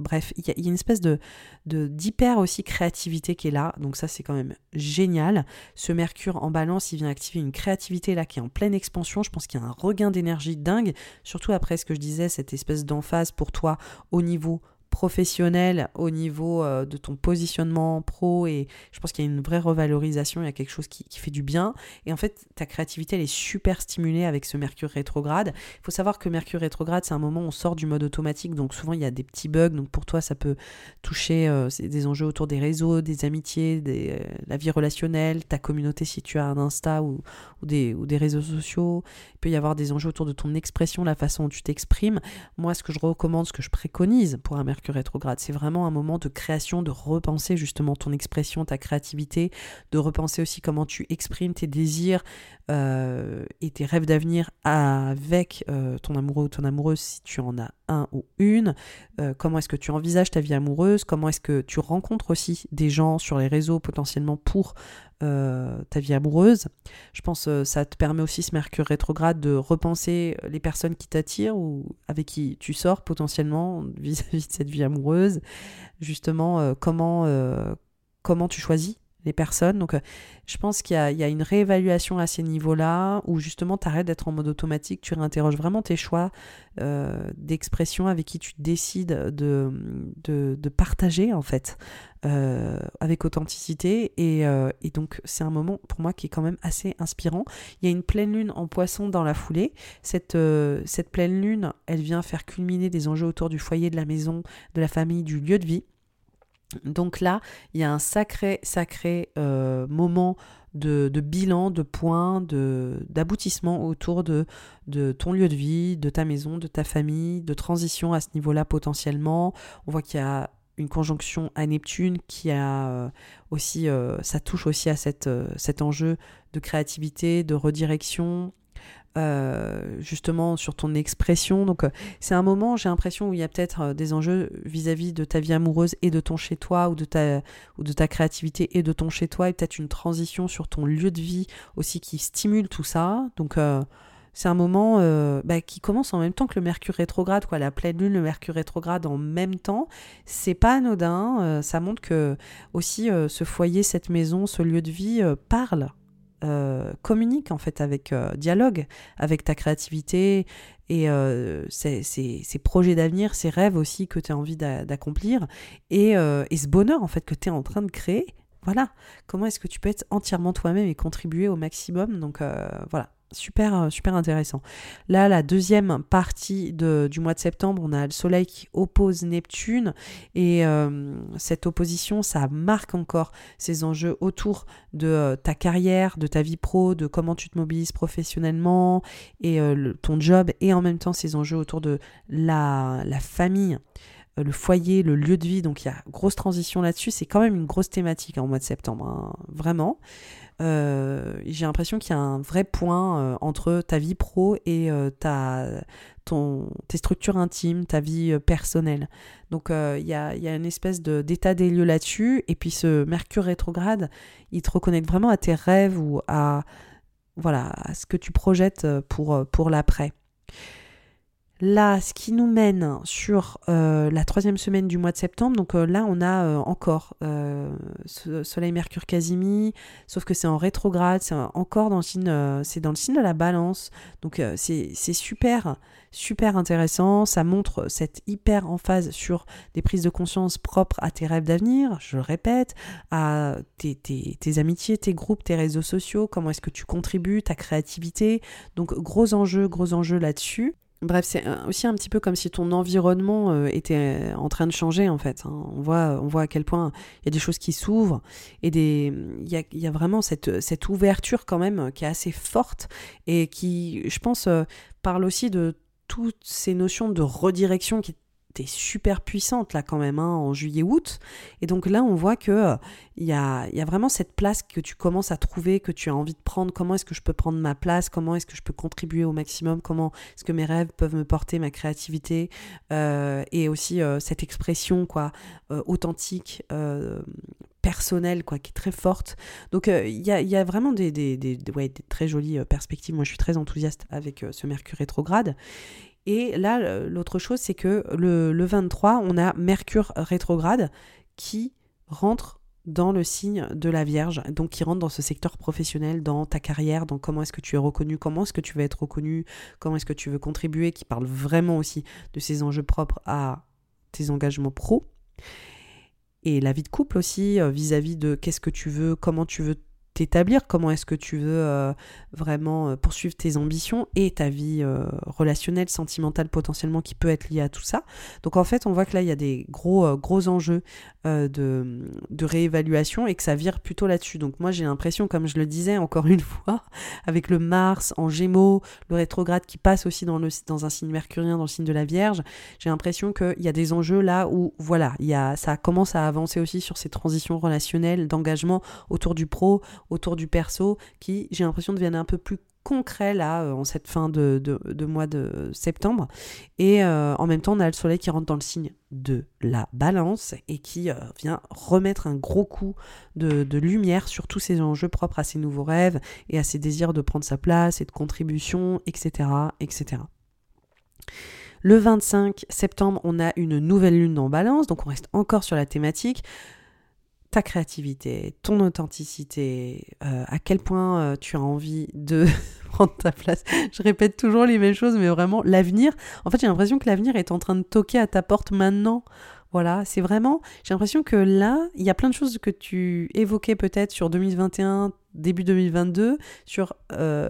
Bref, il y, a une espèce de d'hyper aussi créativité qui est là, donc ça c'est quand même génial. Ce Mercure en balance, il vient activer une créativité là qui est en pleine expansion. Je pense qu'il y a un regain d'énergie dingue, surtout après ce que je disais, cette espèce d'emphase pour toi au niveau professionnel au niveau euh, de ton positionnement pro et je pense qu'il y a une vraie revalorisation, il y a quelque chose qui, fait du bien et en fait ta créativité elle est super stimulée avec ce Mercure rétrograde. Il faut savoir que Mercure rétrograde c'est un moment où on sort du mode automatique donc souvent il y a des petits bugs donc pour toi ça peut toucher euh, des enjeux autour des réseaux, des amitiés, des, euh, la vie relationnelle, ta communauté si tu as un Insta ou, des, ou des réseaux sociaux. Il peut y avoir des enjeux autour de ton expression, la façon dont tu t'exprimes. Moi ce que je recommande, ce que je préconise pour un Mercure rétrograde. C'est vraiment un moment de création, de repenser justement ton expression, ta créativité, de repenser aussi comment tu exprimes tes désirs euh, et tes rêves d'avenir avec euh, ton amoureux ou ton amoureuse si tu en as un ou une, euh, comment est-ce que tu envisages ta vie amoureuse, comment est-ce que tu rencontres aussi des gens sur les réseaux potentiellement pour euh, ta vie amoureuse. Je pense que ça te permet aussi ce Mercure rétrograde de repenser les personnes qui t'attirent ou avec qui tu sors potentiellement vis-à-vis de cette vie amoureuse. Justement, comment, comment tu choisis les personnes. Donc, euh, je pense qu'il y, a une réévaluation à ces niveaux-là où justement tu arrêtes d'être en mode automatique, tu réinterroges vraiment tes choix euh, d'expression avec qui tu décides de, de, partager en fait euh, avec authenticité. Et, donc, c'est un moment pour moi qui est quand même assez inspirant. Il y a une pleine lune en poisson dans la foulée. Cette, cette pleine lune, elle vient faire culminer des enjeux autour du foyer, de la maison, de la famille, du lieu de vie. Donc là, il y a un sacré, sacré euh, moment de, bilan, de point, d'aboutissement autour de, ton lieu de vie, de ta maison, de ta famille, de transition à ce niveau-là potentiellement. On voit qu'il y a une conjonction à Neptune qui a euh, aussi, euh, ça touche aussi à cet enjeu de créativité, de redirection, euh, justement sur ton expression. Donc euh, c'est un moment, j'ai l'impression, où il y a peut-être euh, des enjeux vis-à-vis de ta vie amoureuse et de ton chez-toi, ou, de ta, ou de ta créativité et de ton chez-toi, et peut-être une transition sur ton lieu de vie aussi qui stimule tout ça. Donc c'est un moment bah, qui commence en même temps que le Mercure rétrograde, quoi, la pleine lune, le Mercure rétrograde en même temps. C'est pas anodin, ça montre que aussi ce foyer, cette maison, ce lieu de vie parle euh, communique en fait avec euh, dialogue avec ta créativité et euh, ces, projets d'avenir, ces rêves aussi que tu as envie d'accomplir et, et, ce bonheur en fait que tu es en train de créer. Voilà, comment est-ce que tu peux être entièrement toi-même et contribuer au maximum? Donc voilà, Super, euh, super intéressant. Là, la deuxième partie du mois de septembre, on a le Soleil qui oppose Neptune et euh, cette opposition, ça marque encore ces enjeux autour de euh, ta carrière, de ta vie pro, de comment tu te mobilises professionnellement et ton job et en même temps ces enjeux autour de la, la famille le foyer, le lieu de vie. Donc il y a grosse transition là-dessus. C'est quand même une grosse thématique en mois de septembre, hein, vraiment. Euh, j'ai l'impression qu'il y a un vrai point euh, entre ta vie pro et euh, ta, ton, tes structures intimes, ta vie personnelle. Donc il y a, y, a, une espèce d'état des lieux là-dessus. Et puis ce Mercure rétrograde, il te reconnecte vraiment à tes rêves ou à, voilà, à ce que tu projettes pour, pour l'après. Là, ce qui nous mène sur euh, la troisième semaine du mois de septembre, donc euh, là on a euh, encore Soleil, Mercure, Casimi, sauf que c'est en rétrograde, c'est encore dans le signe, c'est dans le signe de la Balance, donc c'est super, super intéressant. Ça montre cette hyper emphase sur des prises de conscience propres à tes rêves d'avenir. Je le répète, à tes, tes, tes amitiés, tes groupes, tes réseaux sociaux. Comment est-ce que tu contribues, ta créativité. Donc gros enjeux, gros enjeux là-dessus. Bref, c'est aussi un petit peu comme si ton environnement euh, était en train de changer en fait. Hein. On, voit, on voit à quel point il y a des choses qui s'ouvrent et des, il, y a, vraiment cette, cette ouverture quand même qui est assez forte et qui, je pense, euh, parle aussi de toutes ces notions de redirection qui t'es super puissante là quand même hein, en juillet-août. Et donc là, on voit que il y, a, y, a, vraiment cette place que tu commences à trouver, que tu as envie de prendre. Comment est-ce que je peux prendre ma place? Comment est-ce que je peux contribuer au maximum? Comment est-ce que mes rêves peuvent me porter, ma créativité? Euh, et aussi euh, cette expression quoi euh, authentique. personnelle quoi qui est très forte donc il y a, y, a, vraiment des, des, des, ouais, des très jolies perspectives moi je suis très enthousiaste avec ce Mercure rétrograde et là, l'autre chose, c'est que le, 23, on a Mercure rétrograde qui rentre dans le signe de la Vierge, donc qui rentre dans ce secteur professionnel, dans ta carrière, dans comment est-ce que tu es reconnu, comment est-ce que tu veux être reconnu, comment est-ce que tu veux contribuer, qui parle vraiment aussi de ces enjeux propres à tes engagements pro. Et la vie de couple aussi, euh, vis-à-vis -vis de qu'est-ce que tu veux, comment tu veux t'établir, comment est-ce que tu veux euh, vraiment euh, poursuivre tes ambitions et ta vie euh, relationnelle, sentimentale potentiellement qui peut être liée à tout ça. Donc en fait, on voit que là, il y a des gros, gros enjeux de, de, réévaluation et que ça vire plutôt là-dessus. Donc moi, j'ai l'impression, comme je le disais encore une fois, avec le Mars en Gémeaux, le rétrograde qui passe aussi dans, le, dans un signe mercurien, dans le signe de la Vierge, j'ai l'impression qu'il y a des enjeux là où, voilà, il y a, ça commence à avancer aussi sur ces transitions relationnelles, d'engagement autour du pro, autour du perso qui, j'ai l'impression, deviennent un peu plus concret là en cette fin de, mois de septembre et en même temps on a le soleil qui rentre dans le signe de la balance et qui vient remettre un gros coup de, de, lumière sur tous ces enjeux propres à ses nouveaux rêves et à ses désirs de prendre sa place et de contribution etc etc le 25 septembre, on a une nouvelle lune en balance, donc on reste encore sur la thématique. Ta créativité, ton authenticité, euh, à quel point euh, tu as envie de prendre ta place. Je répète toujours les mêmes choses, mais vraiment, l'avenir, en fait j'ai l'impression que l'avenir est en train de toquer à ta porte maintenant. Voilà, c'est vraiment, j'ai l'impression que là, il y a plein de choses que tu évoquais peut-être sur 2021, début 2022, sur euh,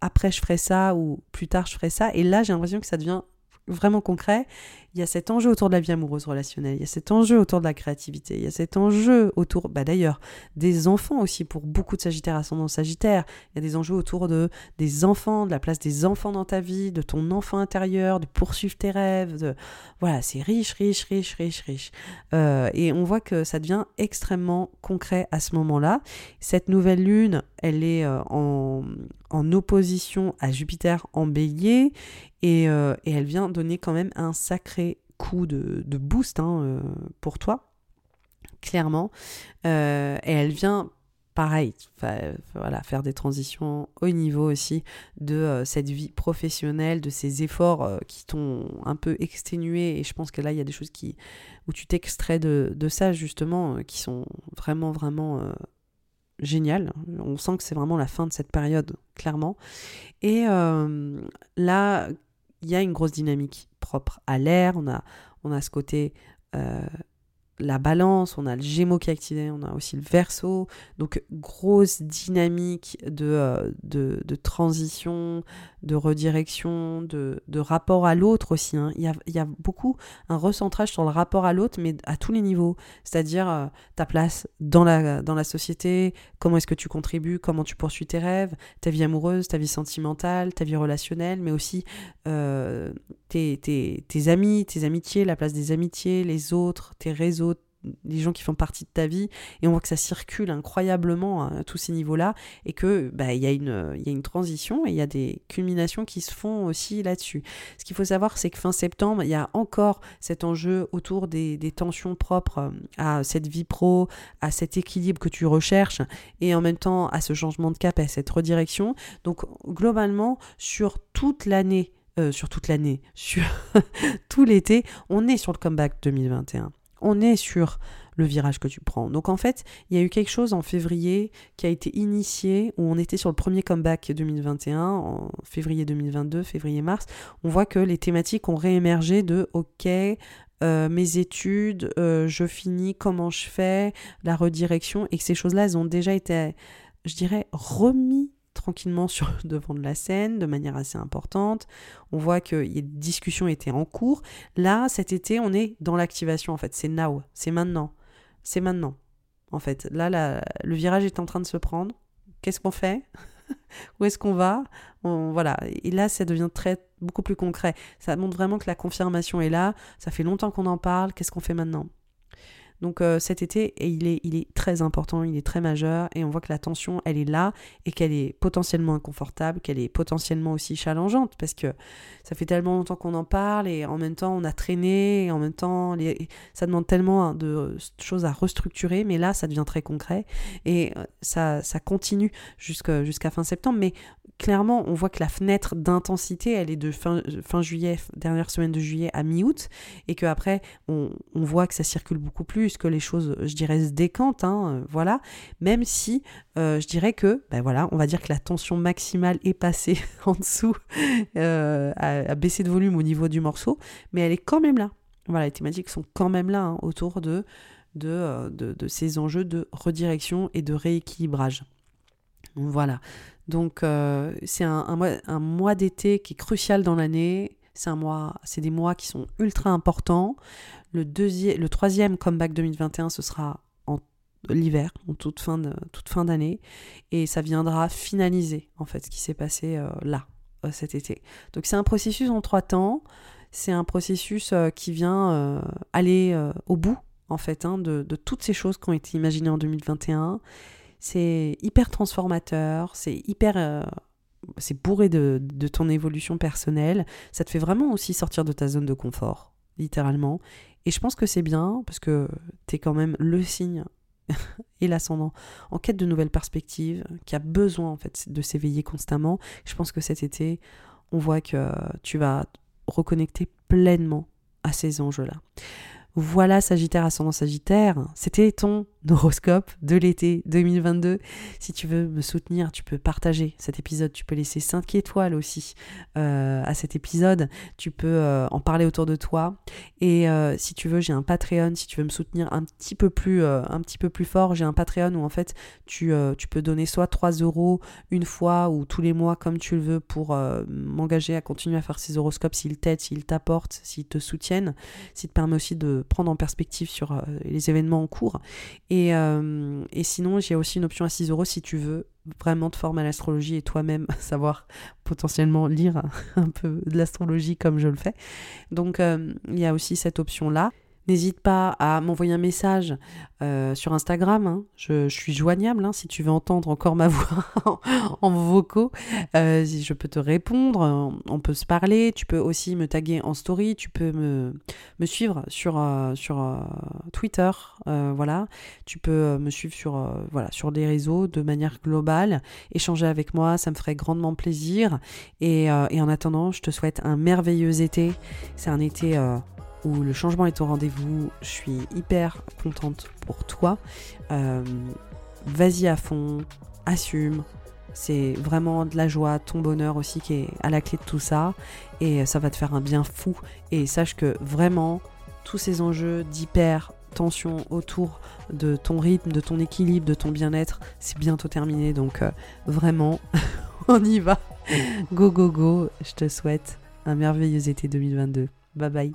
après je ferai ça ou plus tard je ferai ça, et là j'ai l'impression que ça devient vraiment concret, il y a cet enjeu autour de la vie amoureuse relationnelle, il y a cet enjeu autour de la créativité, il y a cet enjeu autour, bah d'ailleurs, des enfants aussi, pour beaucoup de Sagittaires ascendant Sagittaire, il y a des enjeux autour de des enfants, de la place des enfants dans ta vie, de ton enfant intérieur, de poursuivre tes rêves, de... voilà, c'est riche, riche, riche, riche, riche. Euh, et on voit que ça devient extrêmement concret à ce moment-là. Cette nouvelle lune, elle est euh, en, en opposition à Jupiter en bélier euh, et, elle vient donner quand même un sacré coup de, boost hein, euh, pour toi, clairement. Euh, et elle vient pareil, voilà, faire des transitions au niveau aussi de cette vie professionnelle, de ces efforts qui t'ont un peu exténué. Et je pense que là, il y a des choses qui, où tu t'extrais de, de, ça, justement, qui sont vraiment, vraiment géniales. On sent que c'est vraiment la fin de cette période, clairement. Et là, il y a une grosse dynamique propre à l'air. On a, on ce côté euh, la balance, on a le gémeaux qui est activé, on a aussi le verso. Donc, grosse dynamique de, euh, de, de, transition, de redirection, de, de rapport à l'autre aussi. Hein. Il, y a, y a, beaucoup un recentrage sur le rapport à l'autre, mais à tous les niveaux. C'est-à-dire euh, ta place dans la, dans la société, comment est-ce que tu contribues, comment tu poursuis tes rêves, ta vie amoureuse, ta vie sentimentale, ta vie relationnelle, mais aussi euh, tes, tes, tes amis, tes amitiés, la place des amitiés, les autres, tes réseaux, les gens qui font partie de ta vie et on voit que ça circule incroyablement à tous ces niveaux-là et que bah, il y, a une, y a une transition et il y a des culminations qui se font aussi là-dessus. Ce qu'il faut savoir, c'est que fin septembre, il y a encore cet enjeu autour des, des, tensions propres euh, à cette vie pro, à cet équilibre que tu recherches et en même temps à ce changement de cap, à cette redirection. Donc globalement, sur toute l'année, euh, sur toute l'année, sur tout l'été, on est sur le comeback 2021 on est sur le virage que tu prends. Donc en fait, il y a eu quelque chose en février qui a été initié, où on était sur le premier comeback 2021, en février 2022, février-mars. On voit que les thématiques ont réémergé de OK, euh, mes études, euh, je finis, comment je fais, la redirection, et que ces choses-là, elles ont déjà été, je dirais, remis tranquillement sur le devant de la scène de manière assez importante. On voit que les discussions étaient en cours. Là, cet été, on est dans l'activation en fait. C'est now, c'est maintenant. C'est maintenant. En fait, là, le virage est en train de se prendre. Qu'est-ce qu'on fait? Où est-ce qu'on va? Voilà. Et là, ça devient très beaucoup plus concret. Ça montre vraiment que la confirmation est là. Ça fait longtemps qu'on en parle. Qu'est-ce qu'on fait maintenant? Donc euh, cet été, il est, très important, il est très majeur, et on voit que la tension, elle est là, et qu'elle est potentiellement inconfortable, qu'elle est potentiellement aussi challengeante, parce que ça fait tellement longtemps qu'on en parle, et en même temps on a traîné, et en même temps ça demande tellement de choses à restructurer, mais là ça devient très concret, et euh, ça, continue jusqu'à fin septembre, mais clairement, on voit que la fenêtre d'intensité, elle est de fin, juillet, dernière semaine de juillet à mi-août, et qu'après, on, voit que ça circule beaucoup plus, que les choses, je dirais, se décantent, hein, euh, voilà, même si euh, je dirais que, ben voilà, on va dire que la tension maximale est passée en dessous, euh, à, baisser de volume au niveau du morceau, mais elle est quand même là. Voilà, les thématiques sont quand même là, hein, autour de, de, ces enjeux de redirection et de rééquilibrage. Voilà. Donc euh, c'est un mois d'été qui est crucial dans l'année. C'est un mois, c'est des mois qui sont ultra importants. Le, deuxième, le troisième comeback 2021, ce sera en l'hiver, en toute fin, de, toute fin d'année. Et ça viendra finaliser en fait ce qui s'est passé euh, là, euh, cet été. Donc c'est un processus en trois temps. C'est un processus qui vient aller au bout en fait hein, de, de toutes ces choses qui ont été imaginées en 2021 c'est hyper transformateur, c'est hyper euh, c'est bourré de, ton évolution personnelle. Ça te fait vraiment aussi sortir de ta zone de confort, littéralement. Et je pense que c'est bien parce que tu es quand même le signe et l'ascendant en quête de nouvelles perspectives, qui a besoin en fait de s'éveiller constamment. Je pense que cet été, on voit que tu vas reconnecter pleinement à ces enjeux-là. Voilà Sagittaire ascendant Sagittaire, c'était ton horoscope de l'été 2022. Si tu veux me soutenir, tu peux partager cet épisode, tu peux laisser 5 étoiles aussi euh, à cet épisode, tu peux euh, en parler autour de toi. Et euh, si tu veux, j'ai un Patreon, si tu veux me soutenir un petit peu plus, fort, j'ai un Patreon où en fait tu, tu peux donner soit 3 euros une fois ou tous les mois comme tu le veux pour m'engager à continuer à faire ces horoscopes s'ils t'aident, s'ils t'apportent, s'ils te soutiennent, s'ils te permet aussi de prendre en perspective sur les événements en cours. Euh, et, sinon, j'ai aussi une option à 6 euros si tu veux vraiment te former à l'astrologie et toi-même savoir potentiellement lire un peu de l'astrologie comme je le fais. Donc, euh, il y a aussi cette option-là. N'hésite pas à m'envoyer un message euh, sur Instagram. Hein. Je, suis joignable hein, si tu veux entendre encore ma voix en, vocaux. Euh, je peux te répondre, on peut se parler. Tu peux aussi me taguer en story. Tu peux me, suivre sur, euh, Twitter. voilà. Tu peux me suivre sur, voilà, des réseaux de manière globale. Échanger avec moi, ça me ferait grandement plaisir. Et en attendant, je te souhaite un merveilleux été. C'est un été où le changement est au rendez-vous. Je suis hyper contente pour toi. Euh, vas-y à fond, assume. C'est vraiment de la joie, ton bonheur aussi qui est à la clé de tout ça. Et ça va te faire un bien fou. Et sache que vraiment, tous ces enjeux d'hyper tension autour de ton rythme, de ton équilibre, de ton bien-être, c'est bientôt terminé. Donc euh, vraiment, on y va. Go, go, go. Je te souhaite un merveilleux été 2022. Bye bye.